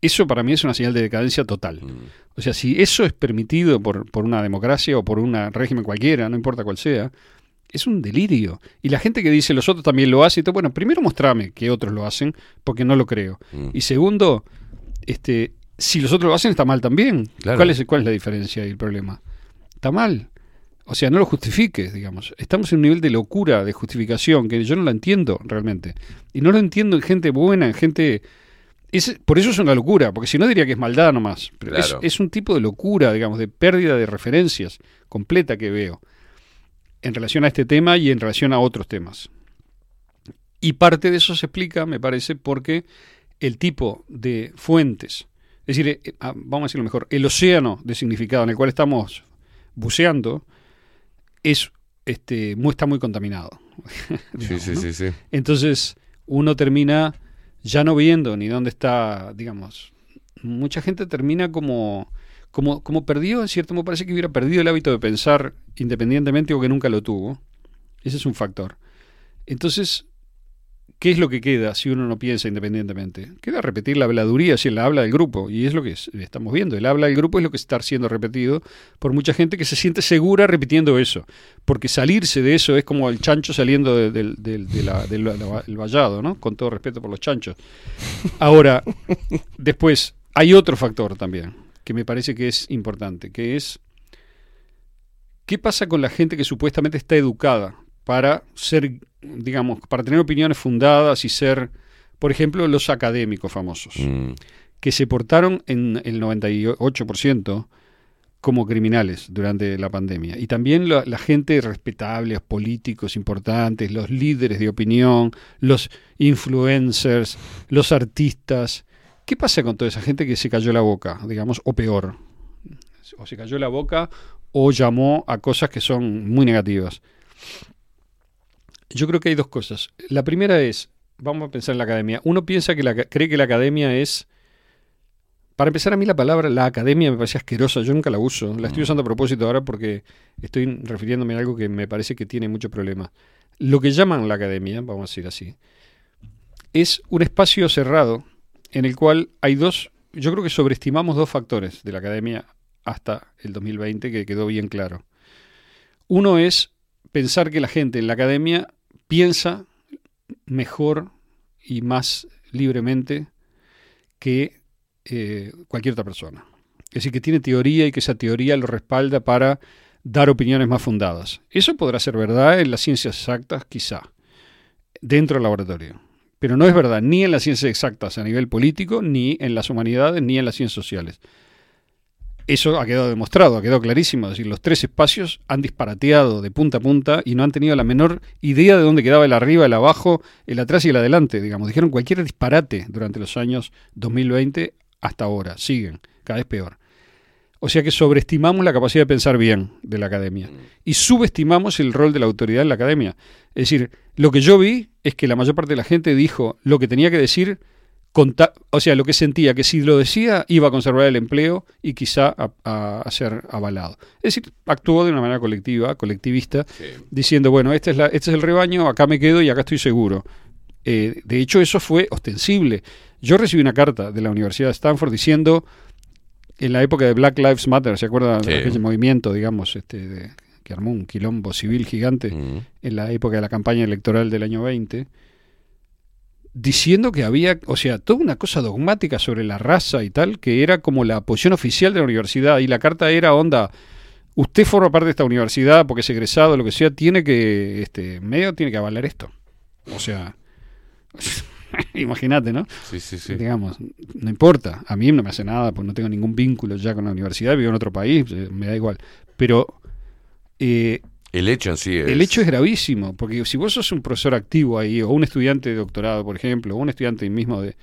Eso para mí es una señal de decadencia total. Mm. O sea, si eso es permitido por, por una democracia o por un régimen cualquiera, no importa cuál sea, Es un delirio. Y la gente que dice los otros también lo hacen, bueno, primero mostrame que otros lo hacen, porque no lo creo. Mm. Y segundo, este, si los otros lo hacen, está mal también. Claro. ¿Cuál, es, ¿Cuál es la diferencia y el problema? Está mal. O sea, no lo justifiques, digamos. Estamos en un nivel de locura, de justificación, que yo no la entiendo realmente. Y no lo entiendo en gente buena, en gente... Es, por eso es una locura, porque si no diría que es maldad nomás. Pero es- es, un tipo de locura, digamos, de pérdida de referencias completa que veo en relación a este tema y en relación a otros temas. Y parte de eso se explica, me parece, porque el tipo de fuentes, es decir, eh, ah, vamos a decirlo mejor, el océano de significado en el cual estamos buceando es este muy, está muy contaminado. Sí, sí, ¿no? sí, sí. Entonces uno termina ya no viendo ni dónde está, digamos, mucha gente termina como, como, como perdido, en cierto modo parece que hubiera perdido el hábito de pensar independientemente o que nunca lo tuvo. Ese es un factor. Entonces, ¿qué es lo que queda si uno no piensa independientemente? Queda repetir la habladuría, si la habla del grupo, y es lo que es- estamos viendo. El habla del grupo es lo que está siendo repetido por mucha gente que se siente segura repitiendo eso, porque salirse de eso es como el chancho saliendo de- del- de vallado, ¿no? Con todo respeto por los chanchos. Ahora, después, hay otro factor también, que me parece que es importante, que es ¿Qué pasa con la gente que supuestamente está educada para ser, digamos, para tener opiniones fundadas y ser, por ejemplo, los académicos famosos, Mm. que se portaron en el 98% como criminales durante la pandemia? Y también la, la gente respetable, los políticos importantes, los líderes de opinión, los influencers, los artistas. ¿Qué pasa con toda esa gente que se cayó la boca, digamos, o peor? o se cayó la boca o llamó a cosas que son muy negativas. Yo creo que hay dos cosas. La primera es, vamos a pensar en la academia. Uno piensa que la, cree que la academia es, para empezar a mí la palabra la academia me parece asquerosa, yo nunca la uso. La estoy usando a propósito ahora porque estoy refiriéndome a algo que me parece que tiene mucho problema. Lo que llaman la academia, vamos a decir así, es un espacio cerrado en el cual hay dos, yo creo que sobreestimamos dos factores de la academia hasta el 2020 que quedó bien claro. Uno es pensar que la gente en la academia piensa mejor y más libremente que eh, cualquier otra persona. Es decir, que tiene teoría y que esa teoría lo respalda para dar opiniones más fundadas. Eso podrá ser verdad en las ciencias exactas, quizá, dentro del laboratorio. Pero no es verdad ni en las ciencias exactas a nivel político, ni en las humanidades, ni en las ciencias sociales. Eso ha quedado demostrado, ha quedado clarísimo. Es decir, los tres espacios han disparateado de punta a punta y no han tenido la menor idea de dónde quedaba el arriba, el abajo, el atrás y el adelante. Digamos, dijeron cualquier disparate durante los años 2020 hasta ahora. Siguen, cada vez peor. O sea que sobreestimamos la capacidad de pensar bien de la academia y subestimamos el rol de la autoridad en la academia. Es decir, lo que yo vi es que la mayor parte de la gente dijo lo que tenía que decir o sea, lo que sentía que si lo decía iba a conservar el empleo y quizá a, a- a ser avalado. Es decir, actuó de una manera colectiva, colectivista, diciendo, bueno, este es, la- este es el rebaño, acá me quedo y acá estoy seguro. Eh, de hecho, eso fue ostensible. Yo recibí una carta de la Universidad de Stanford diciendo, en la época de Black Lives Matter, ¿se acuerdan Sí. de movimiento, digamos, este, de- que armó un quilombo civil gigante en la época de la campaña electoral del año 20? diciendo que había, o sea, toda una cosa dogmática sobre la raza y tal, que era como la posición oficial de la universidad. Y la carta era onda, usted forma parte de esta universidad porque es egresado, lo que sea, tiene que, este, medio tiene que avalar esto. O sea, imagínate, ¿no? Sí, sí, sí. Digamos, no importa, a mí no me hace nada, pues no tengo ningún vínculo ya con la universidad, vivo en otro país, eh, me da igual. Pero eh, El hecho en sí es. el hecho es gravísimo, porque si vos sos un profesor activo ahí, o un estudiante de doctorado, por ejemplo, o un estudiante mismo de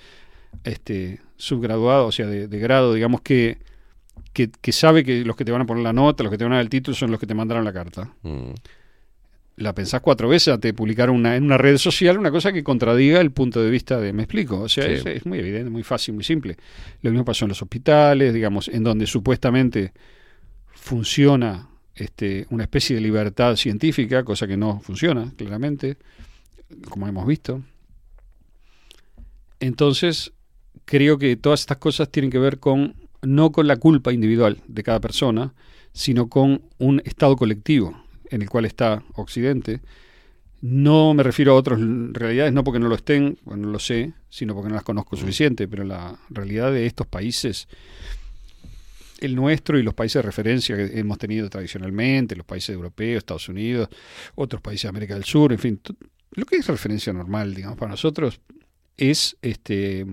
este subgraduado, o sea, de, de grado, digamos que, que, que sabe que los que te van a poner la nota, los que te van a dar el título, son los que te mandaron la carta. Mm. La pensás cuatro veces antes de publicar una, en una red social una cosa que contradiga el punto de vista de... ¿Me explico? O sea, Sí. es, es muy evidente, muy fácil, muy simple. Lo mismo pasó en los hospitales, digamos, en donde supuestamente funciona este, una especie de libertad científica, cosa que no funciona, claramente, como hemos visto. Entonces, creo que todas estas cosas tienen que ver con, no con la culpa individual de cada persona, sino con un estado colectivo. En el cual está Occidente. No me refiero a otras realidades, no porque no lo estén, bueno, no lo sé, sino porque no las conozco suficiente, pero la realidad de estos países, el nuestro y los países de referencia que hemos tenido tradicionalmente, los países europeos, Estados Unidos, otros países de América del Sur, en fin, lo que es referencia normal, digamos, para nosotros es este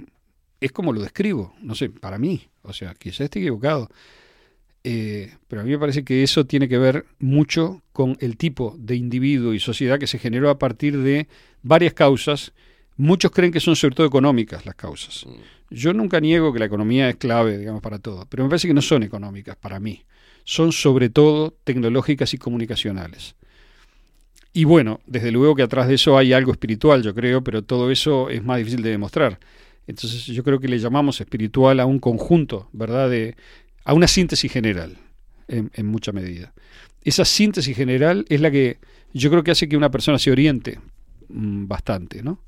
es como lo describo, no sé, para mí, o sea, quizás esté equivocado, eh, pero a mí me parece que eso tiene que ver mucho con el tipo de individuo y sociedad que se generó a partir de varias causas. Muchos creen que son sobre todo económicas las causas. Yo nunca niego que la economía es clave, digamos, para todo, pero me parece que no son económicas para mí. Son sobre todo tecnológicas y comunicacionales. Y bueno, desde luego que atrás de eso hay algo espiritual, yo creo, pero todo eso es más difícil de demostrar. Entonces yo creo que le llamamos espiritual a un conjunto, ¿verdad? De, a una síntesis general, en, mucha medida. Esa síntesis general es la que yo creo que hace que una persona se oriente mm, bastante, ¿no?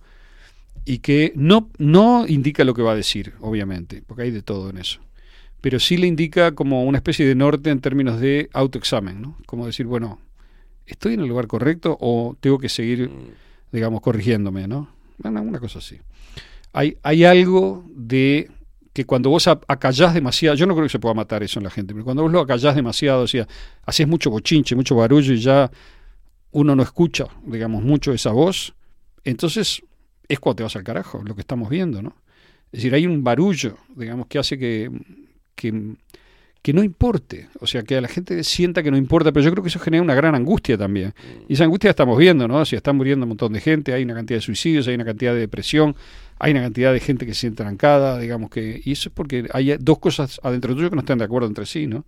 Y que no, no indica lo que va a decir, obviamente, porque hay de todo en eso. Pero sí le indica como una especie de norte en términos de autoexamen, ¿no? Como decir, bueno, ¿estoy en el lugar correcto o tengo que seguir, digamos, corrigiéndome, ¿no? Bueno, una cosa así. Hay, hay algo de que cuando vos acallás demasiado, yo no creo que se pueda matar eso en la gente, pero cuando vos lo acallás demasiado, o sea, haces mucho bochinche, mucho barullo y ya uno no escucha, digamos, mucho esa voz, entonces es cuando te vas al carajo, lo que estamos viendo, ¿no? Es decir, hay un barullo, digamos, que hace que, que, que no importe, o sea, que a la gente sienta que no importa, pero yo creo que eso genera una gran angustia también. Y esa angustia la estamos viendo, ¿no? Si están muriendo un montón de gente, hay una cantidad de suicidios, hay una cantidad de depresión, hay una cantidad de gente que se siente trancada, digamos que... Y eso es porque hay dos cosas adentro tuyo que no están de acuerdo entre sí, ¿no?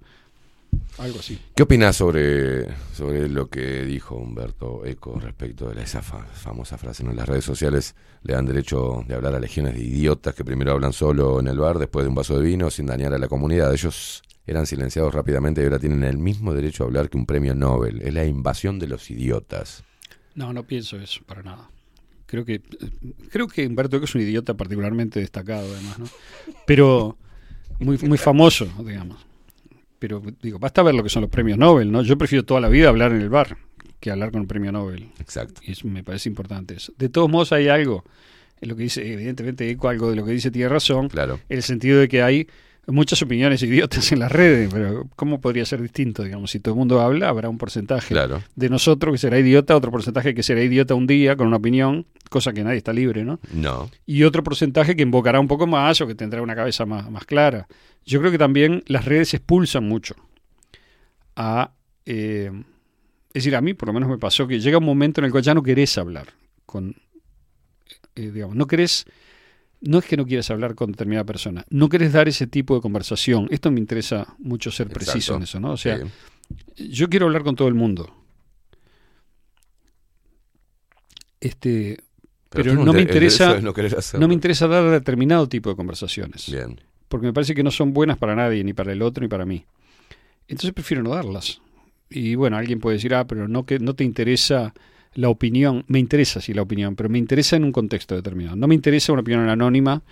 Algo así. ¿Qué opinas sobre, sobre lo que dijo Humberto Eco respecto de la- esa fa- famosa frase? ¿no? Las redes sociales le dan derecho de hablar a legiones de idiotas que primero hablan solo en el bar después de un vaso de vino sin dañar a la comunidad. Ellos eran silenciados rápidamente y ahora tienen el mismo derecho a hablar que un premio Nobel. Es la invasión de los idiotas. No, no pienso eso, para nada. Creo que creo que Humberto Eco es un idiota particularmente destacado, además, ¿no? Pero muy, muy famoso, digamos. Pero digo, basta ver lo que son los premios Nobel, ¿no? Yo prefiero toda la vida hablar en el bar que hablar con un premio Nobel. Exacto. Y eso me parece importante eso. De todos modos, hay algo en lo que dice, evidentemente, Eco, algo de lo que dice tiene razón. Claro. En el sentido de que hay muchas opiniones idiotas en las redes, pero ¿cómo podría ser distinto? Digamos, si todo el mundo habla, habrá un porcentaje Claro. de nosotros que será idiota, otro porcentaje que será idiota un día con una opinión, cosa que nadie está libre, ¿no? No. Y otro porcentaje que invocará un poco más o que tendrá una cabeza más, más clara. Yo creo que también las redes expulsan mucho a... eh, es decir, a mí por lo menos me pasó que llega un momento en el cual ya no querés hablar con... eh, digamos, no querés... No es que no quieras hablar con determinada persona, no querés dar ese tipo de conversación. Esto me interesa mucho ser preciso en eso, ¿no? O sea, Sí. yo quiero hablar con todo el mundo. Este, Pero no me te- interesa no no me interesa dar determinado tipo de conversaciones. Bien. Porque me parece que no son buenas para nadie, ni para el otro, ni para mí. Entonces prefiero no darlas. Y bueno, alguien puede decir, ah, pero no que no te interesa la opinión. Me interesa sí la opinión, pero me interesa en un contexto determinado. No me interesa una opinión anónima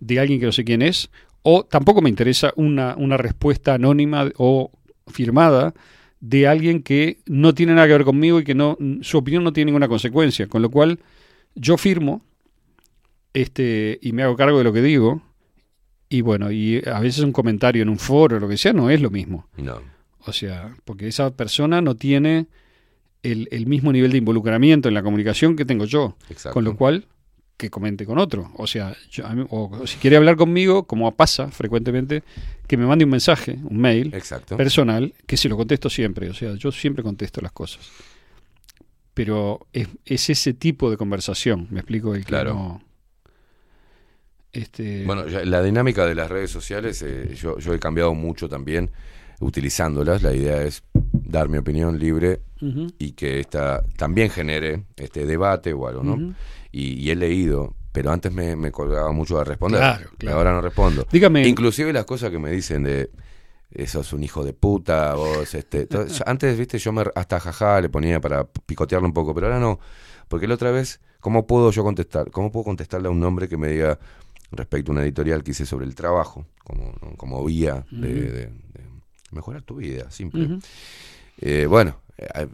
de alguien que no sé quién es, o tampoco me interesa una, una respuesta anónima o firmada de alguien que no tiene nada que ver conmigo y que no su opinión no tiene ninguna consecuencia. Con lo cual, yo firmo este y me hago cargo de lo que digo. Y bueno, y a veces un comentario en un foro o lo que sea no es lo mismo. No. O sea, porque esa persona no tiene el, el mismo nivel de involucramiento en la comunicación que tengo yo. Exacto. Con lo cual, que comente con otro. O sea, yo- mí- o si quiere hablar conmigo, como pasa frecuentemente, que me mande un mensaje, un mail Exacto. personal, que se lo contesto siempre. O sea, yo siempre contesto las cosas. Pero es, es ese tipo de conversación, me explico, el que Claro. no... Este, Bueno, la dinámica de las redes sociales, eh, yo, yo he cambiado mucho también utilizándolas. La idea es dar mi opinión libre y que esta también genere este debate o algo, ¿no? Y, y he leído, pero antes me, me colgaba mucho de responder. Claro, ahora no respondo. Dígame. Inclusive las cosas que me dicen de eh, sos un hijo de puta, vos, este, antes, viste, yo me hasta jaja le ponía para picotearlo un poco, pero ahora no, porque la otra vez, ¿cómo puedo yo contestar? ¿Cómo puedo contestarle a un hombre que me diga respecto a una editorial que hice sobre el trabajo, como, como vía de, de- de mejorar tu vida, simple? Ujú. Eh, bueno, eh,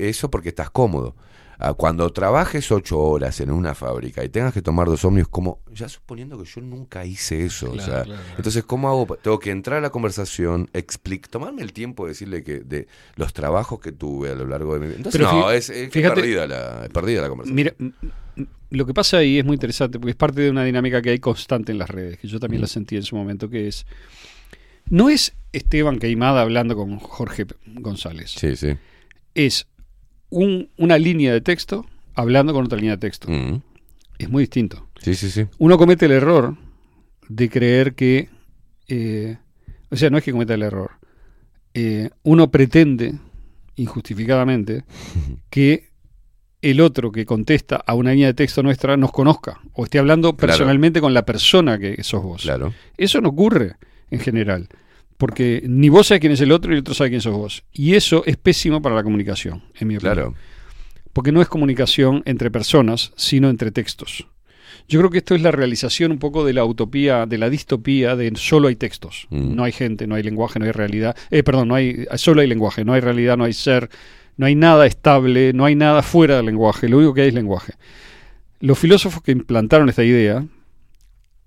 eso porque estás cómodo. Ah, Cuando trabajes ocho horas en una fábrica y tengas que tomar dos ómnibus, como ya suponiendo que yo nunca hice eso, o sea, claro. entonces cómo hago, tengo que entrar a la conversación, explic, tomarme el tiempo de decirle que de los trabajos que tuve a lo largo de mi vida. Entonces Pero no, es, es fíjate- perdida la, perdida la conversación. Mira, lo que pasa ahí es muy interesante porque es parte de una dinámica que hay constante en las redes, que yo también la sentí en su momento, que es, no es Esteban Queimada hablando con Jorge González, Sí, sí. es un- una línea de texto hablando con otra línea de texto. Mm. Es muy distinto. Sí, sí, sí. Uno comete el error de creer que, eh, o sea, no es que cometa el error, eh, uno pretende, injustificadamente, que el otro que contesta a una línea de texto nuestra nos conozca o esté hablando Claro. personalmente con la persona que sos vos. Claro. Eso no ocurre en general, porque ni vos sabés quién es el otro y el otro sabe quién sos vos. Y eso es pésimo para la comunicación, en mi opinión. Claro. Porque no es comunicación entre personas, sino entre textos. Yo creo que esto es la realización un poco de la utopía, de la distopía de solo hay textos. Mm. No hay gente, no hay lenguaje, no hay realidad. Eh, perdón, no hay, solo hay lenguaje, no hay realidad, no hay ser, no hay nada estable, no hay nada fuera del lenguaje. Lo único que hay es lenguaje. Los filósofos que implantaron esta idea,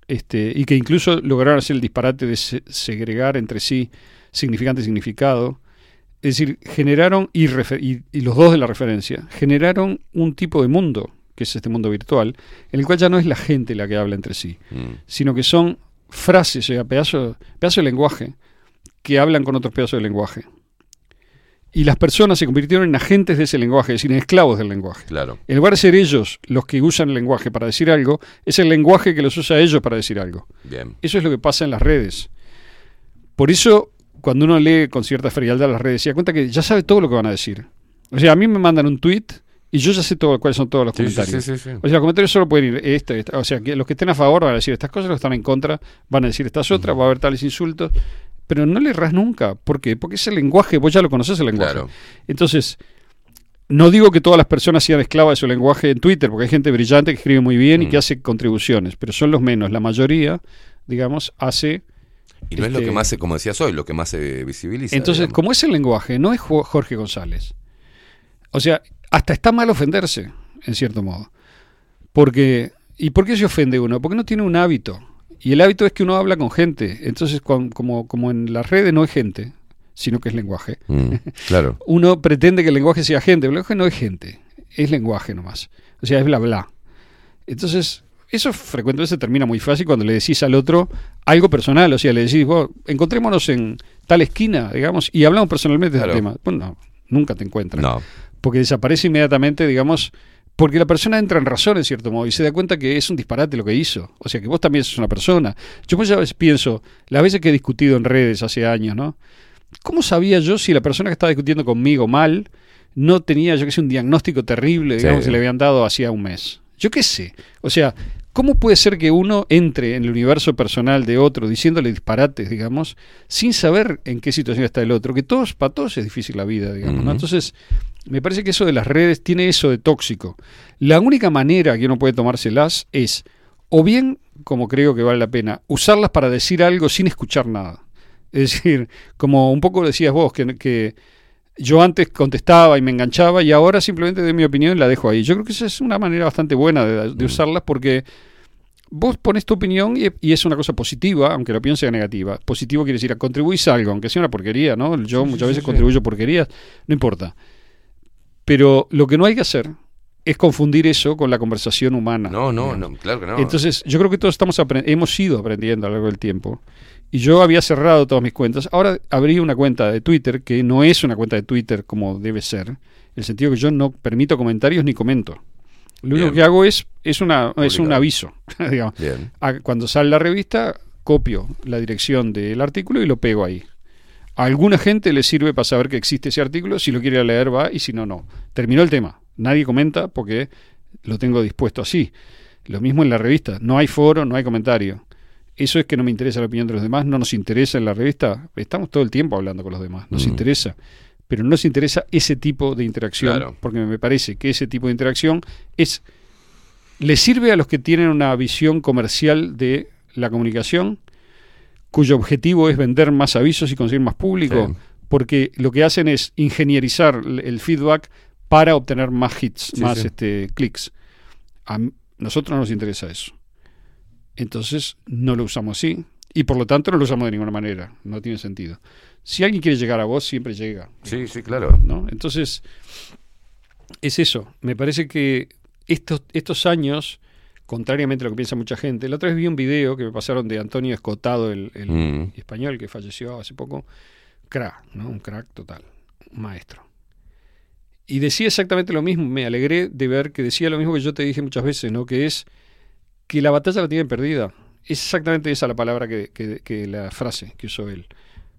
este, y que incluso lograron hacer el disparate de se- segregar entre sí significante y significado, es decir, generaron, y, y- y los dos de la referencia, generaron un tipo de mundo, que es este mundo virtual, en el cual ya no es la gente la que habla entre sí, Mm. sino que son frases, o sea, pedazos pedazo de lenguaje, que hablan con otros pedazos de lenguaje. Y las personas se convirtieron en agentes de ese lenguaje, es decir, en esclavos del lenguaje. Claro. En lugar de ser ellos los que usan el lenguaje para decir algo, es el lenguaje que los usa a ellos para decir algo. Bien. Eso es lo que pasa en las redes. Por eso, cuando uno lee con cierta frialdad las redes, se da cuenta que ya sabe todo lo que van a decir. O sea, a mí me mandan un tweet y yo ya sé todo, cuáles son todos los Sí, comentarios. sí, sí, sí. O sea, los comentarios solo pueden ir esto, esto. O sea, que los que estén a favor van a decir estas cosas, los que están en contra van a decir estas otras, va a haber tales insultos. Pero no le erras nunca. ¿Por qué? Porque ese lenguaje, vos ya lo conoces el lenguaje. Claro. Entonces, no digo que todas las personas sean esclavas de su lenguaje en Twitter, porque hay gente brillante que escribe muy bien y Mm. que hace contribuciones, pero son los menos. La mayoría, digamos, hace... Y no es lo este, que más, se, como decías hoy, lo que más se visibiliza. Entonces, digamos. como es el lenguaje, no es Jo- Jorge González. O sea, hasta está mal ofenderse, en cierto modo. Porque, ¿Y por qué se ofende uno? Porque no tiene un hábito. Y el hábito es que uno habla con gente. Entonces, cuan- como, como en las redes no es gente, sino que es lenguaje. Mm, claro. Uno pretende que el lenguaje sea gente, pero el lenguaje no es gente, es lenguaje nomás. O sea, es bla bla. Entonces, eso frecuentemente se termina muy fácil cuando le decís al otro algo personal. O sea, le decís, vos, encontrémonos en tal esquina, digamos, y hablamos personalmente Claro. del tema. Bueno, no, nunca te encuentran. No. Porque desaparece inmediatamente, digamos, porque la persona entra en razón, en cierto modo, y se da cuenta que es un disparate lo que hizo. O sea, que vos también sos una persona. Yo muchas veces pienso, las veces que he discutido en redes hace años, ¿no? ¿Cómo sabía yo si la persona que estaba discutiendo conmigo mal no tenía, yo qué sé, un diagnóstico terrible, digamos, Sí. que le habían dado hacía un mes? Yo qué sé. O sea, ¿cómo puede ser que uno entre en el universo personal de otro diciéndole disparates, digamos, sin saber en qué situación está el otro? Que todos, para todos es difícil la vida, digamos, ¿no? Entonces, me parece que eso de las redes tiene eso de tóxico. La única manera que uno puede tomárselas es, o bien, como creo que vale la pena, usarlas para decir algo sin escuchar nada. Es decir, como un poco decías vos, que, que yo antes contestaba y me enganchaba y ahora simplemente de mi opinión y la dejo ahí. Yo creo que esa es una manera bastante buena de, de usarlas porque vos pones tu opinión y, y es una cosa positiva, aunque la opinión sea negativa. Positivo quiere decir, contribuís algo, aunque sea una porquería, ¿no? Yo sí, muchas sí, veces sí. contribuyo porquerías, no importa. Pero lo que no hay que hacer es confundir eso con la conversación humana. No, no, no, claro que no. Entonces, yo creo que todos estamos hemos ido aprendiendo a lo largo del tiempo. Y yo había cerrado todas mis cuentas. Ahora abrí una cuenta de Twitter que no es una cuenta de Twitter como debe ser. En el sentido que yo no permito comentarios ni comento. Lo único que hago es, es, una, es un aviso. digamos. Bien. A- Cuando sale la revista, copio la dirección del artículo y lo pego ahí. A alguna gente le sirve para saber que existe ese artículo. Si lo quiere leer, va. Y si no, no. Terminó el tema. Nadie comenta porque lo tengo dispuesto así. Lo mismo en la revista. No hay foro, no hay comentario. Eso es que no me interesa la opinión de los demás. No nos interesa en la revista. Estamos todo el tiempo hablando con los demás. Nos Mm. interesa. Pero no nos interesa ese tipo de interacción. Claro. Porque me parece que ese tipo de interacción es le sirve a los que tienen una visión comercial de la comunicación, cuyo objetivo es vender más avisos y conseguir más público, Sí. porque lo que hacen es ingenierizar el feedback para obtener más hits, Sí, más sí. este clics. A nosotros no nos interesa eso. Entonces no lo usamos así y por lo tanto no lo usamos de ninguna manera. No tiene sentido. Si alguien quiere llegar a vos, siempre llega. Sí, sí, claro. ¿no? Entonces, es eso. Me parece que estos, estos años, contrariamente a lo que piensa mucha gente, la otra vez vi un video que me pasaron de Antonio Escotado, el, el Mm. español que falleció hace poco. Crack, ¿no? Un crack total. Un maestro. Y decía exactamente lo mismo. Me alegré de ver que decía lo mismo que yo te dije muchas veces, ¿no? Que es que la batalla la tienen perdida. Es exactamente esa la palabra que, que- que la frase que usó él.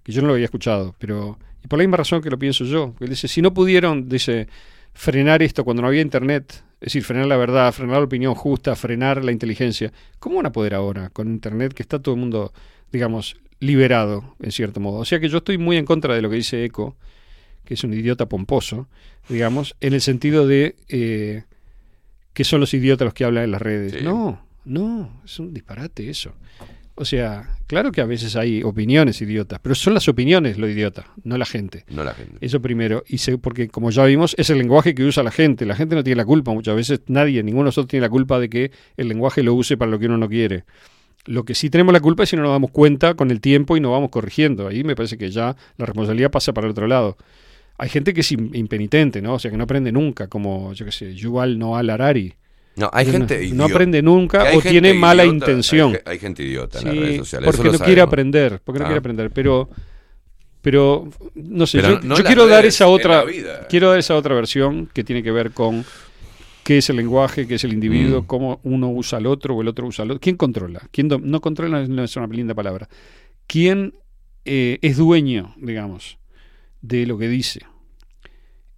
Que yo no lo había escuchado, pero. Y por la misma razón que lo pienso yo. Él dice: si no pudieron, dice, frenar esto cuando no había internet, es decir, frenar la verdad, frenar la opinión justa, frenar la inteligencia, ¿cómo van a poder ahora con internet que está todo el mundo, digamos, liberado, en cierto modo? O sea que yo estoy muy en contra de lo que dice Eco, que es un idiota pomposo, digamos, en el sentido de eh, que son los idiotas los que hablan en las redes. No, no, es un disparate eso. O sea, claro que a veces hay opiniones idiotas, pero son las opiniones lo idiota, no la gente. No la gente. Eso primero. Y se- porque, como ya vimos, es el lenguaje que usa la gente. La gente no tiene la culpa. Muchas veces nadie, ninguno de nosotros tiene la culpa de que el lenguaje lo use para lo que uno no quiere. Lo que sí tenemos la culpa es si no nos damos cuenta con el tiempo y nos vamos corrigiendo. Ahí me parece que ya la responsabilidad pasa para el otro lado. Hay gente que es im- impenitente, ¿no? O sea, que no aprende nunca, como, yo qué sé, Yuval Noah Harari. No, hay gente no, idiota. no aprende nunca o tiene mala intención. Hay, ge- hay gente idiota en las Sí, redes sociales. Porque eso no quiere aprender, porque no Ah. quiere aprender, pero pero no sé, Pero yo, no yo las quiero dar esa otra quiero dar esa otra versión que tiene que ver con qué es el lenguaje, qué es el individuo, Mm. cómo uno usa al otro o el otro usa al otro. ¿Quién controla? ¿Quién no controla no es una linda palabra. ¿Quién eh, es dueño, digamos, de lo que dice?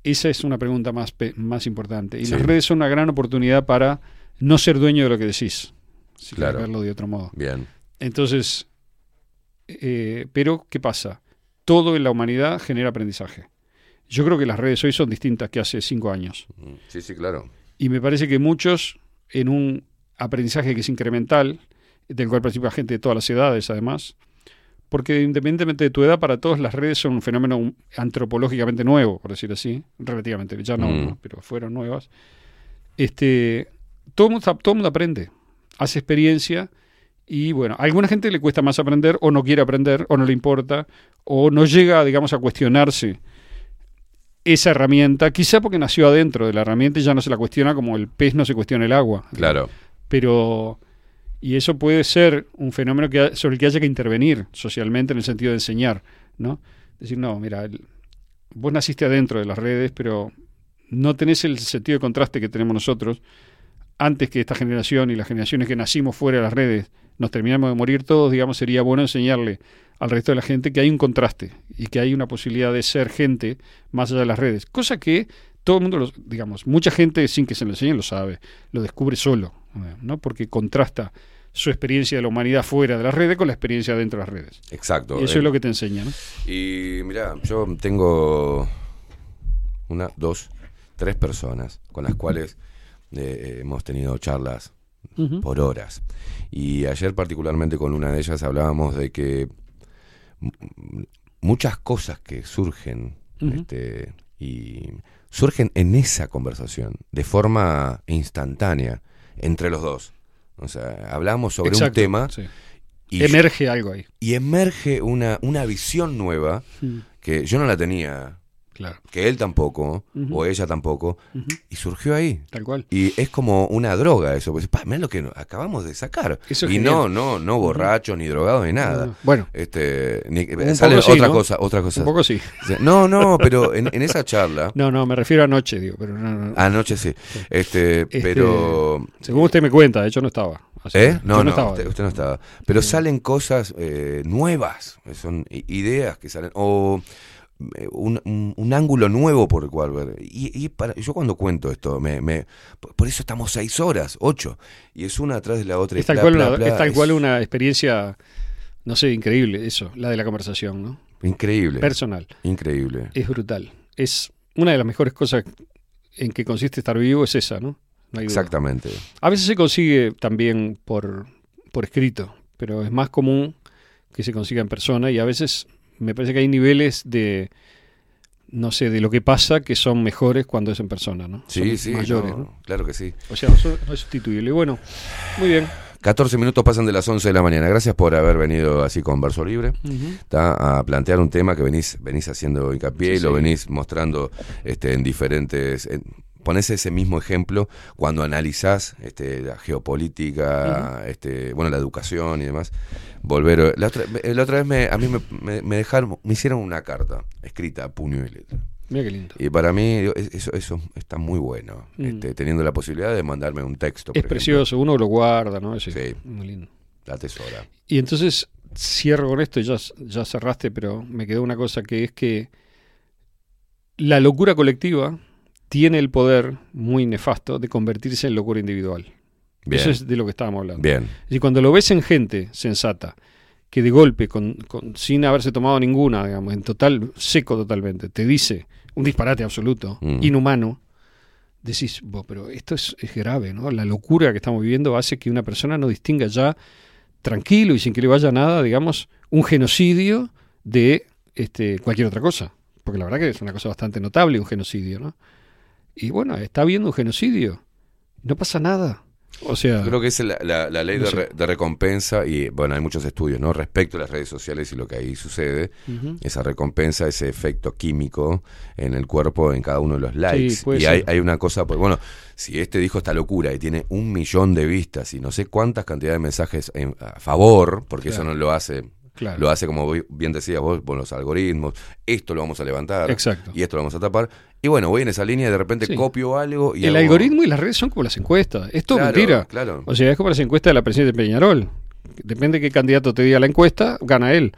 Esa es una pregunta más, más importante. Y Sí. las redes son una gran oportunidad para no ser dueño de lo que decís. Si Claro. verlo de otro modo. Bien. Entonces, eh, pero ¿qué pasa? Todo en la humanidad genera aprendizaje. Yo creo que las redes hoy son distintas que hace cinco años. Sí, sí, claro. Y me parece que muchos, en un aprendizaje que es incremental, del cual participa gente de todas las edades además, porque independientemente de tu edad, para todos las redes son un fenómeno antropológicamente nuevo, por decir así, relativamente, ya no, Mm. ¿no? pero fueron nuevas. Este, todo el mundo, todo mundo aprende, hace experiencia y bueno, a alguna gente le cuesta más aprender o no quiere aprender o no le importa o no llega, digamos, a cuestionarse esa herramienta, quizá porque nació adentro de la herramienta y ya no se la cuestiona como el pez no se cuestiona el agua. Claro. Pero, y eso puede ser un fenómeno que, sobre el que haya que intervenir socialmente en el sentido de enseñar, ¿no? Decir, no, mira, vos naciste adentro de las redes, pero no tenés el sentido de contraste que tenemos nosotros. Antes que esta generación y las generaciones que nacimos fuera de las redes nos terminamos de morir todos, digamos, sería bueno enseñarle al resto de la gente que hay un contraste y que hay una posibilidad de ser gente más allá de las redes. Cosa que todo el mundo, lo- digamos, mucha gente sin que se lo enseñen lo sabe, lo descubre solo, ¿no? Porque contrasta su experiencia de la humanidad fuera de las redes con la experiencia dentro de las redes. Exacto. Y eso Eh, es lo que te enseña, ¿no? Y mira, yo tengo una, dos, tres personas con las cuales eh, hemos tenido charlas por horas. Y ayer particularmente con una de ellas hablábamos de que muchas cosas que surgen este, y surgen en esa conversación de forma instantánea entre los dos. O sea, hablamos sobre Exacto, un tema sí. y Emerge algo ahí. y emerge una, una visión nueva Mm. que yo no la tenía, Claro. que él tampoco, o ella tampoco, y surgió ahí. Tal cual. Y es como una droga eso, pues, mirá lo que no- acabamos de sacar. Eso y genial. no, no, no borrachos, ni drogados, ni nada. No. Bueno. Este, ni, Un sale sí, otra ¿no? cosa, otra cosa. Un poco sí. No, no, pero en, en esa charla, No, no, me refiero a anoche, digo, pero no, no, no. anoche sí, este, Este, pero... Según usted me cuenta, de hecho no estaba. Así ¿Eh? No, no, estaba. usted, usted no estaba. Pero salen cosas eh, nuevas, son ideas que salen, o eh, un, un- un ángulo nuevo por el cual ver. Y, y para, yo cuando cuento esto, me, me- por eso estamos seis horas, ocho, y es una atrás de la otra. Es tal, cual una, es tal es cual una experiencia, no sé, increíble, eso, la de la conversación, ¿no? Increíble. Personal. Increíble. Es brutal. Es una de las mejores cosas en que consiste estar vivo, es esa, ¿no? No. Exactamente. A veces se consigue también por, por escrito, pero es más común que se consiga en persona y a veces me parece que hay niveles de, no sé, de lo que pasa que son mejores cuando es en persona, ¿no? Sí, Son sí, mayores, no, ¿no? claro que sí. O sea, no es sustituible. Bueno, muy bien. 14 minutos pasan de las 11 de la mañana. Gracias por haber venido así con Verso Libre. ¿tá? a plantear un tema que venís, venís haciendo hincapié y lo sí. venís mostrando este, en diferentes... en- ponés ese mismo ejemplo cuando analizás este, la geopolítica, este, bueno, la educación y demás. Volver... La otra, la otra vez me, a mí me, me- me dejaron, me hicieron una carta escrita a puño y letra. Mira qué lindo. Y para mí eso, eso está muy bueno, Mm. este, teniendo la posibilidad de mandarme un texto. Es precioso, uno lo guarda, ¿no? Sí. Muy lindo. La tesora. Y entonces cierro con esto, ya, ya cerraste, pero me quedó una cosa que es que la locura colectiva tiene el poder muy nefasto de convertirse en locura individual. Bien. Eso es de lo que estábamos hablando. Bien. Y cuando lo ves en gente sensata, que de golpe, con, con- sin haberse tomado ninguna, digamos, en total, seco totalmente, te dice un disparate absoluto, Mm. inhumano, decís, "Bo, pero esto es, es grave, ¿no? La locura que estamos viviendo hace que una persona no distinga ya tranquilo y sin que le vaya nada, digamos, un genocidio de este, cualquier otra cosa. Porque la verdad que es una cosa bastante notable un genocidio, ¿no? Y bueno, está habiendo un genocidio. No pasa nada. O sea, Creo que es la, la- la ley no de, re- de recompensa y bueno, hay muchos estudios, ¿no? Respecto a las redes sociales y lo que ahí sucede, esa recompensa, ese efecto químico en el cuerpo en cada uno de los likes. y hay, hay una cosa, pues bueno, si este dijo esta locura y tiene un millón de vistas y no sé cuántas cantidades de mensajes en- a favor, porque Claro. eso no lo hace. Claro. Lo hace como bien decías vos, con los algoritmos, esto lo vamos a levantar Exacto. y esto lo vamos a tapar. Y bueno, voy en esa línea y de repente Sí. copio algo y el hago- algoritmo y las redes son como las encuestas. Es todo Claro, mentira. claro. O sea, es como las encuestas de la presidenta de Peñarol. Depende de qué candidato te diga la encuesta, gana él.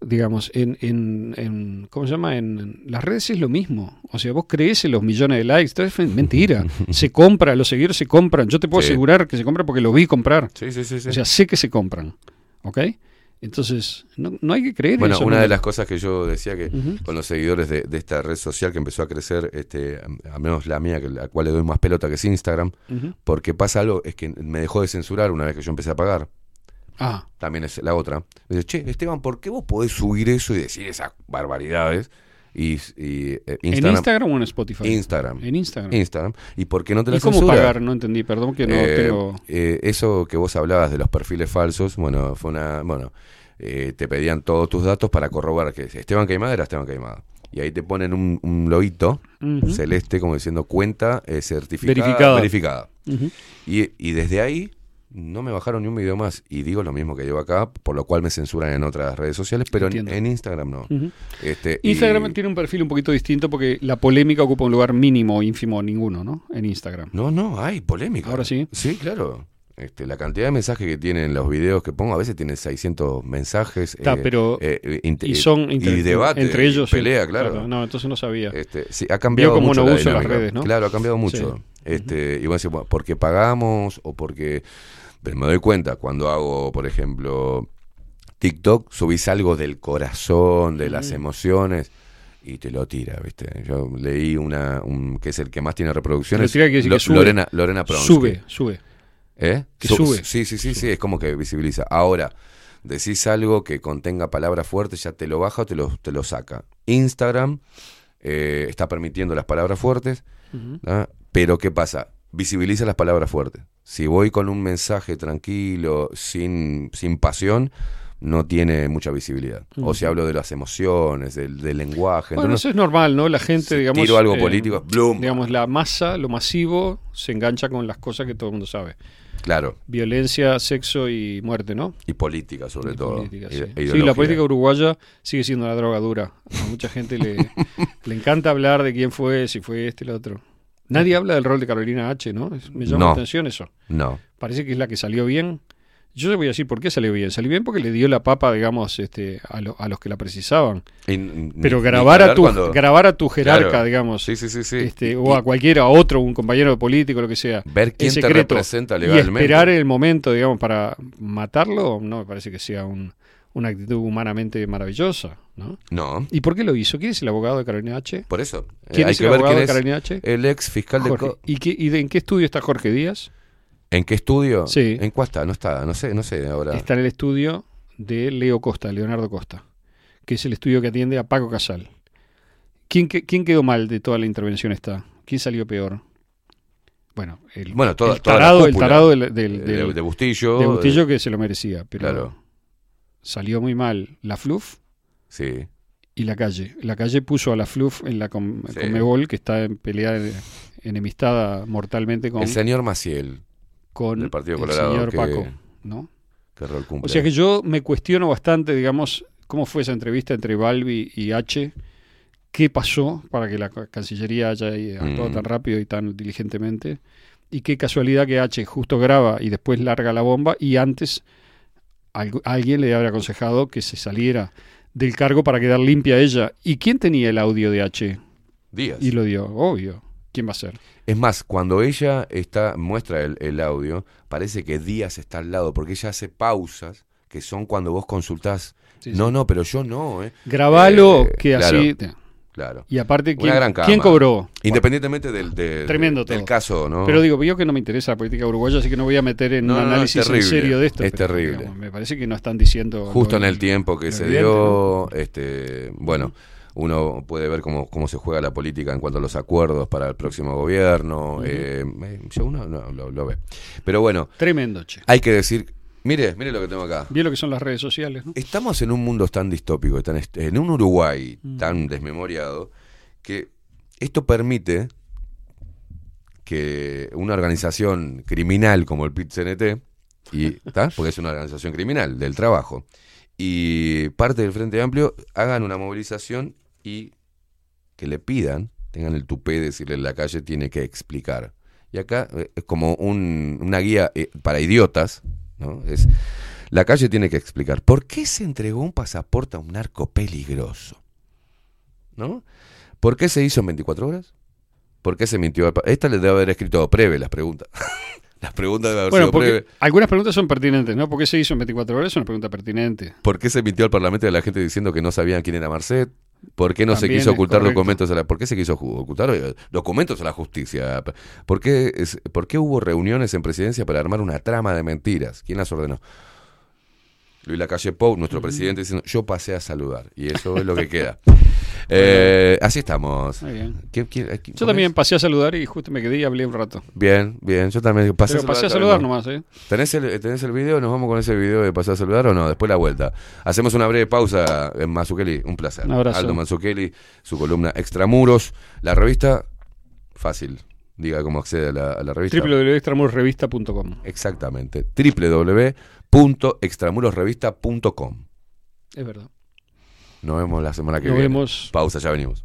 Digamos, en, en, en- ¿cómo se llama? En las redes es lo mismo. O sea, vos crees en los millones de likes, es mentira. se compra, los seguidores se compran. Yo te puedo Sí. asegurar que se compran porque lo vi comprar. Sí, sí, sí, sí. O sea, sé que se compran. ¿Ok? Entonces, no, no hay que creer en Bueno, eso. una ¿no? de las cosas que yo decía que con los seguidores de, de esta red social que empezó a crecer, este, a menos la mía, que la cual le doy más pelota que es Instagram, porque pasa algo, es que me dejó de censurar una vez que yo empecé a pagar. Ah, También es la otra. Me dice, che, Esteban, ¿por qué vos podés subir eso y decir esas barbaridades? Y, y, eh, ¿En Instagram o en Spotify? Instagram. En Instagram. Instagram. ¿Y por qué no te la ¿Y cómo censura? pagar? No entendí, perdón que no Eh, tengo... eh, eso que vos hablabas de los perfiles falsos, bueno, fue una, bueno, eh, te pedían todos tus datos para corroborar que Esteban Caimada era Esteban Caimada. Y ahí te ponen un, un loguito Ujú. celeste como diciendo cuenta eh, certificada, Verificada. verificada. Ujú. Y, y desde ahí no me bajaron ni un video más. Y digo lo mismo que digo acá, por lo cual me censuran en otras redes sociales, pero en, Instagram no. Este, y- Instagram tiene un perfil un poquito distinto porque la polémica ocupa un lugar mínimo, ínfimo, ninguno, ¿no? En Instagram. No, no, hay polémica. Ahora sí. Sí, claro. Este, la cantidad de mensajes que tienen los videos que pongo, a veces tienen 600 mensajes. Está, eh, pero- eh, y son y debate, entre ellos, pelea, claro. No, entonces no sabía. Este, sí, ha cambiado cómo mucho no la uso las redes, ¿no? Claro, ha cambiado mucho. Sí. Este, y bueno, decís, bueno, porque pagamos o porque pero me doy cuenta cuando hago, por ejemplo, TikTok, subís algo del corazón, de las Mm. emociones y te lo tira, ¿viste? Yo leí una un, que es el que más tiene reproducciones, Lo- que sube. Lorena Lorena Pronsky. Sube, sube. ¿Eh? Que Su- sube. Sí, sí, sí, sí, es como que visibiliza. Ahora, decís algo que contenga palabras fuertes, ya te lo baja o te lo, te lo saca. Instagram eh, está permitiendo las palabras fuertes. ¿ah? pero ¿qué pasa? Visibiliza las palabras fuertes. Si voy con un mensaje tranquilo, sin, sin pasión, no tiene mucha visibilidad. O si hablo de las emociones, del, del lenguaje. Bueno, entonces- eso es normal, ¿no? La gente, Si digamos... tiro algo eh, político, ¡blum! Digamos, la masa, lo masivo, se engancha con las cosas que todo el mundo sabe. Claro, Violencia, sexo y muerte, ¿no? y política sobre Y todo. política, sí. e Sí, la política uruguaya sigue siendo una droga dura. A mucha gente le, le encanta hablar de quién fue, si fue este, el otro. Nadie habla del rol de Carolina H, ¿no? Me llama No. la atención eso. No. Parece que es la que salió bien. Yo le voy a decir por qué salió bien. Salió bien porque le dio la papa, digamos, este, a, lo- a los que la precisaban. Y Pero grabar a tu cuando- grabar a tu jerarca, Claro. digamos, Sí, sí, sí, sí. este, Y- o a y- cualquiera, a otro, un compañero político, lo que sea, Ver quién en te secreto, representa y legalmente. esperar el momento, digamos, para matarlo, no me parece que sea un- una actitud humanamente maravillosa, ¿no? No. ¿Y por qué lo hizo? ¿Quién es el abogado de Carolina H? Por eso. eh, ¿Quién hay es que el ver abogado quién de Carolina H? el ex fiscal de... Co- ¿Y, qué- y de- en qué estudio está Jorge Díaz? ¿En qué estudio? Sí. ¿En cuál está? No está, no sé, no sé ahora. Está en el estudio de Leo Costa, Leonardo Costa, que es el estudio que atiende a Paco Casal. ¿Quién, que- quién quedó mal de toda la intervención esta? ¿Quién salió peor? Bueno, el, Bueno, toda- el toda la tarado, el tarado del, del- Eh, de- del- de Bustillo, de Bustillo eh, que se lo merecía, pero claro. Salió muy mal la Fluff Sí. y la calle. La calle puso a la Fluff en la Com- Sí. Que está en pelea enemistada mortalmente con, El señor Maciel. con Partido el señor que, Paco, ¿no? que rol cumple. O sea que yo me cuestiono bastante, digamos, cómo fue esa entrevista entre Balbi y H. ¿Qué pasó para que la ca- Cancillería haya actuado Mm. tan rápido y tan diligentemente? Y qué casualidad que H justo graba y después larga la bomba y antes algu- alguien le habría aconsejado que se saliera del cargo para quedar limpia ella. ¿Y quién tenía el audio de H? Díaz. Y lo dio, obvio. ¿Quién va a ser? Es más, cuando ella está muestra el, el audio, parece que Díaz está al lado, porque ella hace pausas que son cuando vos consultás. Sí, no, sí. no, pero yo no, ¿eh? Grabalo, Eh, que claro, así... Claro. Y aparte, Una ¿quién, ¿quién cobró? Independientemente del, del- Tremendo del caso, ¿no? Pero digo, yo que no me interesa la política uruguaya, así que no voy a meter en No, un no, análisis en serio de esto. es pero, terrible. digamos, me parece que no están diciendo. Justo en el tiempo que se evidente, dio, este, bueno, uno puede ver cómo, cómo se juega la política en cuanto a los acuerdos para el próximo gobierno. eh, eh, ya uno no, lo, lo ve. Pero bueno, Tremendo, che. hay que decir, mire, mire lo que tengo acá. Bien lo que son las redes sociales, ¿no? Estamos en un mundo tan distópico, tan en un Uruguay Mm. tan desmemoriado, que esto permite que una organización criminal como el PIT-CNT, porque es una organización criminal del trabajo, y parte del Frente Amplio hagan una movilización y que le pidan, tengan el tupé de decirle en la calle, tiene que explicar. Y acá eh, es como un- una guía eh, para idiotas, ¿no? Es, la calle tiene que explicar, ¿por qué se entregó un pasaporte a un narco peligroso? ¿No? ¿Por qué se hizo en 24 horas? ¿Por qué se mintió? Esta le debe haber escrito breve las preguntas. las preguntas deben haber Bueno, sido porque breve. algunas preguntas son pertinentes, ¿no? ¿Por qué se hizo en 24 horas? Es una pregunta pertinente. ¿Por qué se mintió al Parlamento de la gente diciendo que no sabían quién era Marcet? ¿Por qué no También se quiso ocultar correcto. documentos a la ¿Por qué se quiso ocultar eh, documentos a la justicia? ¿Por qué, es- ¿Por qué hubo reuniones en presidencia para armar una trama de mentiras? ¿Quién las ordenó? Luis Lacalle Pou, nuestro presidente, diciendo, yo pasé a saludar. Y eso es lo que queda. Eh, así estamos. Muy bien. ¿Quién- quién- eh, quién- Yo también es? pasé a saludar y justo me quedé y hablé un rato. Bien, bien. Yo también pasé Pero pasé a también, saludar ¿no? nomás, ¿eh? ¿Tenés el, ¿Tenés el video? ¿Nos vamos con ese video de pasar a saludar o no? Después la vuelta. Hacemos una breve pausa en Mazukeli. Un placer. Un abrazo. Aldo Mazukeli, su columna Extramuros. La revista, fácil. Diga cómo accede a la, a la revista. www.extramurosrevista.com Exactamente. www.extramurosrevista.com. Es verdad. Nos vemos la semana que Nos viene. vemos. Pausa, ya venimos.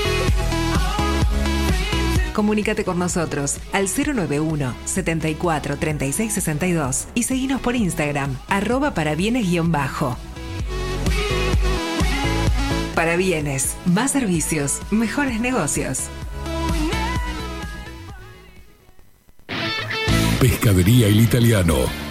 Comunícate con nosotros al 091 74 36 62 y seguinos por Instagram, arroba para bienes-bajo. Para bienes, más servicios, mejores negocios. Pescadería El Italiano.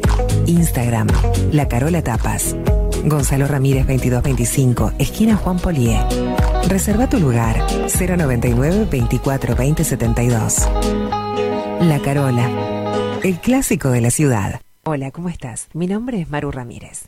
Instagram, La Carola Tapas. Gonzalo Ramírez 2225, esquina Juan Polié. Reserva tu lugar 099 24 20 72. La Carola, el clásico de la ciudad. Hola, ¿cómo estás? Mi nombre es Maru Ramírez.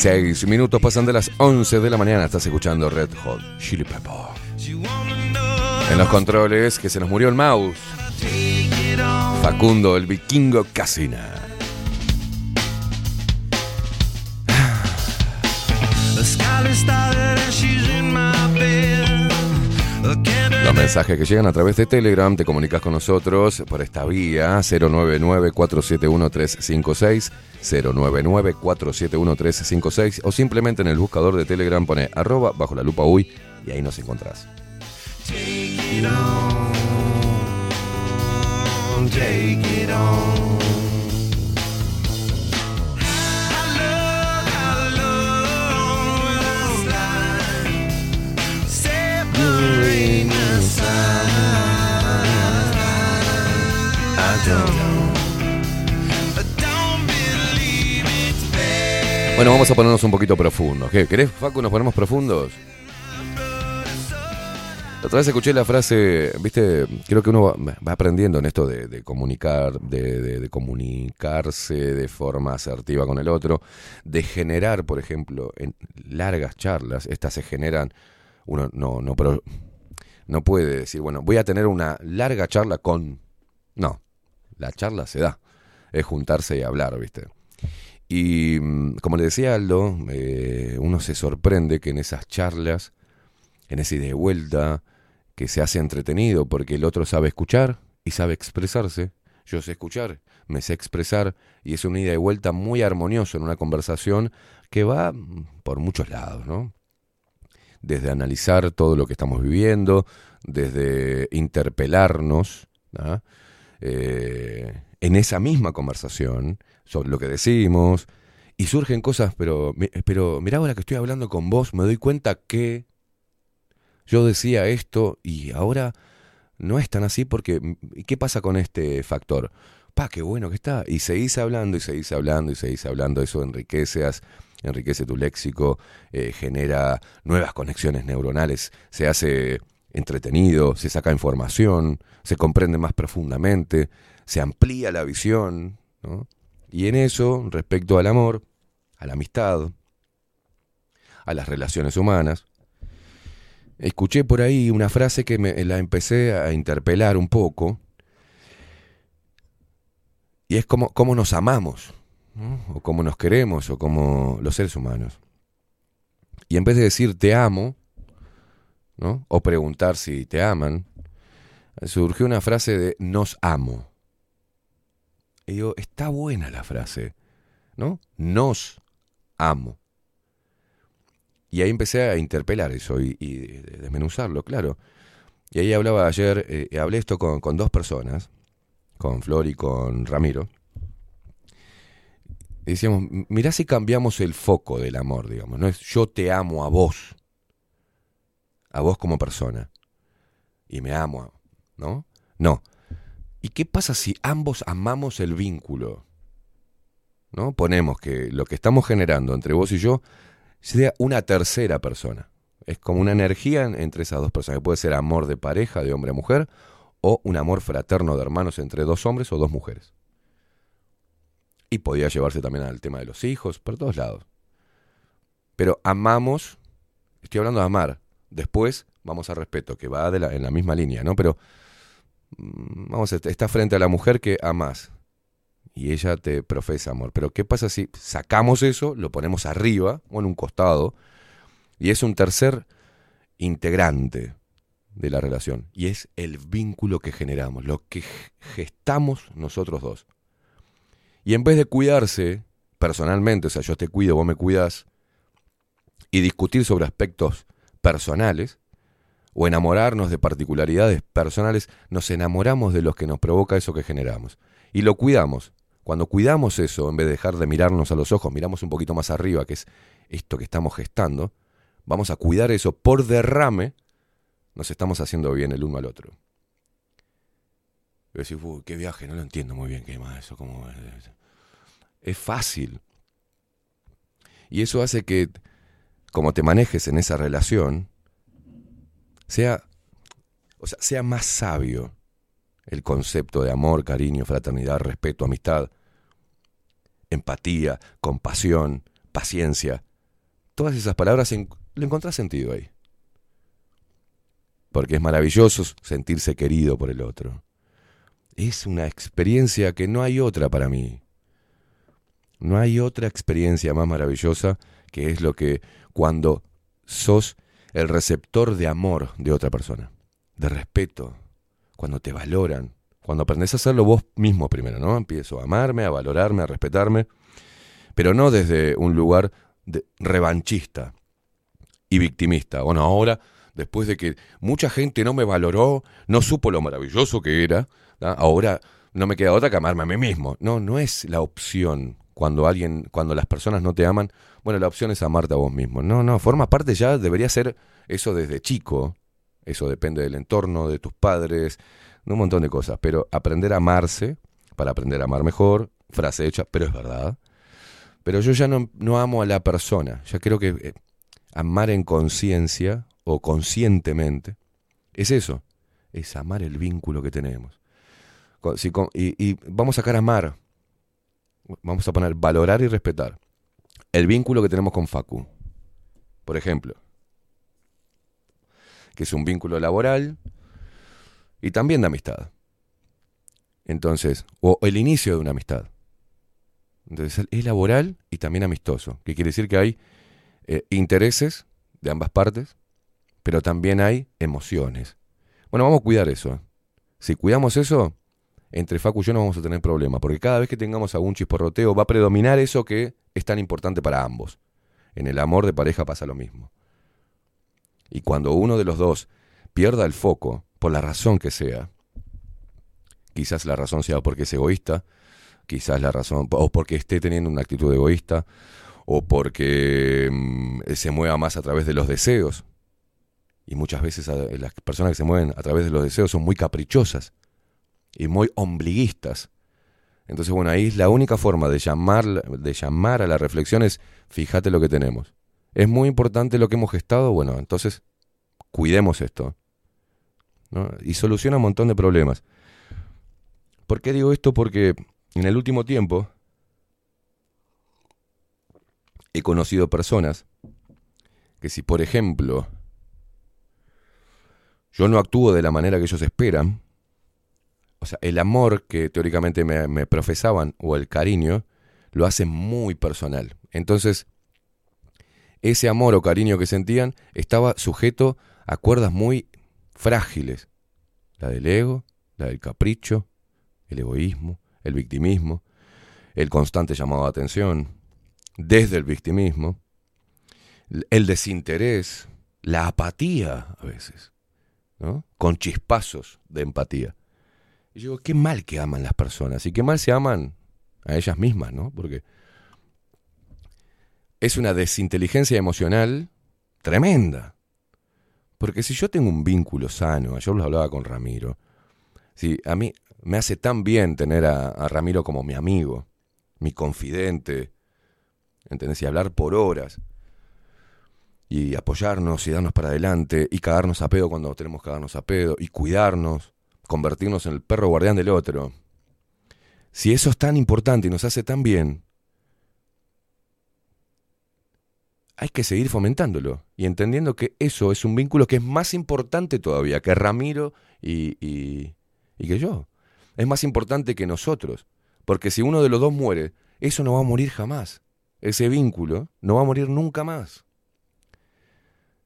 36 minutos pasan de las 11 de la mañana. Estás escuchando Red Hot Chili Pepper. En los controles, que se nos murió el mouse. Facundo, el vikingo Casina. Mensajes que llegan a través de Telegram, te comunicas con nosotros por esta vía 099-471-356, 099-471-356 o simplemente en el buscador de Telegram pone arroba bajo la lupa uy y ahí nos encontrás. Bueno, vamos a ponernos un poquito profundos. ¿Qué? ¿Querés, Facu, nos ponemos profundos? Otra vez escuché la frase, viste, creo que uno va, aprendiendo en esto de, comunicar, de, comunicarse de forma asertiva con el otro, de generar, por ejemplo, en largas charlas, estas se generan, uno no, no, no puede decir, bueno, voy a tener una larga charla con... No, la charla se da, es juntarse y hablar, viste. Y mm, como le decía Aldo, eh, uno se sorprende que en esas charlas, en ese ida y vuelta, que se hace entretenido porque el otro sabe escuchar y sabe expresarse. Yo sé escuchar, me sé expresar y es una ida y vuelta muy armonioso en una conversación que va mm, por muchos lados, ¿no? Desde analizar todo lo que estamos viviendo, desde interpelarnos, ¿ah? Eh, en esa misma conversación sobre lo que decimos y surgen cosas, pero, pero mira ahora que estoy hablando con vos, me doy cuenta que yo decía esto y ahora no es tan así porque ¿y ¿qué pasa con este factor? Pa, qué bueno que está. Y seguís hablando y seguís hablando y seguís hablando, eso enriqueces, enriquece tu léxico, eh, genera nuevas conexiones neuronales, se hace entretenido, se saca información, se comprende más profundamente, se amplía la visión, ¿no? Y en eso, respecto al amor, a la amistad, a las relaciones humanas, escuché por ahí una frase que me la empecé a interpelar un poco, y es como cómo nos amamos, o cómo nos queremos, o como los seres humanos. Y en vez de decir te amo, o preguntar si te aman, surgió una frase de nos amo. Y digo, está buena la frase, ¿no? Nos amo. Y ahí empecé a interpelar eso y, y desmenuzarlo, claro. Y ahí hablaba ayer, eh, hablé esto con, con dos personas, con Flor y con Ramiro. Decíamos, "M- mirá si cambiamos el foco del amor, digamos. No es yo te amo a vos, a vos como persona, y me amo, ¿no? No. ¿Y qué pasa si ambos amamos el vínculo? ¿No? Ponemos que lo que estamos generando entre vos y yo sea una tercera persona. Es como una energía en- entre esas dos personas. que Puede ser amor de pareja, de hombre a mujer, o un amor fraterno de hermanos entre dos hombres o dos mujeres. Y podía llevarse también al tema de los hijos, por todos lados. Pero amamos, estoy hablando de amar. Después vamos a respeto, que va en la misma línea, ¿no? Pero mm, vamos, a- está frente a la mujer que amas y ella te profesa amor. Pero ¿qué pasa si sacamos eso, lo ponemos arriba o en un costado y es un tercer integrante de la relación y es el vínculo que generamos, lo que gestamos nosotros dos. Y en vez de cuidarse personalmente, o sea, yo te cuido, vos me cuidas, y discutir sobre aspectos personales, o enamorarnos de particularidades personales, nos enamoramos de los que nos provoca eso que generamos. Y lo cuidamos. Cuando cuidamos eso, en vez de dejar de mirarnos a los ojos, miramos un poquito más arriba, que es esto que estamos gestando, vamos a cuidar eso por derrame, nos estamos haciendo bien el uno al otro. Y decís, "Uy, qué viaje, no lo entiendo muy bien, qué más, eso como... Es fácil. Y eso hace que, como te manejes en esa relación, sea, o sea, sea más sabio el concepto de amor, cariño, fraternidad, respeto, amistad, empatía, compasión, paciencia. Todas esas palabras le encontrás sentido ahí. Porque es maravilloso sentirse querido por el otro. Es una experiencia que no hay otra para mí. No hay otra experiencia más maravillosa que es lo que cuando sos el receptor de amor de otra persona, de respeto, cuando te valoran, cuando aprendes a hacerlo vos mismo primero, ¿no? Empiezo a amarme, a valorarme, a respetarme, pero no desde un lugar de revanchista y victimista. Bueno, ahora, después de que mucha gente no me valoró, no supo lo maravilloso que era, ahora no me queda otra que amarme a mí mismo. No, no es la opción cuando alguien, cuando las personas no te aman, bueno, la opción es amarte a vos mismo. No, no, forma parte ya, debería ser eso desde chico. Eso depende del entorno, de tus padres, de un montón de cosas. Pero aprender a amarse, para aprender a amar mejor, frase hecha, pero es verdad. Pero yo ya no, no amo a la persona. Ya creo que eh, amar en conciencia o conscientemente es eso. Es amar el vínculo que tenemos. Si y, vamos a sacar amar. Vamos a poner valorar y respetar. El vínculo que tenemos con Facu. Por ejemplo. Que es un vínculo laboral y también de amistad. Entonces, o el inicio de una amistad. Entonces, es laboral y también amistoso. Que quiere decir que hay eh, intereses de ambas partes, pero también hay emociones. Bueno, vamos a cuidar eso. Si cuidamos eso, entre Facu y yo no vamos a tener problema, porque cada vez que tengamos algún chisporroteo va a predominar eso que es tan importante para ambos. En el amor de pareja pasa lo mismo. Y cuando uno de los dos pierda el foco, por la razón que sea, quizás la razón sea porque es egoísta, quizás la razón, o porque esté teniendo una actitud egoísta, o porque mm, se mueva más a través de los deseos. Y muchas veces a- las personas que se mueven a través de los deseos son muy caprichosas y muy ombliguistas. Entonces, bueno, ahí es la única forma de llamar, de llamar a la reflexión es fíjate lo que tenemos. Es muy importante lo que hemos gestado, bueno, entonces cuidemos esto. Y soluciona un montón de problemas. ¿Por qué digo esto? Porque en el último tiempo he conocido personas que si, por ejemplo, yo no actúo de la manera que ellos esperan, o sea, el amor que teóricamente me, profesaban o el cariño, lo hacen muy personal. Entonces, ese amor o cariño que sentían estaba sujeto a cuerdas muy frágiles. La del ego, la del capricho, el egoísmo, el victimismo, el constante llamado de atención, desde el victimismo, el desinterés, la apatía a veces, ¿no? con chispazos de empatía. Y yo digo, qué mal que aman las personas y qué mal se aman a ellas mismas, ¿no? Porque es una desinteligencia emocional tremenda. Porque si yo tengo un vínculo sano, yo lo hablaba con Ramiro, si a mí me hace tan bien tener a, a Ramiro como mi amigo, mi confidente, ¿entendés? Y hablar por horas. y apoyarnos y darnos para adelante y cagarnos a pedo cuando tenemos que cagarnos a pedo y cuidarnos, convertirnos en el perro guardián del otro. Si eso es tan importante y nos hace tan bien, hay que seguir fomentándolo y entendiendo que eso es un vínculo que es más importante todavía que Ramiro y, que yo. Es más importante que nosotros. Porque si uno de los dos muere, eso no va a morir jamás. Ese vínculo no va a morir nunca más.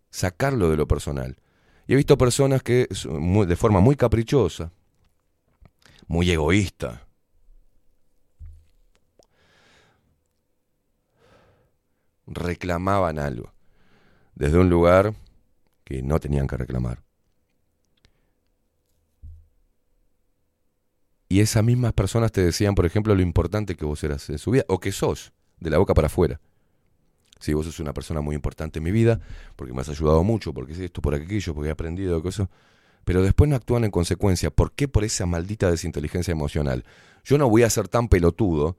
Sacarlo de lo personal. Y he visto personas que de forma muy caprichosa, muy egoísta, reclamaban algo desde un lugar que no tenían que reclamar. Y esas mismas personas te decían, por ejemplo, lo importante que vos eras en su vida, o que sos, de la boca para afuera. Si vos sos una persona muy importante en mi vida, porque me has ayudado mucho, porque es esto, por aquello, porque he aprendido cosas, pero después no actúan en consecuencia. ¿Por qué por esa maldita desinteligencia emocional? Yo no voy a ser tan pelotudo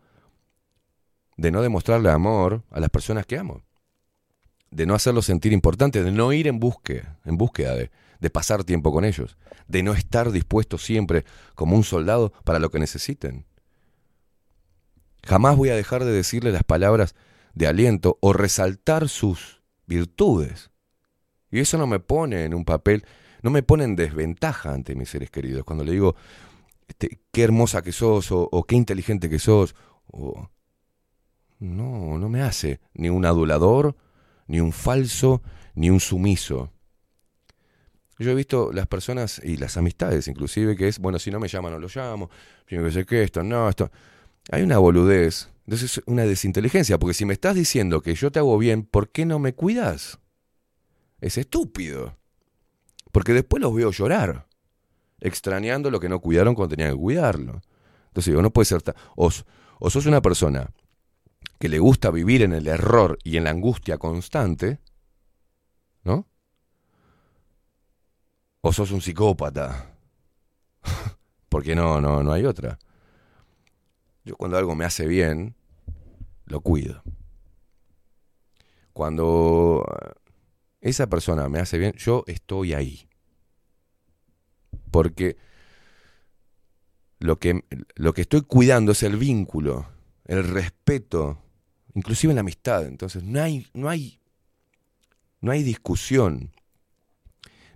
de no demostrarle amor a las personas que amo, de no hacerlos sentir importantes, de no ir en búsqueda, en búsqueda de, de pasar tiempo con ellos, de no estar dispuesto siempre como un soldado para lo que necesiten. Jamás voy a dejar de decirle las palabras de aliento o resaltar sus virtudes. Y eso no me pone en un papel, no me pone en desventaja ante mis seres queridos. Cuando le digo, este, qué hermosa que sos, o, qué inteligente que sos, o, no, no me hace ni un adulador, ni un falso, ni un sumiso. Yo he visto las personas y las amistades inclusive que es, bueno, si no me llaman no lo llamo, que sé que esto, no, esto. Hay una boludez, entonces una desinteligencia, porque si me estás diciendo que yo te hago bien, ¿por qué no me cuidas? Es estúpido. Porque después los veo llorar, extrañando lo que no cuidaron cuando tenían que cuidarlo. Entonces digo, no puede ser... O, o sos una persona que le gusta vivir en el error y en la angustia constante, ¿no? O sos un psicópata. Porque no, no, no hay otra. Yo cuando algo me hace bien, lo cuido. Cuando eh, esa persona me hace bien, yo estoy ahí. Porque lo que, lo que estoy cuidando es el vínculo, el respeto, inclusive la amistad. Entonces no hay, no hay, no hay discusión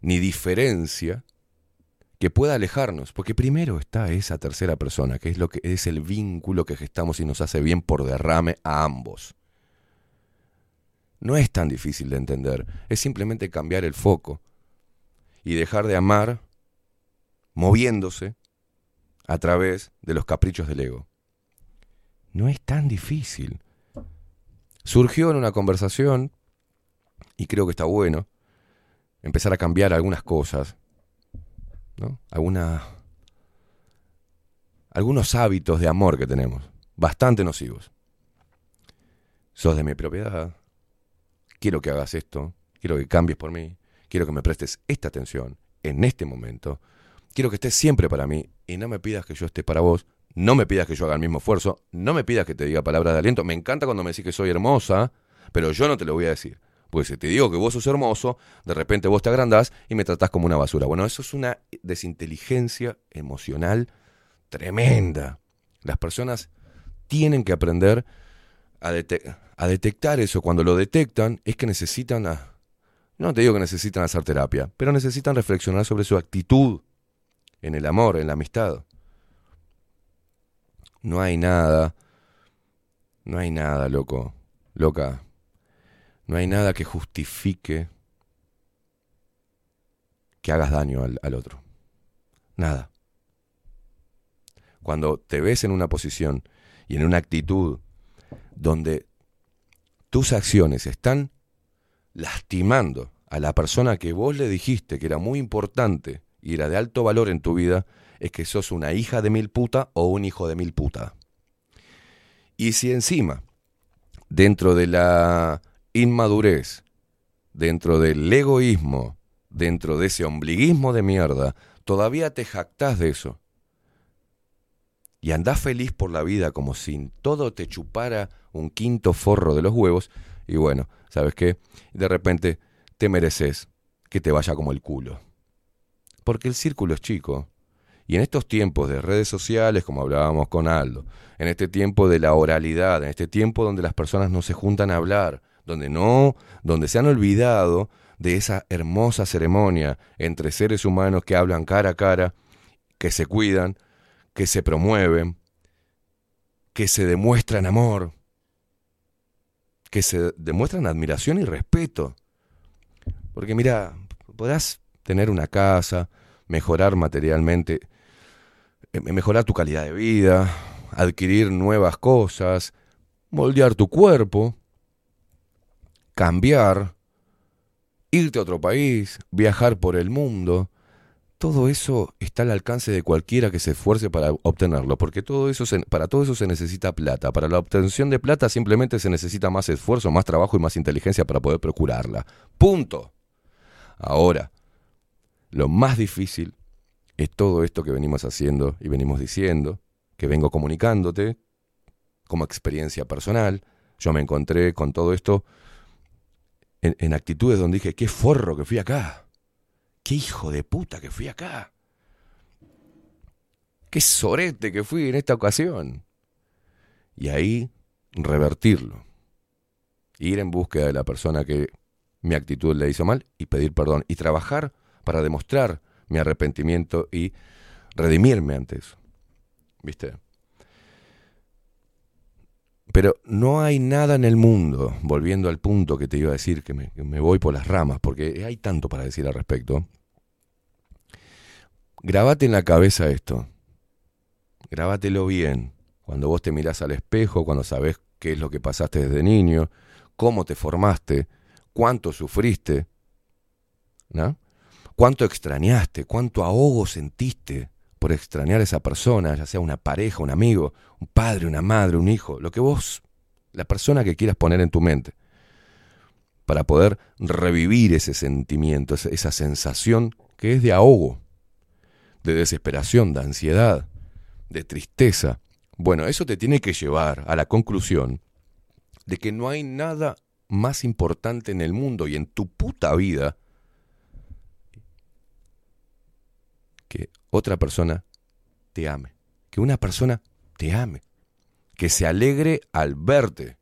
ni diferencia que pueda alejarnos, porque primero está esa tercera persona, que es lo que es el vínculo que gestamos y nos hace bien por derrame a ambos. No es tan difícil de entender, es simplemente cambiar el foco y dejar de amar moviéndose a través de los caprichos del ego. No es tan difícil. Surgió en una conversación, y creo que está bueno, empezar a cambiar algunas cosas, Alguna, algunos hábitos de amor que tenemos, bastante nocivos. Sos de mi propiedad, quiero que hagas esto, quiero que cambies por mí, quiero que me prestes esta atención en este momento, quiero que estés siempre para mí y no me pidas que yo esté para vos, no me pidas que yo haga el mismo esfuerzo, no me pidas que te diga palabras de aliento, me encanta cuando me decís que soy hermosa, pero yo no te lo voy a decir. Pues si te digo que vos sos hermoso, de repente vos te agrandás y me tratás como una basura. Bueno, eso es una desinteligencia emocional tremenda. Las personas tienen que aprender a, dete- a detectar eso. Cuando lo detectan es que necesitan, no te digo que necesitan hacer terapia, pero necesitan reflexionar sobre su actitud en el amor, en la amistad. No hay nada, no hay nada, loco, loca. No hay nada que justifique que hagas daño al, otro. Nada. Cuando te ves en una posición y en una actitud donde tus acciones están lastimando a la persona que vos le dijiste que era muy importante y era de alto valor en tu vida, es que sos una hija de mil puta o un hijo de mil puta. Y si encima, dentro de la inmadurez, dentro del egoísmo, dentro de ese ombliguismo de mierda, todavía te jactás de eso. Y andás feliz por la vida como si todo te chupara un quinto forro de los huevos, y bueno, ¿sabes qué? De repente te mereces que te vaya como el culo. Porque el círculo es chico. Y en estos tiempos de redes sociales, como hablábamos con Aldo, en este tiempo de la oralidad, en este tiempo donde las personas no se juntan a hablar, donde no, donde se han olvidado de esa hermosa ceremonia entre seres humanos que hablan cara a cara, que se cuidan, que se promueven, que se demuestran amor, que se demuestran admiración y respeto. Porque mira, podrás tener una casa, mejorar materialmente, eh, mejorar tu calidad de vida, adquirir nuevas cosas, moldear tu cuerpo, cambiar, irte a otro país, viajar por el mundo. Todo eso está al alcance de cualquiera que se esfuerce para obtenerlo, porque todo eso se- para todo eso se necesita plata. Para la obtención de plata simplemente se necesita más esfuerzo, más trabajo y más inteligencia para poder procurarla. Punto. Ahora, lo más difícil es todo esto que venimos haciendo y venimos diciendo, que vengo comunicándote como experiencia personal. Yo me encontré con todo esto en, actitudes donde dije, qué forro que fui acá. Qué hijo de puta que fui acá. Qué sorete que fui en esta ocasión. Y ahí revertirlo. Ir en búsqueda de la persona que mi actitud le hizo mal y pedir perdón. Y trabajar para demostrar mi arrepentimiento y redimirme ante eso. ¿Viste? Pero no hay nada en el mundo, volviendo al punto que te iba a decir, que me, voy por las ramas, porque hay tanto para decir al respecto. Grabate en la cabeza esto. Grábatelo bien. Cuando vos te mirás al espejo, cuando sabés qué es lo que pasaste desde niño, cómo te formaste, cuánto sufriste, ¿no? cuánto extrañaste, cuánto ahogo sentiste por extrañar a esa persona, ya sea una pareja, un amigo, un padre, una madre, un hijo, lo que vos, la persona que quieras poner en tu mente, para poder revivir ese sentimiento, esa, sensación que es de ahogo, de desesperación, de ansiedad, de tristeza. Bueno, eso te tiene que llevar a la conclusión de que no hay nada más importante en el mundo y en tu puta vida que otra persona te ame, que una persona te ame, que se alegre al verte,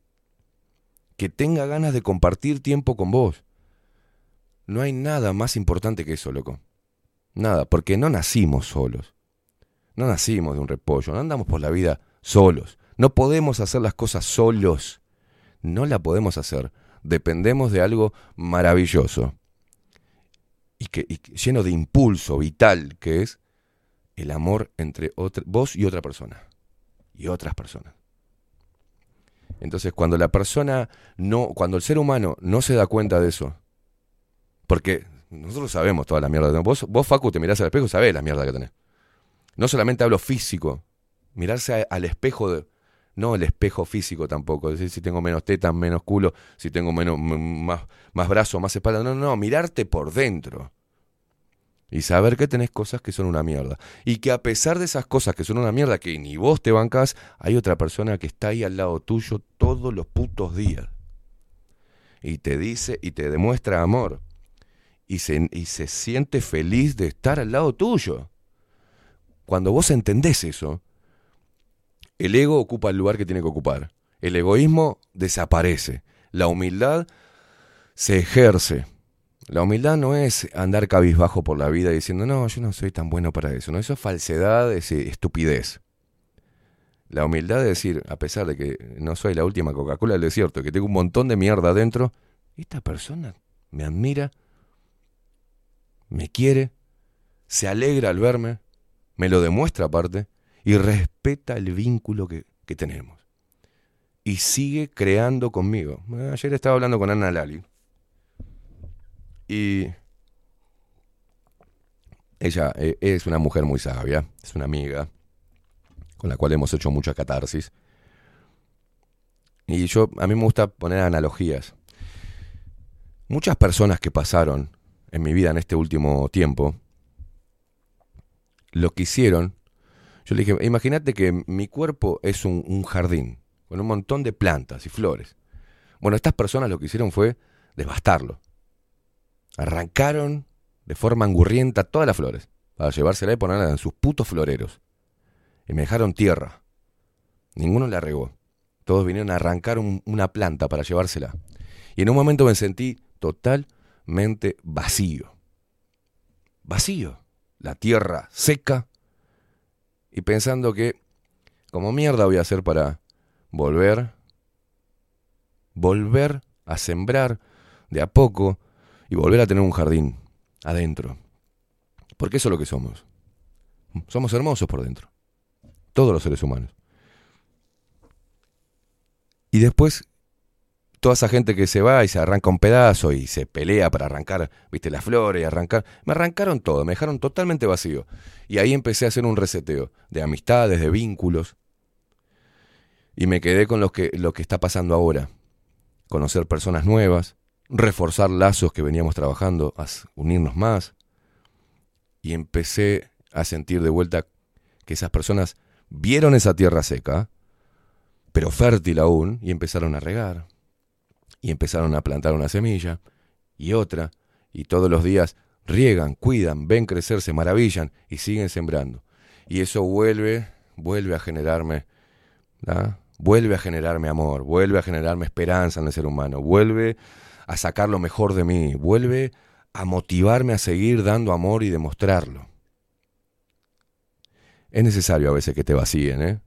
que tenga ganas de compartir tiempo con vos. No hay nada más importante que eso, loco. Nada, porque no nacimos solos. No nacimos de un repollo, no andamos por la vida solos. No podemos hacer las cosas solos. No la podemos hacer. Dependemos de algo maravilloso y que y lleno de impulso vital que es el amor entre otra- vos y otra persona y otras personas. Entonces, cuando la persona no, cuando el ser humano no se da cuenta de eso, porque nosotros sabemos toda la mierda que tenemos. Vos, vos Facu, te mirás al espejo y sabés la mierda que tenés. No solamente hablo físico, mirarse al espejo, de- no el espejo físico tampoco, decir si tengo menos teta, menos culo, si tengo menos, más, más brazo, más espalda. No, no, mirarte por dentro. Y saber que tenés cosas que son una mierda. Y que a pesar de esas cosas que son una mierda, que ni vos te bancás, hay otra persona que está ahí al lado tuyo todos los putos días. Y te dice y te demuestra amor. Y se, y se siente feliz de estar al lado tuyo. Cuando vos entendés eso, el ego ocupa el lugar que tiene que ocupar. El egoísmo desaparece. La humildad se ejerce. La humildad no es andar cabizbajo por la vida diciendo, no, yo no soy tan bueno para eso. No, eso es falsedad, es eh, estupidez. La humildad es decir, a pesar de que no soy la última Coca-Cola del desierto, que tengo un montón de mierda adentro, esta persona me admira, me quiere, se alegra al verme, me lo demuestra aparte, y respeta el vínculo que, que tenemos. Y sigue creando conmigo. Ayer estaba hablando con Ana Lali. Y ella eh, es una mujer muy sabia, es una amiga con la cual hemos hecho mucha catarsis. Y yo, a mí me gusta poner analogías. Muchas personas que pasaron en mi vida en este último tiempo, lo que hicieron, yo le dije, imagínate que mi cuerpo es un, un jardín, con un montón de plantas y flores. Bueno, estas personas lo que hicieron fue devastarlo. Arrancaron de forma angurrienta todas las flores para llevársela y ponerla en sus putos floreros. Y me dejaron tierra. Ninguno la regó. Todos vinieron a arrancar un- una planta para llevársela. Y en un momento me sentí totalmente vacío. Vacío. La tierra seca. Y pensando que, como mierda voy a hacer para volver, volver a sembrar de a poco y volver a tener un jardín adentro. Porque eso es lo que somos. Somos hermosos por dentro. Todos los seres humanos. Y después, toda esa gente que se va y se arranca un pedazo y se pelea para arrancar, viste, las flores y arrancar. Me arrancaron todo, me dejaron totalmente vacío. Y ahí empecé a hacer un reseteo de amistades, de vínculos. Y me quedé con lo que, lo que está pasando ahora. Conocer personas nuevas, reforzar lazos que veníamos trabajando, a unirnos más. Y empecé a sentir de vuelta que esas personas vieron esa tierra seca, pero fértil aún, y empezaron a regar. Y empezaron a plantar una semilla y otra, y todos los días riegan, cuidan, ven crecer, se maravillan y siguen sembrando. Y eso vuelve, vuelve a generarme, ¿ah? vuelve a generarme amor, vuelve a generarme esperanza en el ser humano, vuelve a sacar lo mejor de mí, vuelve a motivarme a seguir dando amor y demostrarlo. Es necesario a veces que te vacíen, ¿eh?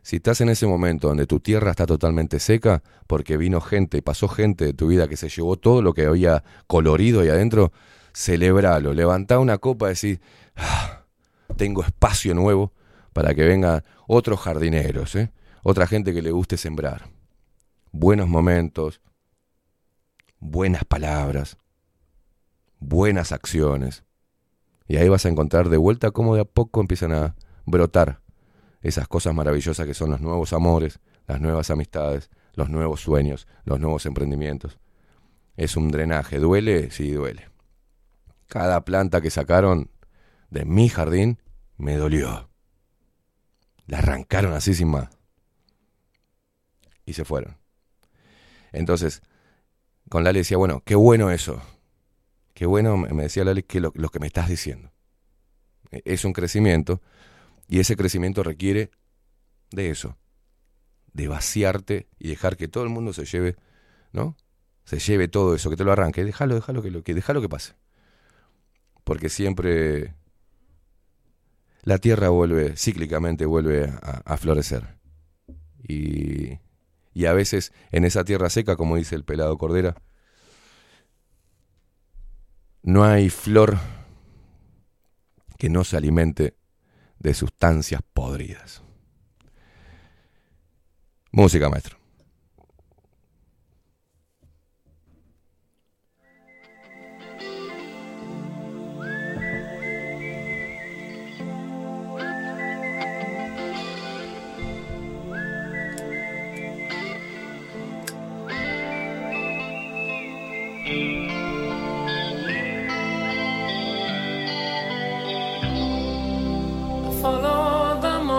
Si estás en ese momento donde tu tierra está totalmente seca, porque vino gente, pasó gente de tu vida que se llevó todo lo que había colorido ahí adentro, celebralo, levantá una copa y decís, "Ah, tengo espacio nuevo para que vengan otros jardineros, ¿eh? otra gente que le guste sembrar. Buenos momentos, buenas palabras, buenas acciones. Y ahí vas a encontrar de vuelta cómo de a poco empiezan a brotar esas cosas maravillosas que son los nuevos amores, las nuevas amistades, los nuevos sueños, los nuevos emprendimientos. Es un drenaje. ¿Duele? Sí, duele. Cada planta que sacaron de mi jardín me dolió. La arrancaron así sin más. Y se fueron. Entonces, con Lali decía, bueno, qué bueno eso. Qué bueno, me decía Lali, que lo, que me estás diciendo. E- Es un crecimiento y ese crecimiento requiere de eso, de vaciarte y dejar que todo el mundo se lleve, ¿no? Se lleve todo eso, que te lo arranque, déjalo, déjalo que lo que déjalo que pase. Porque siempre la tierra vuelve, cíclicamente vuelve a florecer. Y, y a veces en esa tierra seca, como dice el pelado Cordera, no hay flor que no se alimente de sustancias podridas. Música, maestro.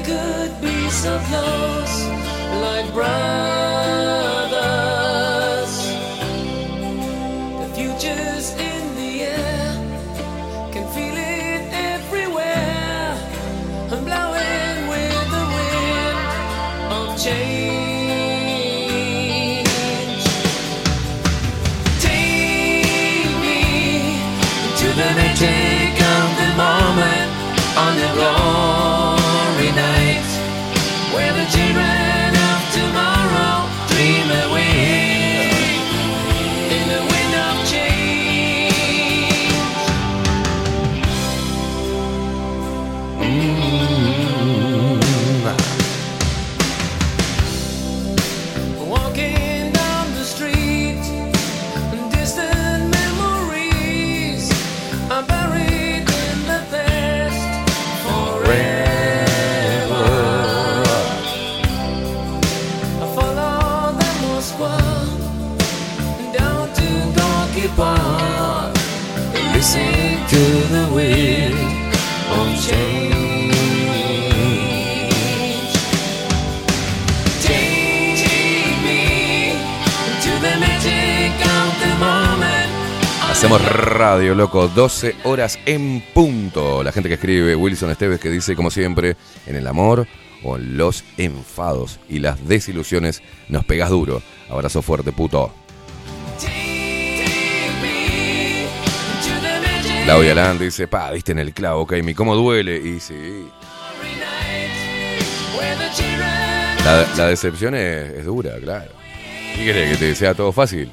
Could be so close, like brothers? Hacemos radio, loco, 12 horas en punto. La gente que escribe, Wilson Esteves, que dice, como siempre, en el amor o en los enfados y las desilusiones nos pegas duro. Abrazo fuerte, puto. Claudia Land dice, pa, diste en el clavo, Kaimi, ¿cómo duele? Y sí. La, la decepción es, es dura, claro. ¿Qué querés? ¿Que te sea todo fácil?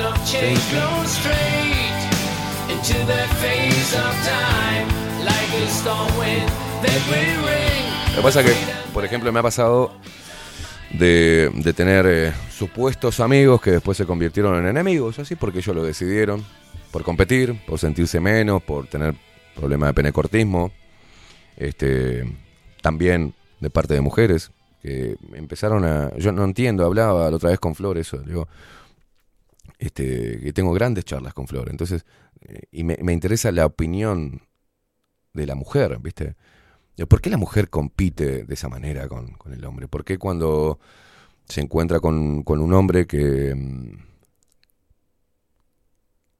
Of change blows straight into the face of time, like a storm wind that will ring. Lo que pasa que, por ejemplo, me ha pasado de, de tener eh, supuestos amigos que después se convirtieron en enemigos, así porque ellos lo decidieron, por competir, por sentirse menos, por tener problemas de penecortismo, este, también de parte de mujeres que empezaron a, yo no entiendo, hablaba la otra vez con Flor eso, digo, este, que tengo grandes charlas con Flor, entonces, eh, y me, interesa la opinión de la mujer, ¿viste? ¿Por qué la mujer compite de esa manera con, con el hombre? ¿Por qué cuando se encuentra con, con un hombre que, mm,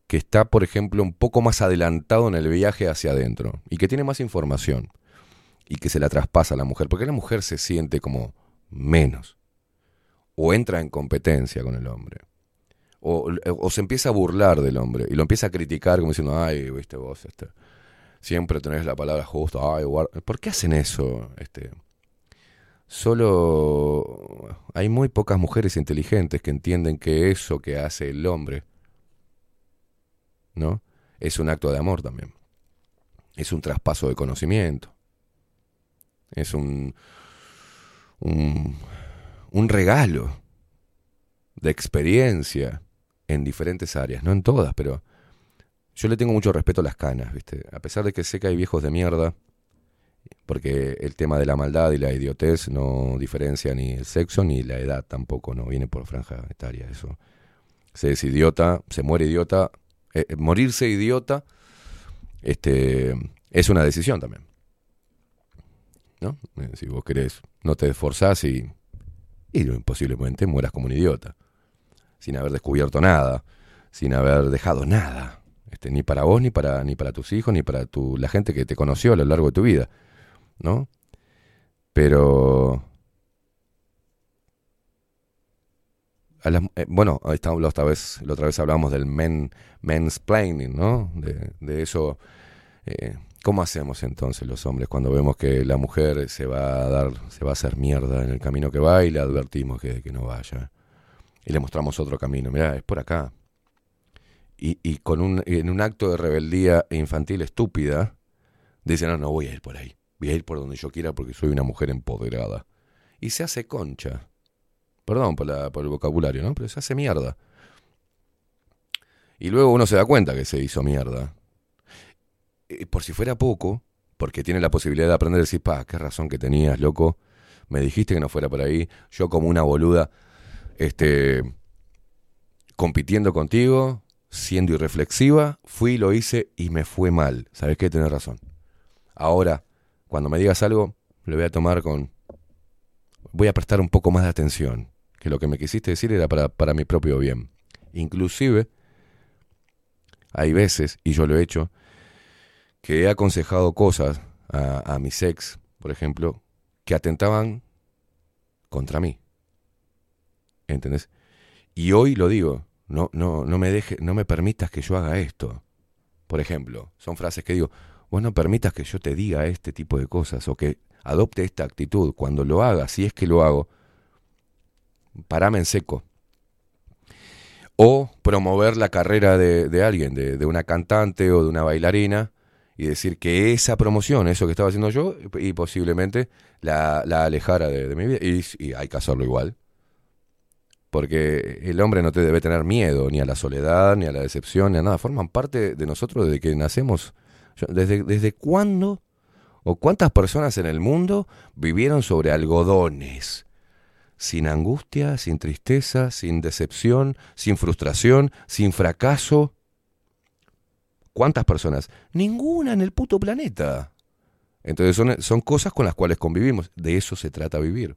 que está, por ejemplo, un poco más adelantado en el viaje hacia adentro y que tiene más información y que se la traspasa a la mujer? ¿Por qué la mujer se siente como menos? O entra en competencia con el hombre. O, se empieza a burlar del hombre y lo empieza a criticar como diciendo, ay, viste vos, este, siempre tenés la palabra justa, ay, guarda". ¿por qué hacen eso? Este, solo hay muy pocas mujeres inteligentes que entienden que eso que hace el hombre, ¿no? Es un acto de amor también. Es un traspaso de conocimiento. Es un, un regalo de experiencia en diferentes áreas, no en todas, pero yo le tengo mucho respeto a las canas, ¿viste? A pesar de que sé que hay viejos de mierda, porque el tema de la maldad y la idiotez no diferencia ni el sexo ni la edad tampoco, no viene por franja etaria eso. Se es idiota, se muere idiota, eh, eh, morirse idiota este, es una decisión también. ¿No? Eh, Si vos querés, no te esforzás y, y posiblemente mueras como un idiota, sin haber descubierto nada, sin haber dejado nada, este, ni para vos, ni para, ni para tus hijos, ni para tu, la gente que te conoció a lo largo de tu vida, ¿no? Pero... eh, bueno, está, la otra vez, la otra vez hablamos del men, mansplaining, ¿no? De, de eso. eh, ¿Cómo hacemos entonces los hombres cuando vemos que la mujer se va a dar, se va a hacer mierda en el camino que va y le advertimos que no vaya? Y le mostramos otro camino. Mirá, es por acá. Y, y con un, en un acto de rebeldía infantil estúpida, dice, no, no voy a ir por ahí. Voy a ir por donde yo quiera porque soy una mujer empoderada. Y se hace concha. Perdón por, la, por el vocabulario, ¿no? Pero se hace mierda. Y luego uno se da cuenta que se hizo mierda. Y por si fuera poco, porque tiene la posibilidad de aprender a decir, pa, qué razón que tenías, loco. Me dijiste que no fuera por ahí. Yo como una boluda, este, compitiendo contigo, siendo irreflexiva, fui lo hice y me fue mal. ¿Sabes qué? Tenés razón. Ahora, cuando me digas algo, lo voy a tomar con... Voy a prestar un poco más de atención, que lo que me quisiste decir era para, para mi propio bien. Inclusive, hay veces, y yo lo he hecho, que he aconsejado cosas a, a mis ex, por ejemplo, que atentaban contra mí. ¿Entendés? Y hoy lo digo, no, no, no me deje, no me permitas que yo haga esto. Por ejemplo, son frases que digo, vos no permitas que yo te diga este tipo de cosas o que adopte esta actitud. Cuando lo haga, si es que lo hago, parame en seco. O promover la carrera de, de alguien, de, de una cantante o de una bailarina, y decir que esa promoción, eso que estaba haciendo yo, y posiblemente la, la alejara de, mi vida. Y, y hay que hacerlo igual. Porque el hombre no te debe tener miedo ni a la soledad, ni a la decepción, ni a nada. Forman parte de nosotros desde que nacemos. Yo- ¿Desde, desde cuándo o cuántas personas en el mundo vivieron sobre algodones? Sin angustia, sin tristeza, sin decepción, sin frustración, sin fracaso. ¿Cuántas personas? Ninguna en el puto planeta. Entonces son, son cosas con las cuales convivimos. De eso se trata vivir.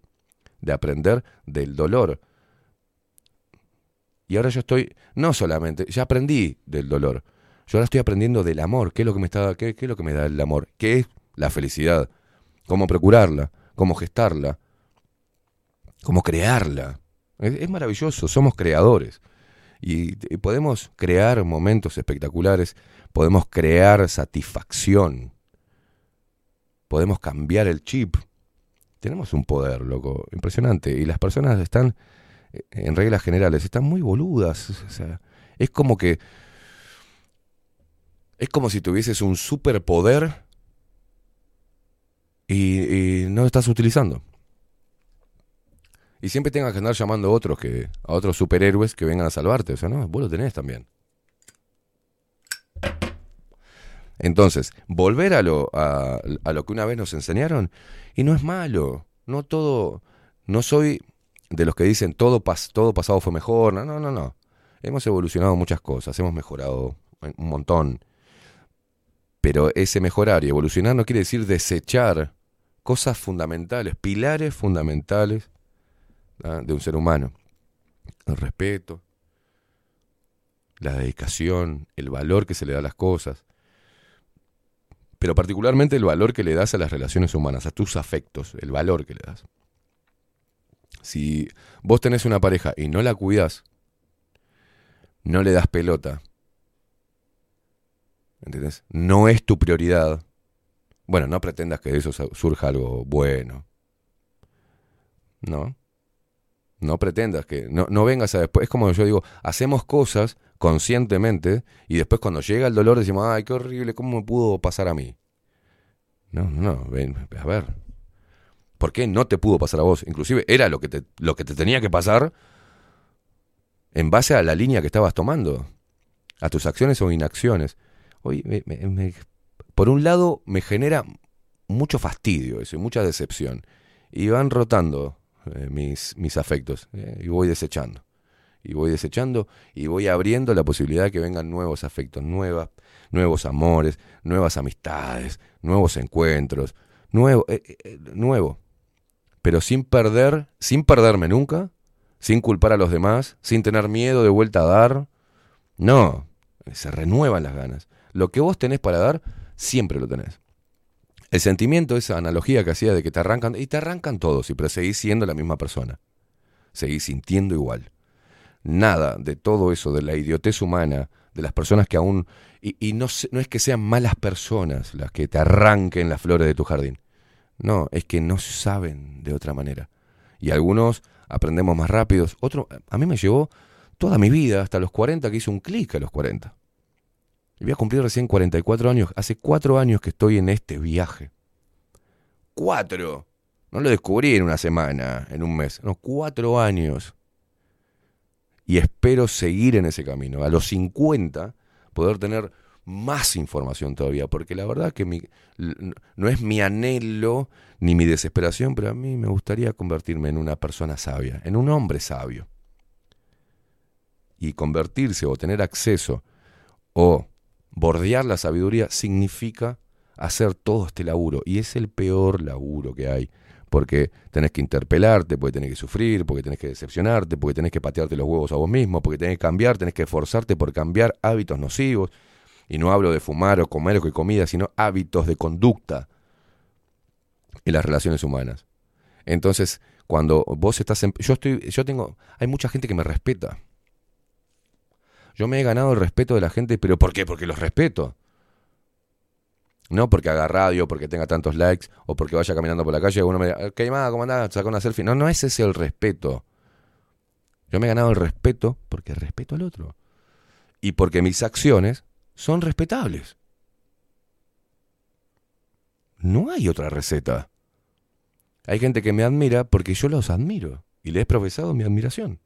De aprender del dolor. Y ahora yo estoy, no solamente, ya aprendí del dolor. Yo ahora estoy aprendiendo del amor. ¿Qué es lo que me está, qué, es lo que me da el amor? ¿Qué es la felicidad? ¿Cómo procurarla? ¿Cómo gestarla? ¿Cómo crearla? Es, es maravilloso, somos creadores. Y, y podemos crear momentos espectaculares, podemos crear satisfacción, podemos cambiar el chip. Tenemos un poder, loco, impresionante. Y las personas están, en reglas generales, están muy boludas. O sea, es como que. Es como si tuvieses un superpoder y, y no lo estás utilizando. Y siempre tengas que andar llamando a otros que a otros superhéroes que vengan a salvarte. O sea, no, vos lo tenés también. Entonces, volver a lo, a, a lo que una vez nos enseñaron, y no es malo. No todo. No soy de los que dicen todo, pas, todo pasado fue mejor. No, no, no, no. Hemos evolucionado muchas cosas, hemos mejorado un montón. Pero ese mejorar y evolucionar no quiere decir desechar cosas fundamentales, pilares fundamentales ¿ah? de un ser humano. El respeto, la dedicación, el valor que se le da a las cosas, pero particularmente el valor que le das a las relaciones humanas, a tus afectos, el valor que le das. Si vos tenés una pareja y no la cuidas, no le das pelota, ¿entendés? No es tu prioridad. Bueno, no pretendas que de eso surja algo bueno. No. No pretendas que. No, no vengas a después. Es como yo digo, hacemos cosas conscientemente y después cuando llega el dolor decimos, ay, qué horrible, ¿cómo me pudo pasar a mí? No, no, no, ven, a ver. ¿Por qué no te pudo pasar a vos? Inclusive era lo que te, lo que te tenía que pasar en base a la línea que estabas tomando, a tus acciones o inacciones. Hoy, por un lado, me genera mucho fastidio eso y mucha decepción. Y van rotando eh, mis, mis afectos eh, y voy desechando. Y voy desechando y voy abriendo la posibilidad de que vengan nuevos afectos, nuevas, nuevos amores, nuevas amistades, nuevos encuentros, nuevo, eh, nuevo. Pero sin perder, sin perderme nunca, sin culpar a los demás, sin tener miedo de vuelta a dar. No, se renuevan las ganas. Lo que vos tenés para dar, siempre lo tenés. El sentimiento, esa analogía que hacía de que te arrancan, y te arrancan todos, pero seguís siendo la misma persona. Seguís sintiendo igual. Nada de todo eso, de la idiotez humana, de las personas que aún... Y, y no, no es que sean malas personas las que te arranquen las flores de tu jardín. No, es que no saben de otra manera. Y algunos aprendemos más rápidos. Otro, a mí me llevó toda mi vida, hasta los 40, que hice un clic a los 40. Y voy a cumplir recién 44 años. Hace cuatro años que estoy en este viaje. ¡Cuatro! No lo descubrí en una semana, en un mes. No, cuatro años. Y espero seguir en ese camino. A los 50, poder tener más información todavía. Porque la verdad que mi, no es mi anhelo ni mi desesperación, pero a mí me gustaría convertirme en una persona sabia, en un hombre sabio. Y convertirse o tener acceso o bordear la sabiduría significa hacer todo este laburo. Y es el peor laburo que hay. Porque tenés que interpelarte, porque tenés que sufrir, porque tenés que decepcionarte, porque tenés que patearte los huevos a vos mismo, porque tenés que cambiar, tenés que esforzarte por cambiar hábitos nocivos. Y no hablo de fumar o comer o que comida, sino hábitos de conducta en las relaciones humanas. Entonces, cuando vos estás en, yo estoy yo tengo hay mucha gente que me respeta. Yo me he ganado el respeto de la gente, pero ¿por qué? Porque los respeto. No porque haga radio, porque tenga tantos likes, o porque vaya caminando por la calle y uno me diga, ¿qué más? ¿Cómo andás? Saca una selfie. No, no es ese el respeto. Yo me he ganado el respeto porque respeto al otro. Y porque mis acciones son respetables. No hay otra receta. Hay gente que me admira porque yo los admiro y le he profesado mi admiración.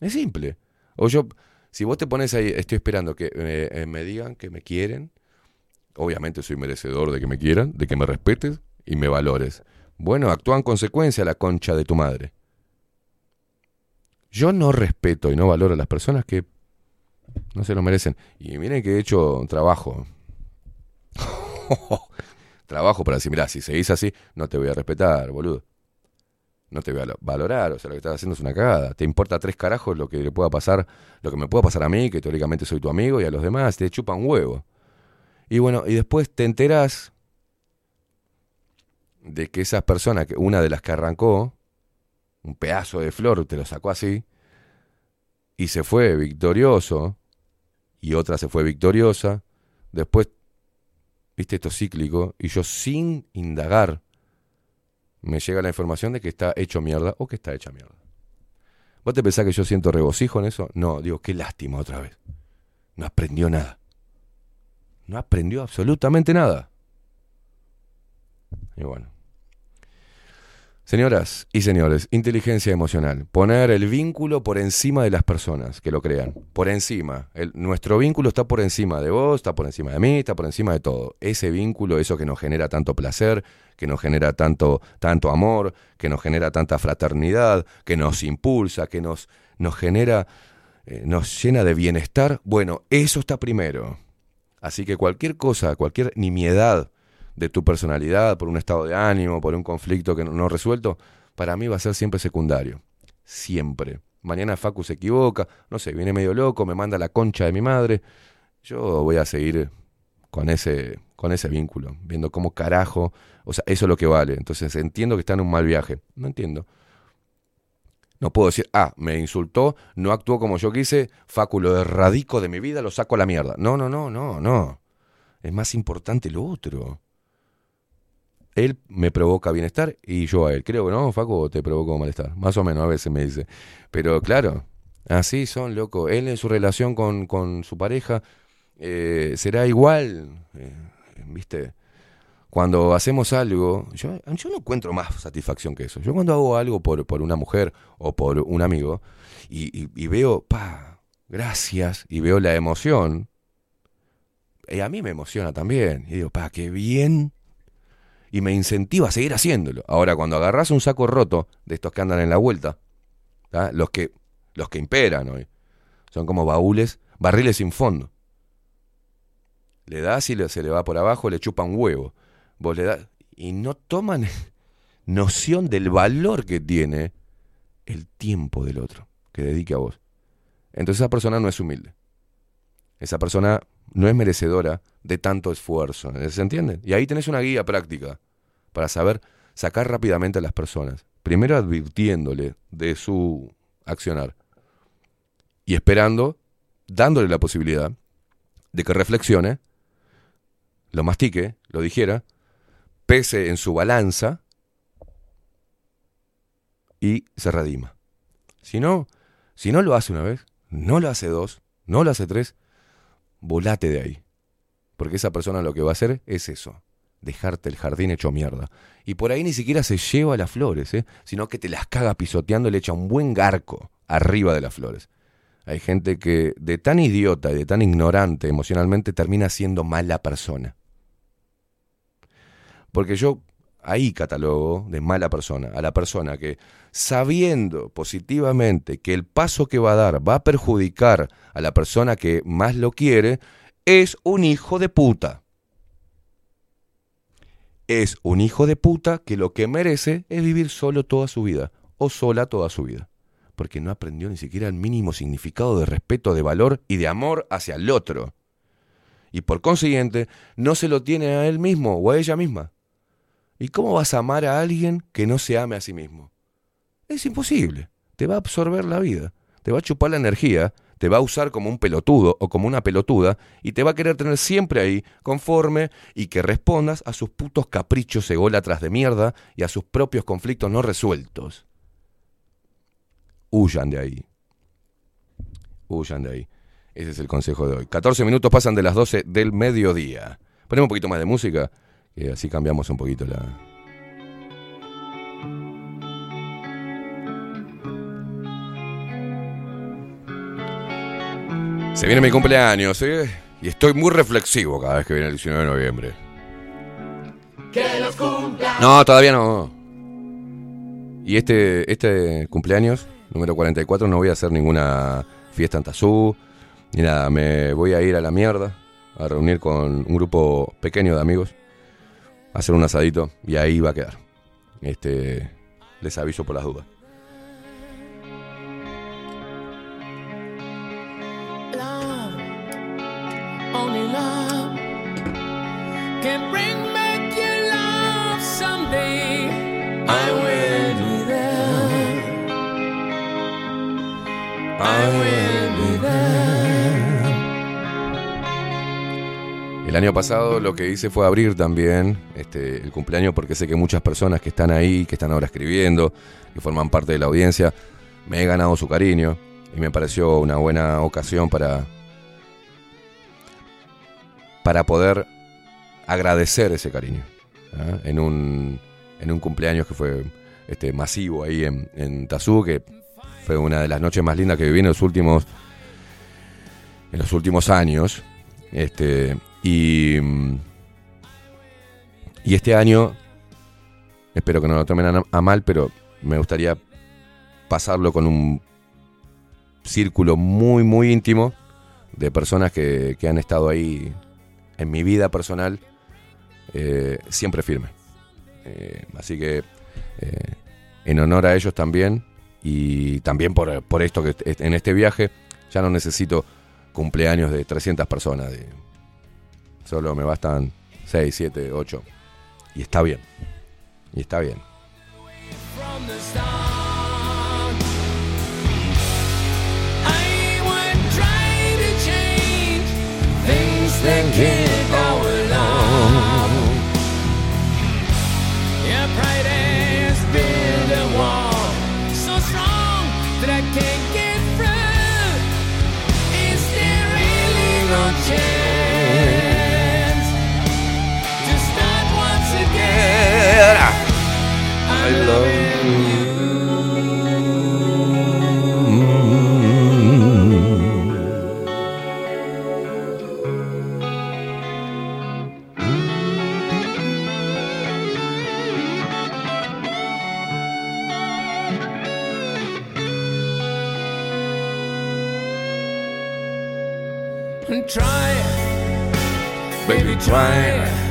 Es simple. O yo, si vos te pones ahí, estoy esperando que me, eh, me digan que me quieren. Obviamente soy merecedor de que me quieran, de que me respetes y me valores. Bueno, actúa en consecuencia la concha de tu madre. Yo no respeto y no valoro a las personas que no se lo merecen. Y miren que he hecho trabajo. trabajo para decir, mirá, si seguís así, no te voy a respetar, boludo. No te voy a lo- valorar, o sea, lo que estás haciendo es una cagada. Te importa tres carajos lo que le pueda pasar, lo que me pueda pasar a mí, que teóricamente soy tu amigo, y a los demás, te chupa un huevo. Y bueno, y después te enterás de que esas personas, una de las que arrancó, un pedazo de flor, te lo sacó así, y se fue victorioso, y otra se fue victoriosa, después, viste, esto es cíclico, y yo sin indagar, me llega la información de que está hecho mierda o que está hecha mierda. ¿Vos te pensás que yo siento regocijo en eso? No, digo, qué lástima otra vez. No aprendió nada. No aprendió absolutamente nada. Y bueno. Señoras y señores, inteligencia emocional. Poner el vínculo por encima de las personas que lo crean. Por encima. El- nuestro vínculo está por encima de vos, está por encima de mí, está por encima de todo. Ese vínculo, eso que nos genera tanto placer, que nos genera tanto, tanto amor, que nos genera tanta fraternidad, que nos impulsa, que nos, nos genera, eh, nos llena de bienestar. Bueno, eso está primero. Así que cualquier cosa, cualquier nimiedad de tu personalidad, por un estado de ánimo, por un conflicto que no, resuelto, para mí va a ser siempre secundario. Siempre. Mañana Facu se equivoca, no sé, viene medio loco, me manda la concha de mi madre. Yo voy a seguir con ese, con ese vínculo, viendo cómo carajo, o sea, eso es lo que vale. Entonces entiendo que está en un mal viaje. No entiendo. No puedo decir, ah, me insultó, no actuó como yo quise, Facu lo erradico de mi vida, lo saco a la mierda. No, no, no, no, no. Es más importante lo otro. Él me provoca bienestar y yo a él. Creo que no, Facu, te provoco malestar. Más o menos a veces me dice. Pero claro, así son, loco. Él en su relación con, con su pareja eh, será igual, eh, ¿viste? Cuando hacemos algo, yo, yo no encuentro más satisfacción que eso. Yo cuando hago algo por, por una mujer o por un amigo y, y- y veo, pa, gracias, y veo la emoción, y a mí me emociona también. Y digo, pa, qué bien. Y me incentiva a seguir haciéndolo. Ahora, cuando agarras un saco roto de estos que andan en la vuelta, los que los que imperan hoy, son como baúles, barriles sin fondo. Le das y se le va por abajo, le chupa un huevo. Vos le das y no toman noción del valor que tiene el tiempo del otro que dedique a vos. Entonces esa persona no es humilde. Esa persona no es merecedora de tanto esfuerzo. ¿Se entiende? Y ahí tenés una guía práctica para saber sacar rápidamente a las personas. Primero advirtiéndole de su accionar y esperando, dándole la posibilidad de que reflexione, lo mastique, lo dijera, pese en su balanza y se redima. Si no, si no lo hace una vez, no lo hace dos, no lo hace tres, volate de ahí. Porque esa persona lo que va a hacer es eso, dejarte el jardín hecho mierda. Y por ahí ni siquiera se lleva las flores, ¿eh? sino que te las caga pisoteando y le echa un buen garco arriba de las flores. Hay gente que de tan idiota y de tan ignorante emocionalmente termina siendo mala persona. Porque yo ahí catalogo de mala persona a la persona que sabiendo positivamente que el paso que va a dar va a perjudicar a la persona que más lo quiere, es un hijo de puta. Es un hijo de puta que lo que merece es vivir solo toda su vida o sola toda su vida. Porque no aprendió ni siquiera el mínimo significado de respeto, de valor y de amor hacia el otro. Y por consiguiente, no se lo tiene a él mismo o a ella misma. ¿Y cómo vas a amar a alguien que no se ame a sí mismo? Es imposible. Te va a absorber la vida, te va a chupar la energía, te va a usar como un pelotudo o como una pelotuda y te va a querer tener siempre ahí, conforme y que respondas a sus putos caprichos ególatras de mierda y a sus propios conflictos no resueltos. Huyan de ahí. Huyan de ahí. Ese es el consejo de hoy. 14 minutos pasan de las 12 del mediodía. Ponemos un poquito más de música, que así cambiamos un poquito la, Se viene mi cumpleaños, ¿eh? Y estoy muy reflexivo cada vez que viene el 19 de noviembre. Que los cumpla. No, todavía no. Y este, este cumpleaños, número 44, no voy a hacer ninguna fiesta en Tazú, ni nada. Me voy a ir a la mierda, a reunir con un grupo pequeño de amigos, a hacer un asadito, y ahí va a quedar. Este, les aviso por las dudas. El año pasado lo que hice fue abrir también este, el cumpleaños porque sé que muchas personas que están ahí, que están ahora escribiendo, que forman parte de la audiencia, me he ganado su cariño y me pareció una buena ocasión para, para poder agradecer ese cariño ¿ah? en, un, en un cumpleaños que fue este, masivo ahí en, en Tazú, que fue una de las noches más lindas que viví en los últimos, en los últimos años. Este, y, y este año, espero que no lo tomen a, mal, pero me gustaría pasarlo con un círculo muy, muy íntimo de personas que, que han estado ahí en mi vida personal, eh, siempre firme. Eh, así que eh, en honor a ellos también, y también por, por esto que en este viaje ya no necesito cumpleaños de 300 personas, de, solo me bastan 6, 7, 8, y está bien, y está bien. From the And try, baby, try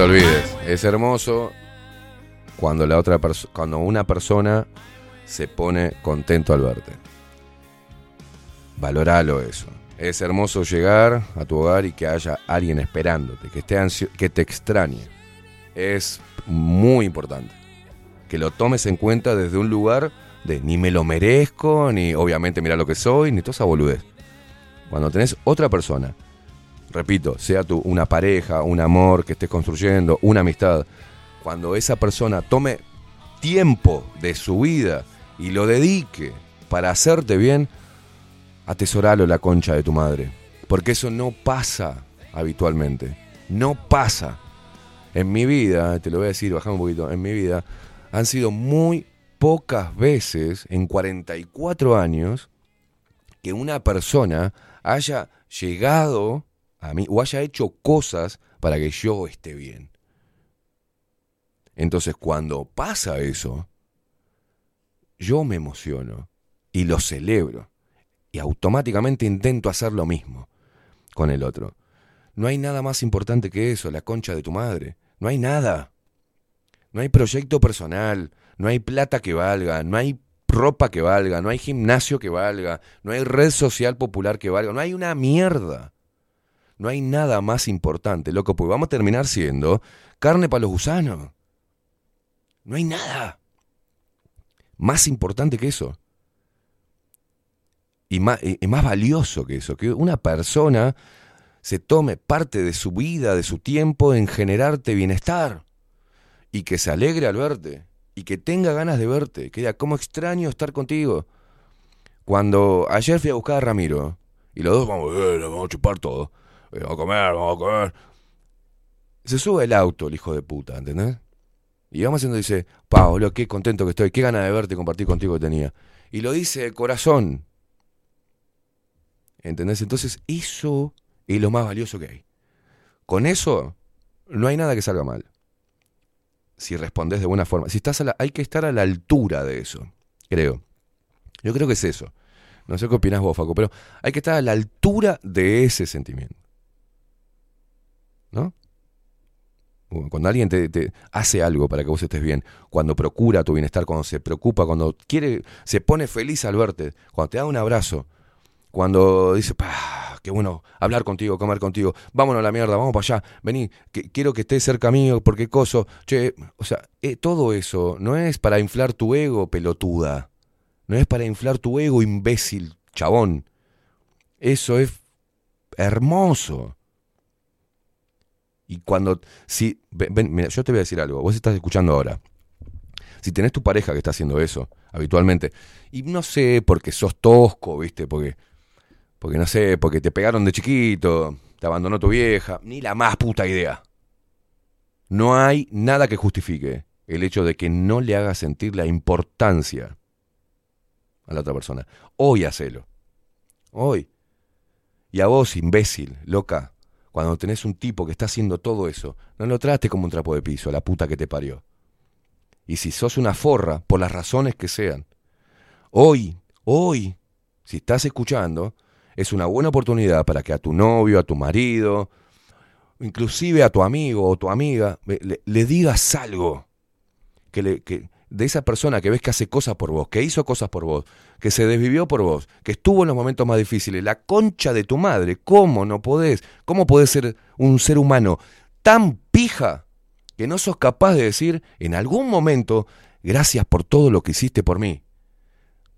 te olvides, es hermoso cuando la otra cuando una persona se pone contento al verte. Valoralo eso. Es hermoso llegar a tu hogar y que haya alguien esperándote, que esté que te extrañe. Es muy importante que lo tomes en cuenta desde un lugar de ni me lo merezco, ni obviamente mira lo que soy, ni toda esa boludez. Cuando tenés otra persona repito, sea tú una pareja, un amor que estés construyendo, una amistad, cuando esa persona tome tiempo de su vida y lo dedique para hacerte bien, atesoralo la concha de tu madre. Porque eso no pasa habitualmente. No pasa. En mi vida, te lo voy a decir, bajame un poquito, en mi vida han sido muy pocas veces en 44 años que una persona haya llegado a mí o haya hecho cosas para que yo esté bien. Entonces, cuando pasa eso, yo me emociono y lo celebro y automáticamente intento hacer lo mismo con el otro. No hay nada más importante que eso, la concha de tu madre. No hay nada. No hay proyecto personal, no hay plata que valga, no hay ropa que valga, no hay gimnasio que valga, no hay red social popular que valga, no hay una mierda. No hay nada más importante, loco, pues vamos a terminar siendo carne para los gusanos. No hay nada. más importante que eso. Y más, valioso que eso, que una persona se tome parte de su vida, de su tiempo en generarte bienestar y que se alegre al verte y que tenga ganas de verte, que diga, cómo extraño estar contigo. Cuando ayer fui a buscar a Ramiro y los dos vamos, eh, vamos a chupar todo, vamos a comer, vamos a comer. Se sube el auto el hijo de puta, ¿entendés? Y vamos haciendo, dice, Pablo, qué contento que estoy, qué ganas de verte y compartir contigo que tenía. Y lo dice de corazón. ¿Entendés? Entonces, eso es lo más valioso que hay. Con eso, no hay nada que salga mal. Si respondes de buena forma. Si estás hay que estar a la altura de eso, creo. Yo creo que es eso. No sé qué opinás vos, Faco, pero hay que estar a la altura de ese sentimiento. ¿No? Cuando alguien te, hace algo para que vos estés bien, cuando procura tu bienestar, cuando se preocupa, cuando quiere, se pone feliz al verte, cuando te da un abrazo, cuando dice, "Pah, qué bueno hablar contigo, comer contigo, vámonos a la mierda, vamos para allá, vení, quiero que estés cerca mío, porque coso, che, o sea, eh, todo eso no es para inflar tu ego, pelotuda, no es para inflar tu ego, imbécil, chabón, eso es hermoso. Y cuando, si, ven, mira, yo te voy a decir algo, vos estás escuchando ahora. Si tenés tu pareja que está haciendo eso habitualmente, y no sé, porque sos tosco, ¿viste? Porque, porque no sé, porque te pegaron de chiquito, te abandonó tu vieja, ni la más puta idea. No hay nada que justifique el hecho de que no le hagas sentir la importancia a la otra persona. Hoy hacelo. Hoy. Y a vos, imbécil, loca, cuando tenés un tipo que está haciendo todo eso, no lo trates como un trapo de piso, la puta que te parió. Y si sos una forra, por las razones que sean, hoy, hoy, si estás escuchando, es una buena oportunidad para que a tu novio, a tu marido, inclusive a tu amigo o tu amiga, le, le digas algo que, le, que de esa persona que ves que hace cosas por vos, que hizo cosas por vos, que se desvivió por vos, que estuvo en los momentos más difíciles, la concha de tu madre, ¿cómo no podés? ¿Cómo podés ser un ser humano tan pija que no sos capaz de decir en algún momento, gracias por todo lo que hiciste por mí?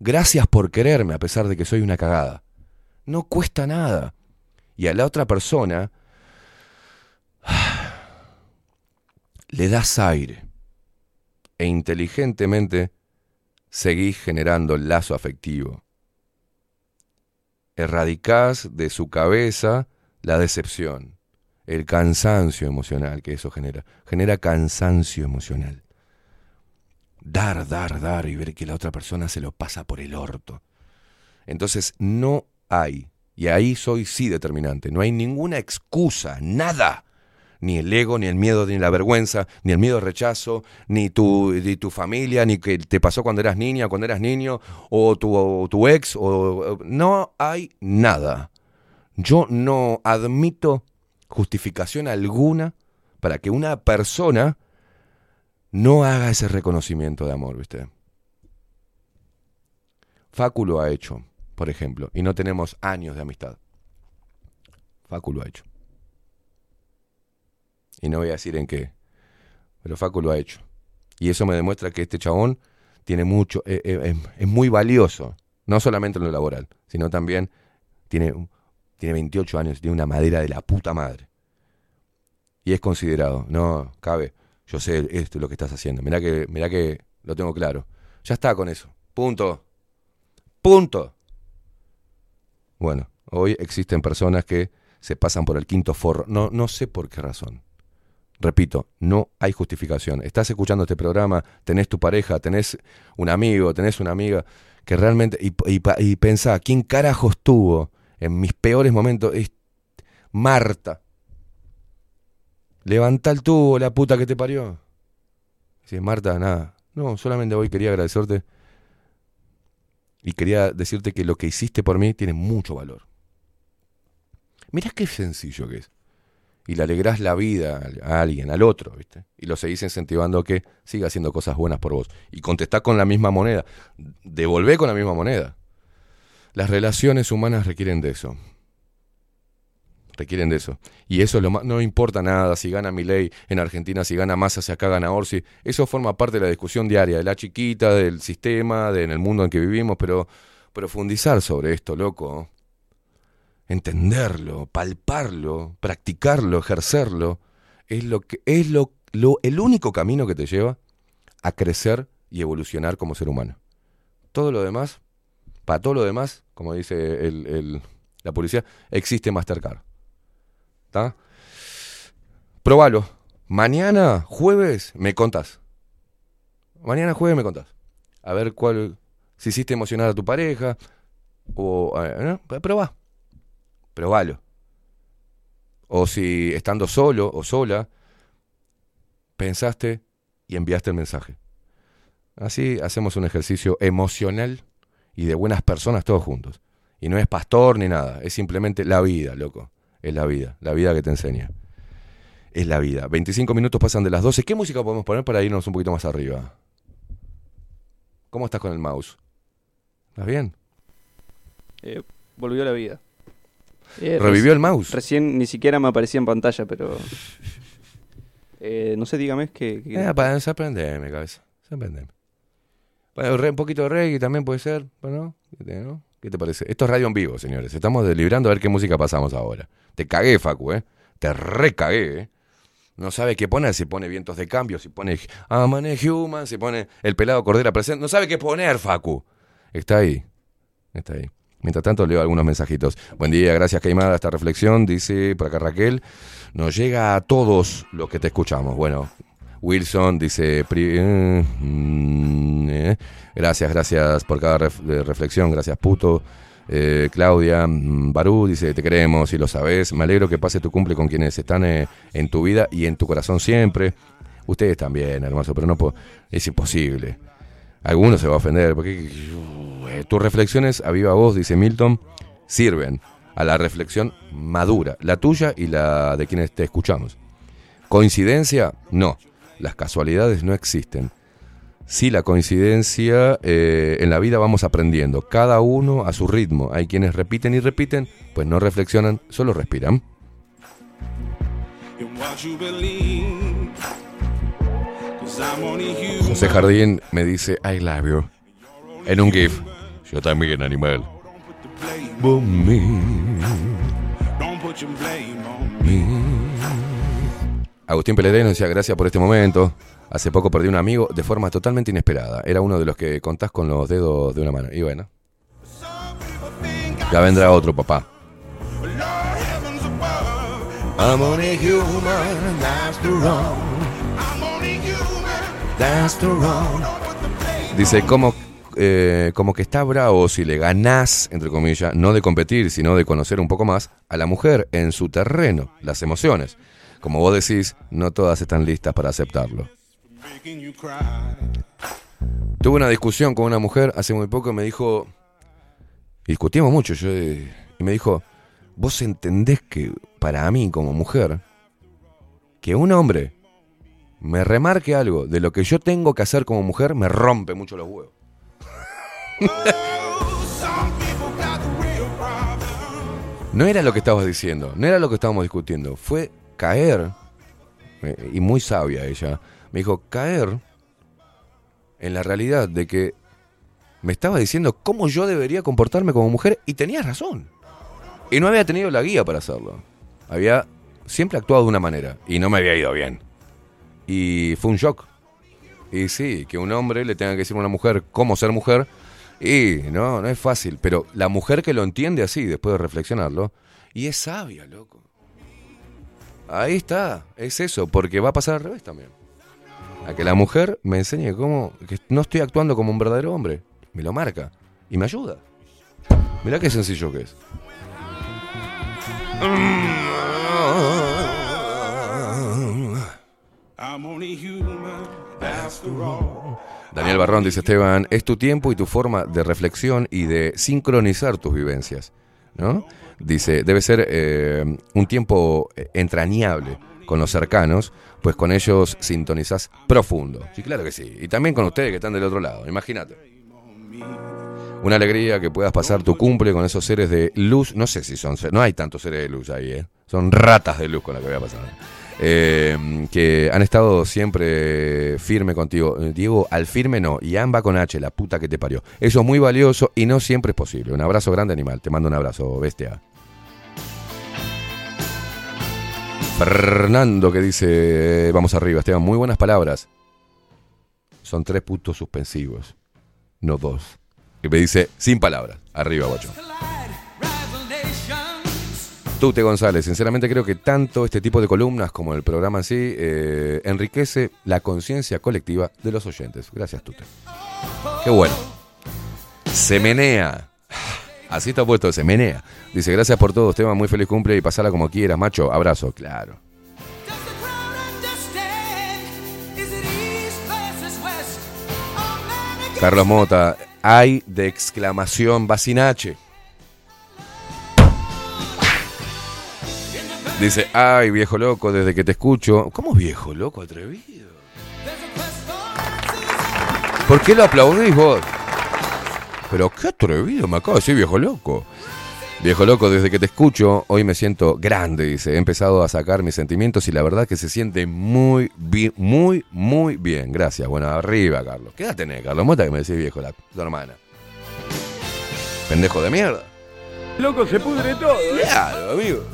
Gracias por quererme a pesar de que soy una cagada. No cuesta nada. Y a la otra persona le das aire e inteligentemente seguís generando el lazo afectivo. Erradicás de su cabeza la decepción, el cansancio emocional que eso genera. Genera cansancio emocional. Dar, dar, dar y ver que la otra persona se lo pasa por el orto. Entonces no hay, y ahí soy sí determinante, no hay ninguna excusa, nada ni el ego, ni el miedo, ni la vergüenza, ni el miedo al rechazo, ni tu, ni tu familia, ni que te pasó cuando eras niña, cuando eras niño, o tu, o tu ex, o no hay nada. Yo no admito justificación alguna para que una persona no haga ese reconocimiento de amor, ¿viste? Facu lo ha hecho, por ejemplo, y no tenemos años de amistad. Facu lo ha hecho. Y no voy a decir en qué. Pero Facu lo ha hecho. Y eso me demuestra que este chabón tiene mucho, eh, eh, es muy valioso. No solamente en lo laboral, sino también tiene, tiene 28 años, tiene una madera de la puta madre. Y es considerado. No, cabe. Yo sé esto es lo que estás haciendo. Mirá que, que lo tengo claro. Ya está con eso. Punto. Punto. Bueno, hoy existen personas que se pasan por el quinto forro. No, no sé por qué razón. Repito, no hay justificación. Estás escuchando este programa, tenés tu pareja, tenés un amigo, tenés una amiga que realmente. Y, y, pensá, ¿quién carajo estuvo en mis peores momentos? Es Marta. Levanta el tubo, la puta que te parió. Si Marta, nada. No, solamente hoy quería agradecerte. Y quería decirte que lo que hiciste por mí tiene mucho valor. Mirá qué sencillo que es y le alegrás la vida a alguien, al otro, ¿viste? Y lo seguís incentivando a que siga haciendo cosas buenas por vos. Y contestá con la misma moneda. Devolvé con la misma moneda. Las relaciones humanas requieren de eso. Requieren de eso. Y eso es lo más, no importa nada si gana Milei en Argentina, si gana Massa, si acá gana Orsi. Eso forma parte de la discusión diaria, de la chiquita, del sistema, de, en el mundo en que vivimos, pero profundizar sobre esto, loco. Entenderlo, palparlo, practicarlo, ejercerlo, es lo que es lo, lo- el único camino que te lleva a crecer y evolucionar como ser humano. Todo lo demás, para todo lo demás, como dice el- el- la policía, existe Mastercard. ¿Está? Probalo. Mañana, jueves, me contás. Mañana jueves me contás. A ver cuál. Si hiciste emocionar a tu pareja. O. eh, ¿no? Probá. Probalo. O si estando solo o sola, pensaste y enviaste el mensaje. Así hacemos un ejercicio emocional y de buenas personas todos juntos. Y no es pastor ni nada, es simplemente la vida, loco. Es la vida, la vida que te enseña. Es la vida. 25 minutos pasan de las 12. ¿Qué música podemos poner para irnos un poquito más arriba? ¿Cómo estás con el mouse? ¿Estás bien? Eh, volvió la vida. Eh, ¿Revivió el mouse? Recién ni siquiera me aparecía en pantalla, pero. Eh, no sé, dígame, que. Eh, para sorprendeme, cabeza. Sorprendeme. Bueno, re- un poquito de reggae también puede ser, ¿no? ¿no? ¿Qué te parece? Esto es radio en vivo, señores. Estamos deliberando a ver qué música pasamos ahora. Te cagué, Facu, ¿eh? Te recagué, ¿eh? No sabe qué poner, si pone vientos de cambio, si pone Amane Human, si pone el pelado Cordera presente. No sabe qué poner, Facu. Está ahí. Está ahí. Mientras tanto, leo algunos mensajitos. Buen día, gracias, Caimada. Esta reflexión, dice por acá Raquel, nos llega a todos los que te escuchamos. Bueno, Wilson dice, eh, mm, eh, gracias, gracias por cada ref- de reflexión, gracias, puto. Eh, Claudia mm, Barú dice, te queremos y lo sabes. Me alegro que pase tu cumple con quienes están eh, en tu vida y en tu corazón siempre. Ustedes también, hermoso, pero no es imposible. Alguno se va a ofender, porque eh, tus reflexiones a viva voz, dice Milton, sirven a la reflexión madura, la tuya y la de quienes te escuchamos. ¿Coincidencia? No. Las casualidades no existen. Sí, la coincidencia, eh, en la vida vamos aprendiendo, cada uno a su ritmo. Hay quienes repiten y repiten, pues no reflexionan, solo respiran. José Jardín me dice, I love you. En un GIF. Yo también, animal. Agustín Peledén nos decía, gracias por este momento. Hace poco perdí un amigo de forma totalmente inesperada. Era uno de los que contás con los dedos de una mano. Y bueno. Ya vendrá otro papá. I'm only human, Dice, como, eh, como que está bravo si le ganás, entre comillas, no de competir, sino de conocer un poco más a la mujer en su terreno, las emociones. Como vos decís, no todas están listas para aceptarlo. Tuve una discusión con una mujer hace muy poco y me dijo, discutimos mucho, yo, eh, y me dijo, vos entendés que para mí como mujer, que un hombre me remarque algo de lo que yo tengo que hacer como mujer, me rompe mucho los huevos. No era lo que estabas diciendo, no era lo que estábamos discutiendo, fue caer, eh, y muy sabia ella, me dijo, caer en la realidad de que me estaba diciendo cómo yo debería comportarme como mujer y tenía razón. Y no había tenido la guía para hacerlo. Había siempre actuado de una manera y no me había ido bien. Y fue un shock. Y sí, que un hombre le tenga que decir a una mujer cómo ser mujer, y no, no es fácil. Pero la mujer que lo entiende así, después de reflexionarlo, y es sabia, loco. Ahí está, es eso, porque va a pasar al revés también. A que la mujer me enseñe cómo, que no estoy actuando como un verdadero hombre. Me lo marca y me ayuda. Mirá qué sencillo que es. Daniel Barrón dice Esteban, es tu tiempo y tu forma de reflexión y de sincronizar tus vivencias. ¿no? Dice, debe ser eh, un tiempo eh, entrañable con los cercanos, pues con ellos sintonizás profundo. Sí, claro que sí. Y también con ustedes que están del otro lado, imagínate. Una alegría que puedas pasar tu cumple con esos seres de luz. No sé si son seres, no hay tantos seres de luz ahí, ¿eh? Son ratas de luz con la que voy a pasar. Eh, que han estado siempre firme contigo. Eh, Diego, al firme no. Y va con H, la puta que te parió. Eso es muy valioso y no siempre es posible. Un abrazo grande, animal. Te mando un abrazo, bestia. Fernando que dice, eh, vamos arriba, Esteban, muy buenas palabras. Son tres puntos suspensivos, no dos. Y me dice, sin palabras, arriba, guacho. Tute González, sinceramente creo que tanto este tipo de columnas como el programa en sí eh, enriquece la conciencia colectiva de los oyentes. Gracias, Tute. Qué bueno. Se menea. Así está puesto, se menea. Dice, gracias por todo, Esteban, muy feliz cumple y pasala como quieras, macho. Abrazo, claro. Carlos Mota, hay de exclamación Bacinache. Dice, ay, viejo loco, desde que te escucho. ¿Cómo viejo loco, atrevido? ¿Por qué lo aplaudís vos? Pero qué atrevido, me acabo de decir viejo loco. Viejo loco, desde que te escucho, hoy me siento grande, dice. He empezado a sacar mis sentimientos y la verdad que se siente muy, bien, muy, muy bien. Gracias. Bueno, arriba, Carlos. ¿Qué edad tenés, Carlos Mota, que me decís viejo, la, tu hermana? Pendejo de mierda. Loco, se pudre todo. ¿eh? Claro, amigo.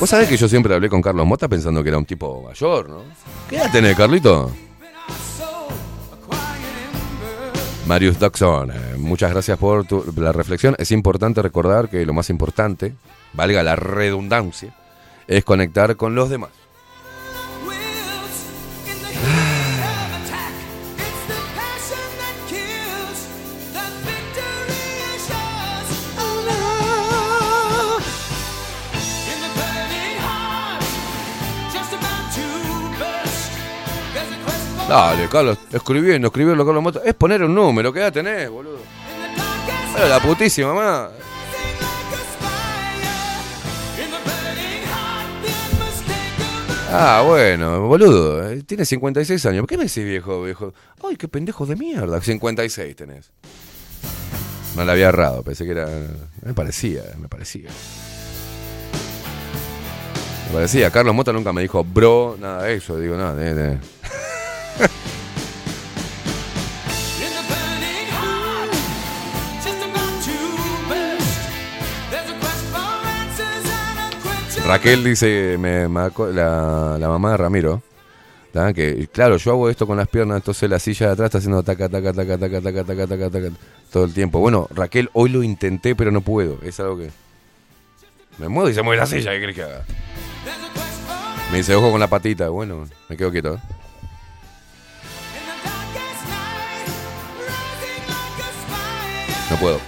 Vos sabés que yo siempre hablé con Carlos Mota pensando que era un tipo mayor, ¿no? ¿Qué edad tenés, Carlito? Marius Doxon, eh, muchas gracias por tu- la reflexión. Es importante recordar que lo más importante, valga la redundancia, es conectar con los demás. Dale, Carlos, escribiendo, escribirlo, Carlos Mota. Es poner un número, ¿qué edad tenés, boludo? Bueno, la putísima, mamá. Ah, bueno, boludo. eh, Tiene 56 años. ¿Por qué me decís viejo, viejo? Ay, qué pendejo de mierda. 56 tenés. No la había errado, pensé que era. Me parecía, me parecía. Me parecía. Carlos Mota nunca me dijo bro, nada de eso. Digo, nada, de, de- Raquel dice, me marcó la, la mamá de Ramiro, ¿tá? que claro, yo hago esto con las piernas, entonces la silla de atrás está haciendo taca, taca, taca, taca, taca, taca, taca, taca, todo el tiempo. Bueno, Raquel, hoy lo intenté, pero no puedo. Es algo que... Me muevo y se mueve la silla, ¿qué crees que haga? Me dice, ojo con la patita. Bueno, me quedo quieto. ¿eh? No puedo.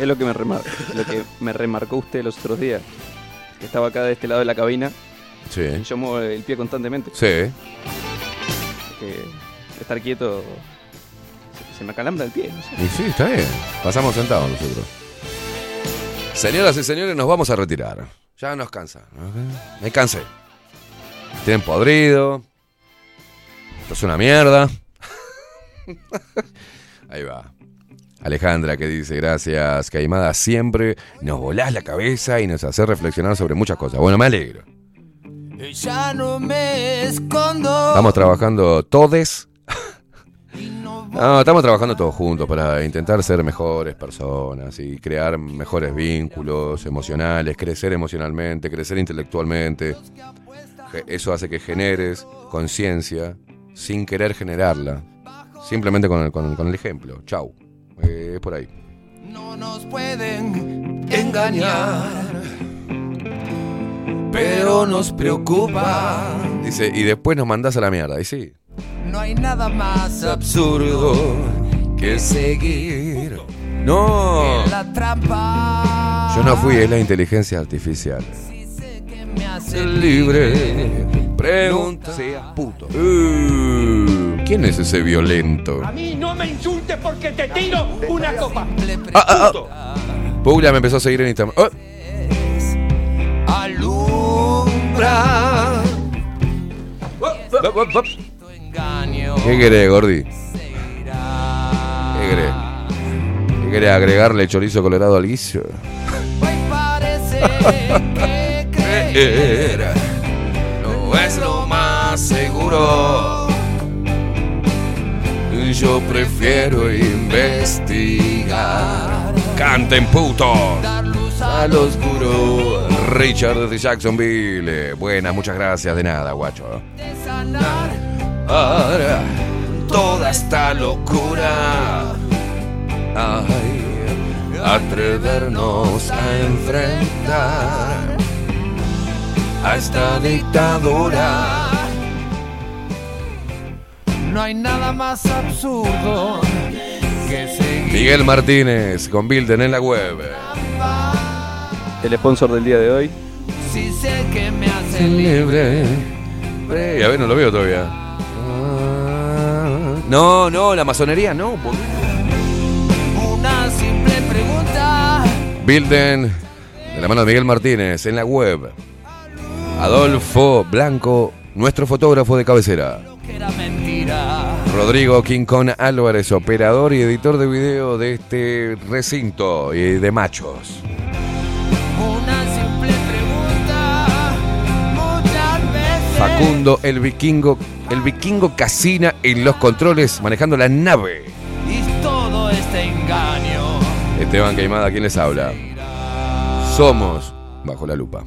Es lo que me remarcó, lo que me remarcó usted los otros días. Que estaba acá de este lado de la cabina. Sí. y Yo muevo el pie constantemente. Sí. Que estar quieto se, se me acalambra el pie. no sé. Y sí, está bien. Pasamos sentados nosotros. Señoras y señores, nos vamos a retirar. Ya nos cansa. Me cansé. Tienen podrido. Esto es una mierda. Ahí va. Alejandra que dice, gracias, Caimada, siempre nos volás la cabeza y nos hace reflexionar sobre muchas cosas. Bueno, me alegro. Ya no me escondo. Estamos trabajando todes. No, estamos trabajando todos juntos para intentar ser mejores personas y crear mejores vínculos emocionales, crecer emocionalmente, crecer intelectualmente. Eso hace que generes conciencia sin querer generarla. Simplemente con el, con- con el ejemplo. Chau. Eh, es por ahí. No nos pueden engañar. Pero nos preocupa. Dice, y después nos mandás a la mierda. Y sí. No hay nada más Absurdo que seguir. No. la trampa. Yo no fui, es la inteligencia artificial. Me hace libre. Pregunta. Sea puto. Uh, ¿Quién es ese violento? A mí no me insultes porque te tiro una copa. Ah, ah, ah. Paula me empezó a seguir en Instagram. Oh, alumbra. ¿Qué querés, Gordi? ¿Qué querés? ¿Qué ¿Quiere agregarle chorizo colorado al guiso? Creer no es lo más seguro. Yo prefiero investigar. Canten putos. Al oscuro. Richard de Jacksonville. Buenas, muchas gracias. De nada, guacho. Ahora, toda esta locura. Ay, atrevernos a enfrentar a esta dictadura. No hay nada más absurdo que seguir. Miguel Martínez con Bilden en la web. El sponsor del día de hoy. Si sé que me hace libre. Libre. A ver, no lo veo todavía. Ah, No, no, la masonería no. Una simple pregunta. Bilden, de la mano de Miguel Martínez, en la web. Adolfo Blanco, nuestro fotógrafo de cabecera. Rodrigo Quincón Álvarez, operador y editor de video de este recinto y de machos. Facundo, el vikingo, el vikingo Casina en los controles, manejando la nave. Y todo este engaño. Esteban Queimada, ¿quién les habla? Somos bajo la lupa.